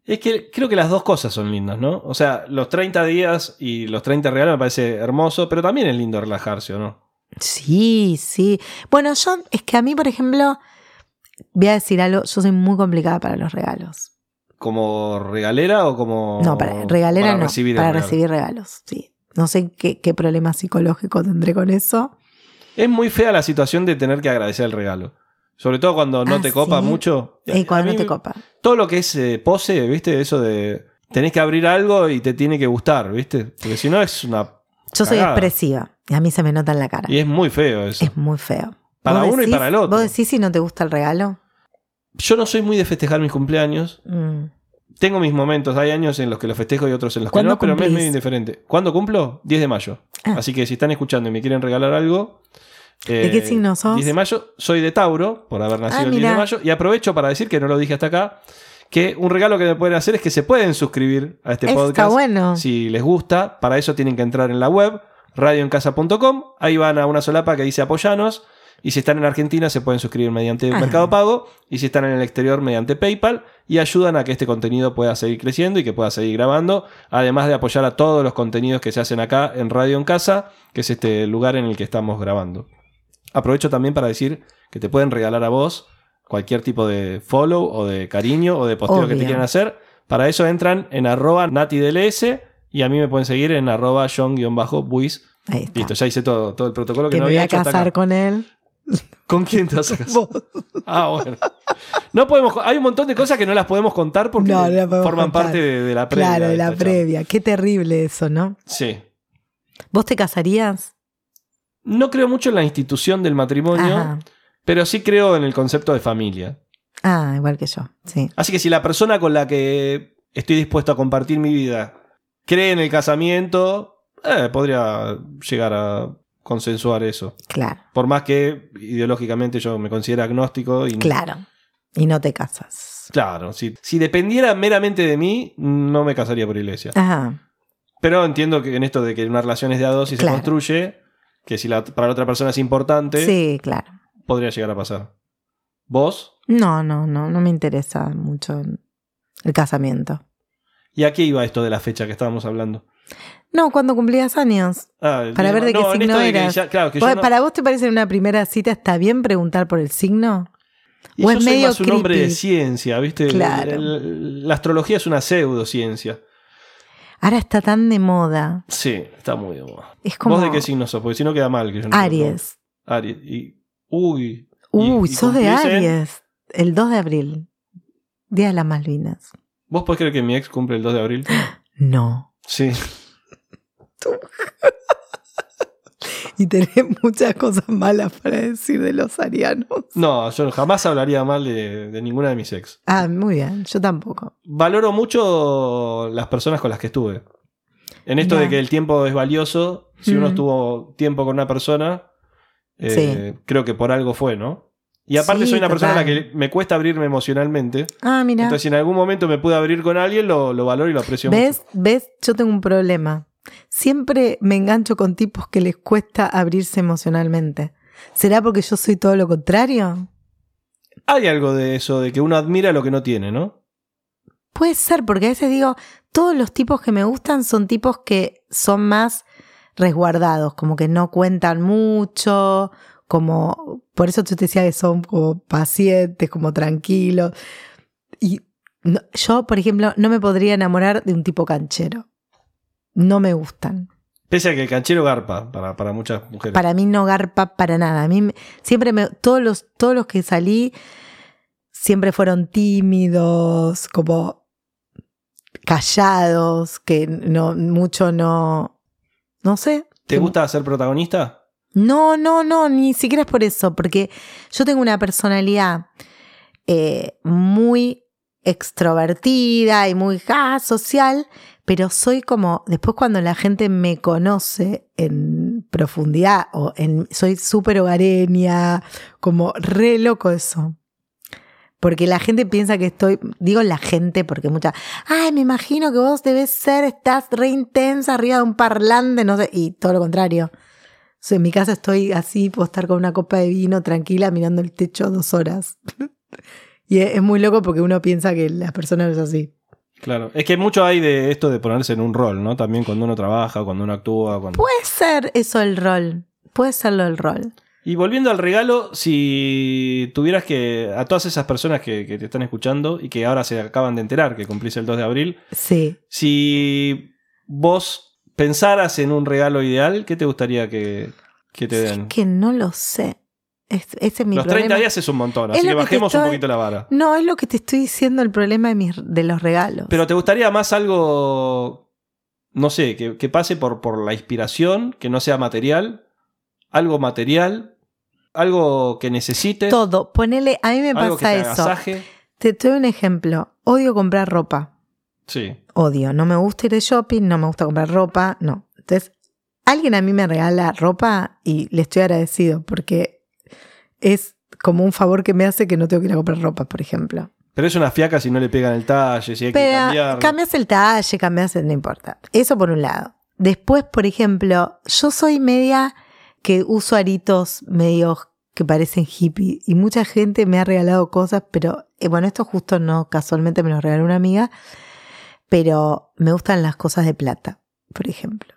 Es que creo que las dos cosas son lindas, ¿no? O sea, los 30 días y los 30 regalos me parece hermoso, pero también es lindo relajarse, ¿o no? Sí, sí. Bueno, yo, es que a mí, por ejemplo, voy a decir algo, yo soy muy complicada para los regalos. ¿Como regalera o como. no, para regalera para no, recibir para regalo? recibir regalos, sí. No sé qué, qué problema psicológico tendré con eso. Es muy fea la situación de tener que agradecer el regalo. Sobre todo cuando no Ah, te copa ¿sí? mucho. Y cuando no te copa. Todo lo que es eh, pose, ¿viste? Eso de. Tenés que abrir algo y te tiene que gustar, ¿viste? Porque si no es una. Yo soy expresiva y a mí se me nota en la cara. Y es muy feo eso. Es muy feo. Para ¿Vos uno y para el otro. ¿Vos decís si no te gusta el regalo? Yo no soy muy de festejar mis cumpleaños. Mm. Tengo mis momentos, hay años en los que los festejo y otros en los que ¿Cuándo no, pero me es cumplís? medio indiferente. ¿Cuándo cumplo? 10 de mayo. Ah. Así que si están escuchando y me quieren regalar algo. ¿De qué signo sos? 10 de mayo, soy de Tauro, por haber nacido Ah, el 10 de mayo. Y aprovecho para decir que no lo dije hasta acá. Que un regalo que me pueden hacer es que se pueden suscribir a este Está podcast. bueno. Si les gusta, para eso tienen que entrar en la web, radioencasa.com. Ahí van a una solapa que dice apoyanos. Y si están en Argentina, se pueden suscribir mediante Ah. Mercado Pago. Y si están en el exterior, mediante PayPal. Y ayudan a que este contenido pueda seguir creciendo y que pueda seguir grabando. Además de apoyar a todos los contenidos que se hacen acá en Radio en Casa, que es este lugar en el que estamos grabando. Aprovecho también para decir que te pueden regalar a vos cualquier tipo de follow o de cariño o de posteo que te quieran hacer. Para eso entran en arroba natidls y a mí me pueden seguir en arroba john-buis. Listo, ya hice todo, todo el protocolo que, que no me voy había a hecho hasta casar con él. ¿Con quién te vas a casar? Ah, bueno. No podemos, hay un montón de cosas que no las podemos contar porque No, no las podemos forman contar. parte de, de la previa. Claro, de la esta previa. Qué terrible eso, ¿no? Sí. ¿Vos te casarías? No creo mucho en la institución del matrimonio, Ajá. pero sí creo en el concepto de familia. Ah, igual que yo, sí. Así que si la persona con la que estoy dispuesto a compartir mi vida cree en el casamiento, eh, podría llegar a consensuar eso. Claro, Por más que ideológicamente yo me considero agnóstico y claro. Y no te casas. Claro, si, si dependiera meramente de mí, no me casaría por iglesia. Ajá. Pero entiendo que en esto de que una relación es de a dos y se construye, que si la- para la otra persona es importante, Sí, claro. podría llegar a pasar. ¿Vos? No, no, no, no me interesa mucho el casamiento. ¿Y a qué iba esto de la fecha que estábamos hablando? No, cuando cumplías años. Ah, Para ver de qué no, signo eras. ya- claro, que ¿Vos- yo no- ¿Para vos te parece en una primera cita está bien preguntar por el signo? y o yo es soy medio más un hombre de ciencia, ¿viste? Claro. La astrología es una pseudociencia. Ahora está tan de moda. Sí, está muy de moda. Es como ¿Vos de qué signo sos? Porque si no queda mal que yo no Aries. Aries. Y, uy. Uy, y- y sos de en- Aries. El 2 de abril. Día de las Malvinas. ¿Vos podés creer que mi ex cumple el 2 de abril? No. Sí. Y tenés muchas cosas malas para decir de los arianos. No, yo jamás hablaría mal de, de ninguna de mis ex. Ah, muy bien. Yo tampoco. Valoro mucho las personas con las que estuve. En esto Ya. de que el tiempo es valioso, si uno estuvo tiempo con una persona, eh, creo que por algo fue, ¿no? Y aparte Sí, soy una persona a la que me cuesta abrirme emocionalmente. Ah, mira. Entonces, si en algún momento me pude abrir con alguien, lo, lo valoro y lo aprecio ¿Ves? mucho. ¿Ves? Yo tengo un problema. Siempre me engancho con tipos que les cuesta abrirse emocionalmente. ¿Será porque yo soy todo lo contrario? Hay algo de eso, de que uno admira lo que no tiene, ¿no? Puede ser, porque a veces digo, todos los tipos que me gustan son tipos que son más resguardados, como que no cuentan mucho, como, por eso yo te decía que son como pacientes, como tranquilos. Y no- yo, por ejemplo, no me podría enamorar de un tipo canchero. No me gustan. Pese a que el canchero garpa para, para muchas mujeres. Para mí no garpa para nada. A mí me- siempre me, todos los, todos los que salí siempre fueron tímidos, como callados, que no, mucho no, no sé. ¿Te gusta ser protagonista? No, no, no, ni siquiera es por eso, porque yo tengo una personalidad eh, muy extrovertida y muy ah, social, pero soy como, después cuando la gente me conoce en profundidad, o en, soy súper hogareña, como re loco eso. Porque la gente piensa que estoy, digo la gente porque mucha, ay, me imagino que vos debes ser, estás re intensa arriba de un parlante, no sé, y todo lo contrario. Sea, en mi casa estoy así, puedo estar con una copa de vino tranquila mirando el techo dos horas. y es, es muy loco porque uno piensa que las personas es así. Claro. Es que mucho hay de esto de ponerse en un rol, ¿no? También cuando uno trabaja, cuando uno actúa. Cuando... Puede ser eso el rol. Puede serlo el rol. Y volviendo al regalo, si tuvieras que. A todas esas personas que, que te están escuchando y que ahora se acaban de enterar que cumplís el 2 de abril, Sí. si vos pensaras en un regalo ideal, ¿qué te gustaría que, que te Es den? que no lo sé. Es- ese es mi Los problema. 30 días es un montón, Es así que bajemos un poquito la vara. No, es lo que te estoy diciendo el problema de, mis, de los regalos. Pero te gustaría más algo, no sé, que, que pase por, por la inspiración, que no sea material, algo material, algo que necesites, Todo. Ponele, a mí me algo que pasa te eso. agasaje. Te doy un ejemplo. Odio comprar ropa. Sí. Odio. No me gusta ir de shopping, no me gusta comprar ropa. No. Entonces, alguien a mí me regala ropa y le estoy agradecido porque es como un favor que me hace que no tengo que ir a comprar ropa, por ejemplo. Pero es una fiaca si no le pegan el talle, si hay que Pero cambiar. cambias el talle, cambias el, no importa. Eso por un lado. Después, por ejemplo, yo soy media que uso aritos medios que parecen hippie y mucha gente me ha regalado cosas, pero eh, bueno, esto justo no, casualmente me lo regaló una amiga, pero me gustan las cosas de plata, por ejemplo.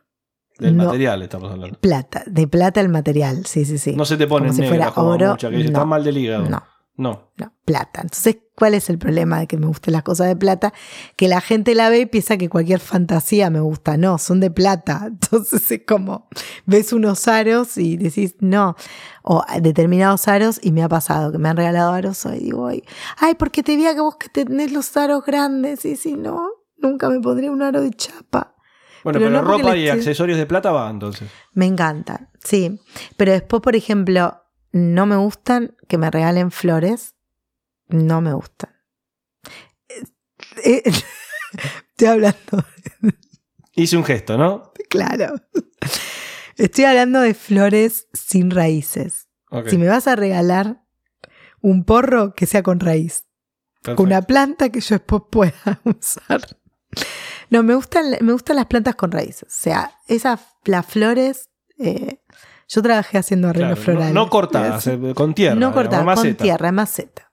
Del no. material estamos hablando. Plata, de plata el material, sí, sí, sí. No se te pone Como si fuera como oro, mucha, que no. está mal del hígado. No. No. No, plata. Entonces, ¿cuál es el problema de que me gusten las cosas de plata? Que la gente la ve y piensa que cualquier fantasía me gusta. No, son de plata. Entonces es como, ves unos aros y decís, no. O determinados aros y me ha pasado que me han regalado aros y digo, ay, ay, porque te veía que vos que tenés los aros grandes y si no, nunca me pondría un aro de chapa. Bueno, Pero pero, no porque ropa y estoy- accesorios de plata va entonces. Me encantan, sí. Pero después, por ejemplo, no me gustan que me regalen flores. No me gustan. Eh, eh, Estoy hablando, Hice un gesto, ¿no? claro. Estoy hablando de flores sin raíces. Si me vas a regalar un porro que sea con raíz, perfecto. con una planta que yo después pueda usar. No, me gustan, me gustan las plantas con raíces. O sea, esas, las flores. eh, yo trabajé haciendo arreglos Claro, no- florales. no, cortadas, eh, con tierra. No digamos, cortada, con maceta. tierra, en maceta.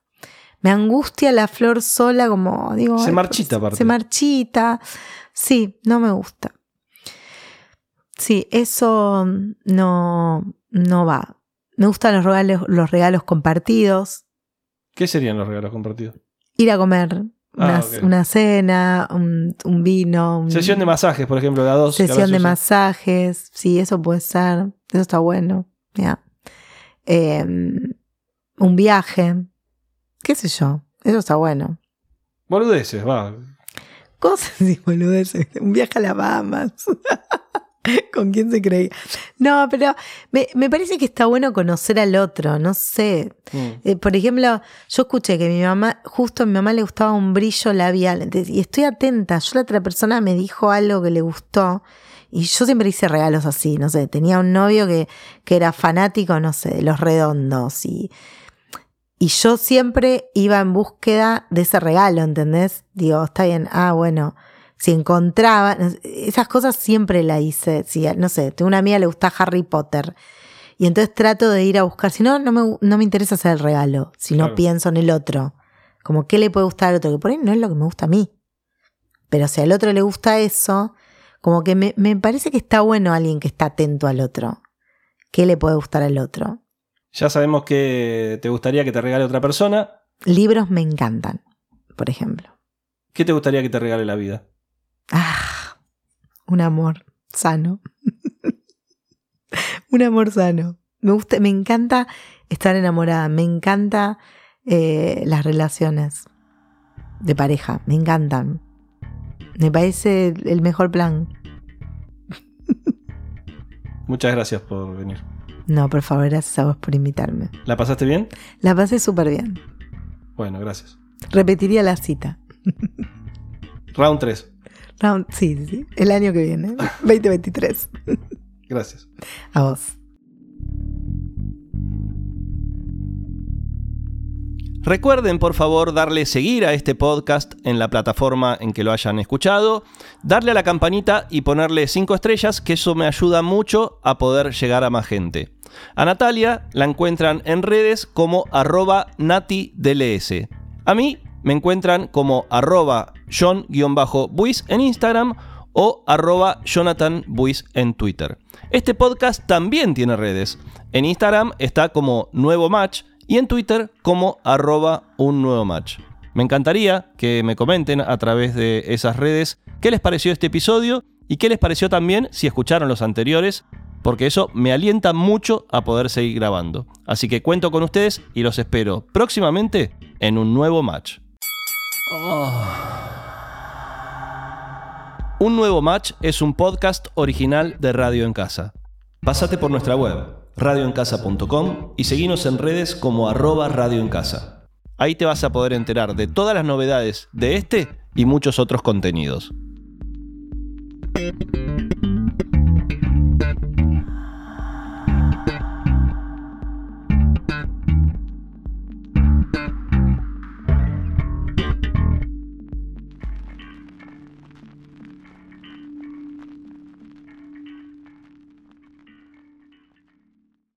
Me angustia la flor sola, como digo. Se marchita, aparte. Se marchita. Sí, no me gusta. Sí, eso no, no va. Me gustan los regalos, los regalos compartidos. ¿Qué serían los regalos compartidos? Ir a comer. Ah, Una, cena, un, un vino. un- Sesión de masajes, por ejemplo, de a dos. Sesión de usa. masajes. Sí, eso puede ser. Eso está bueno. ya. Eh, un viaje. ¿Qué sé yo? Eso está bueno. Boludeces, va. Cosas y boludeces. Un viaje a las Bahamas. ¿Con quién se creía? No, pero me, me parece que está bueno conocer al otro, no sé. Mm. Eh, por ejemplo, yo escuché que mi mamá, justo a mi mamá le gustaba un brillo labial, entonces, y estoy atenta, yo la otra persona me dijo algo que le gustó, y yo siempre hice regalos así, no sé, tenía un novio que, que era fanático, no sé, de los redondos, y, y yo siempre iba en búsqueda de ese regalo, ¿entendés? Digo, está bien, ah, bueno, si encontraba, esas cosas siempre la hice, si, no sé, tengo una amiga le gusta Harry Potter, y entonces trato de ir a buscar, si no, no me, no me interesa hacer el regalo, si no pienso en el otro, como qué le puede gustar al otro, que por ahí no es lo que me gusta a mí. Pero si al otro le gusta eso, como que me, me parece que está bueno alguien que está atento al otro. ¿Qué le puede gustar al otro? Ya sabemos que te gustaría que te regale otra persona. Libros me encantan, por ejemplo. ¿Qué te gustaría que te regale la vida? Ah, un amor sano. un amor sano. Me gusta, me encanta estar enamorada, me encanta eh, las relaciones de pareja, me encantan. Me parece el mejor plan. Muchas gracias por venir. No, por favor, gracias a vos por invitarme. ¿La pasaste bien? La pasé súper bien. Bueno, gracias. Repetiría la cita. Round 3. Round, sí, sí, sí. El año que viene, 2023. Gracias. A vos. Recuerden, por favor, darle seguir a este podcast en la plataforma en que lo hayan escuchado, darle a la campanita y ponerle 5 estrellas, que eso me ayuda mucho a poder llegar a más gente. A Natalia la encuentran en redes como arroba natidls. A mí me encuentran como arroba john-buis en Instagram o arroba Jonathan Buis en Twitter. Este podcast también tiene redes. En Instagram está como Nuevo Match y en Twitter como arroba un nuevo match. Me encantaría que me comenten a través de esas redes qué les pareció este episodio y qué les pareció también si escucharon los anteriores, porque eso me alienta mucho a poder seguir grabando. Así que cuento con ustedes y los espero próximamente en un nuevo match. Un nuevo match es un podcast original de Radio en Casa. Pásate por nuestra web radioencasa.com y seguinos en redes como arroba Radio en Casa. Ahí te vas a poder enterar de todas las novedades de este y muchos otros contenidos.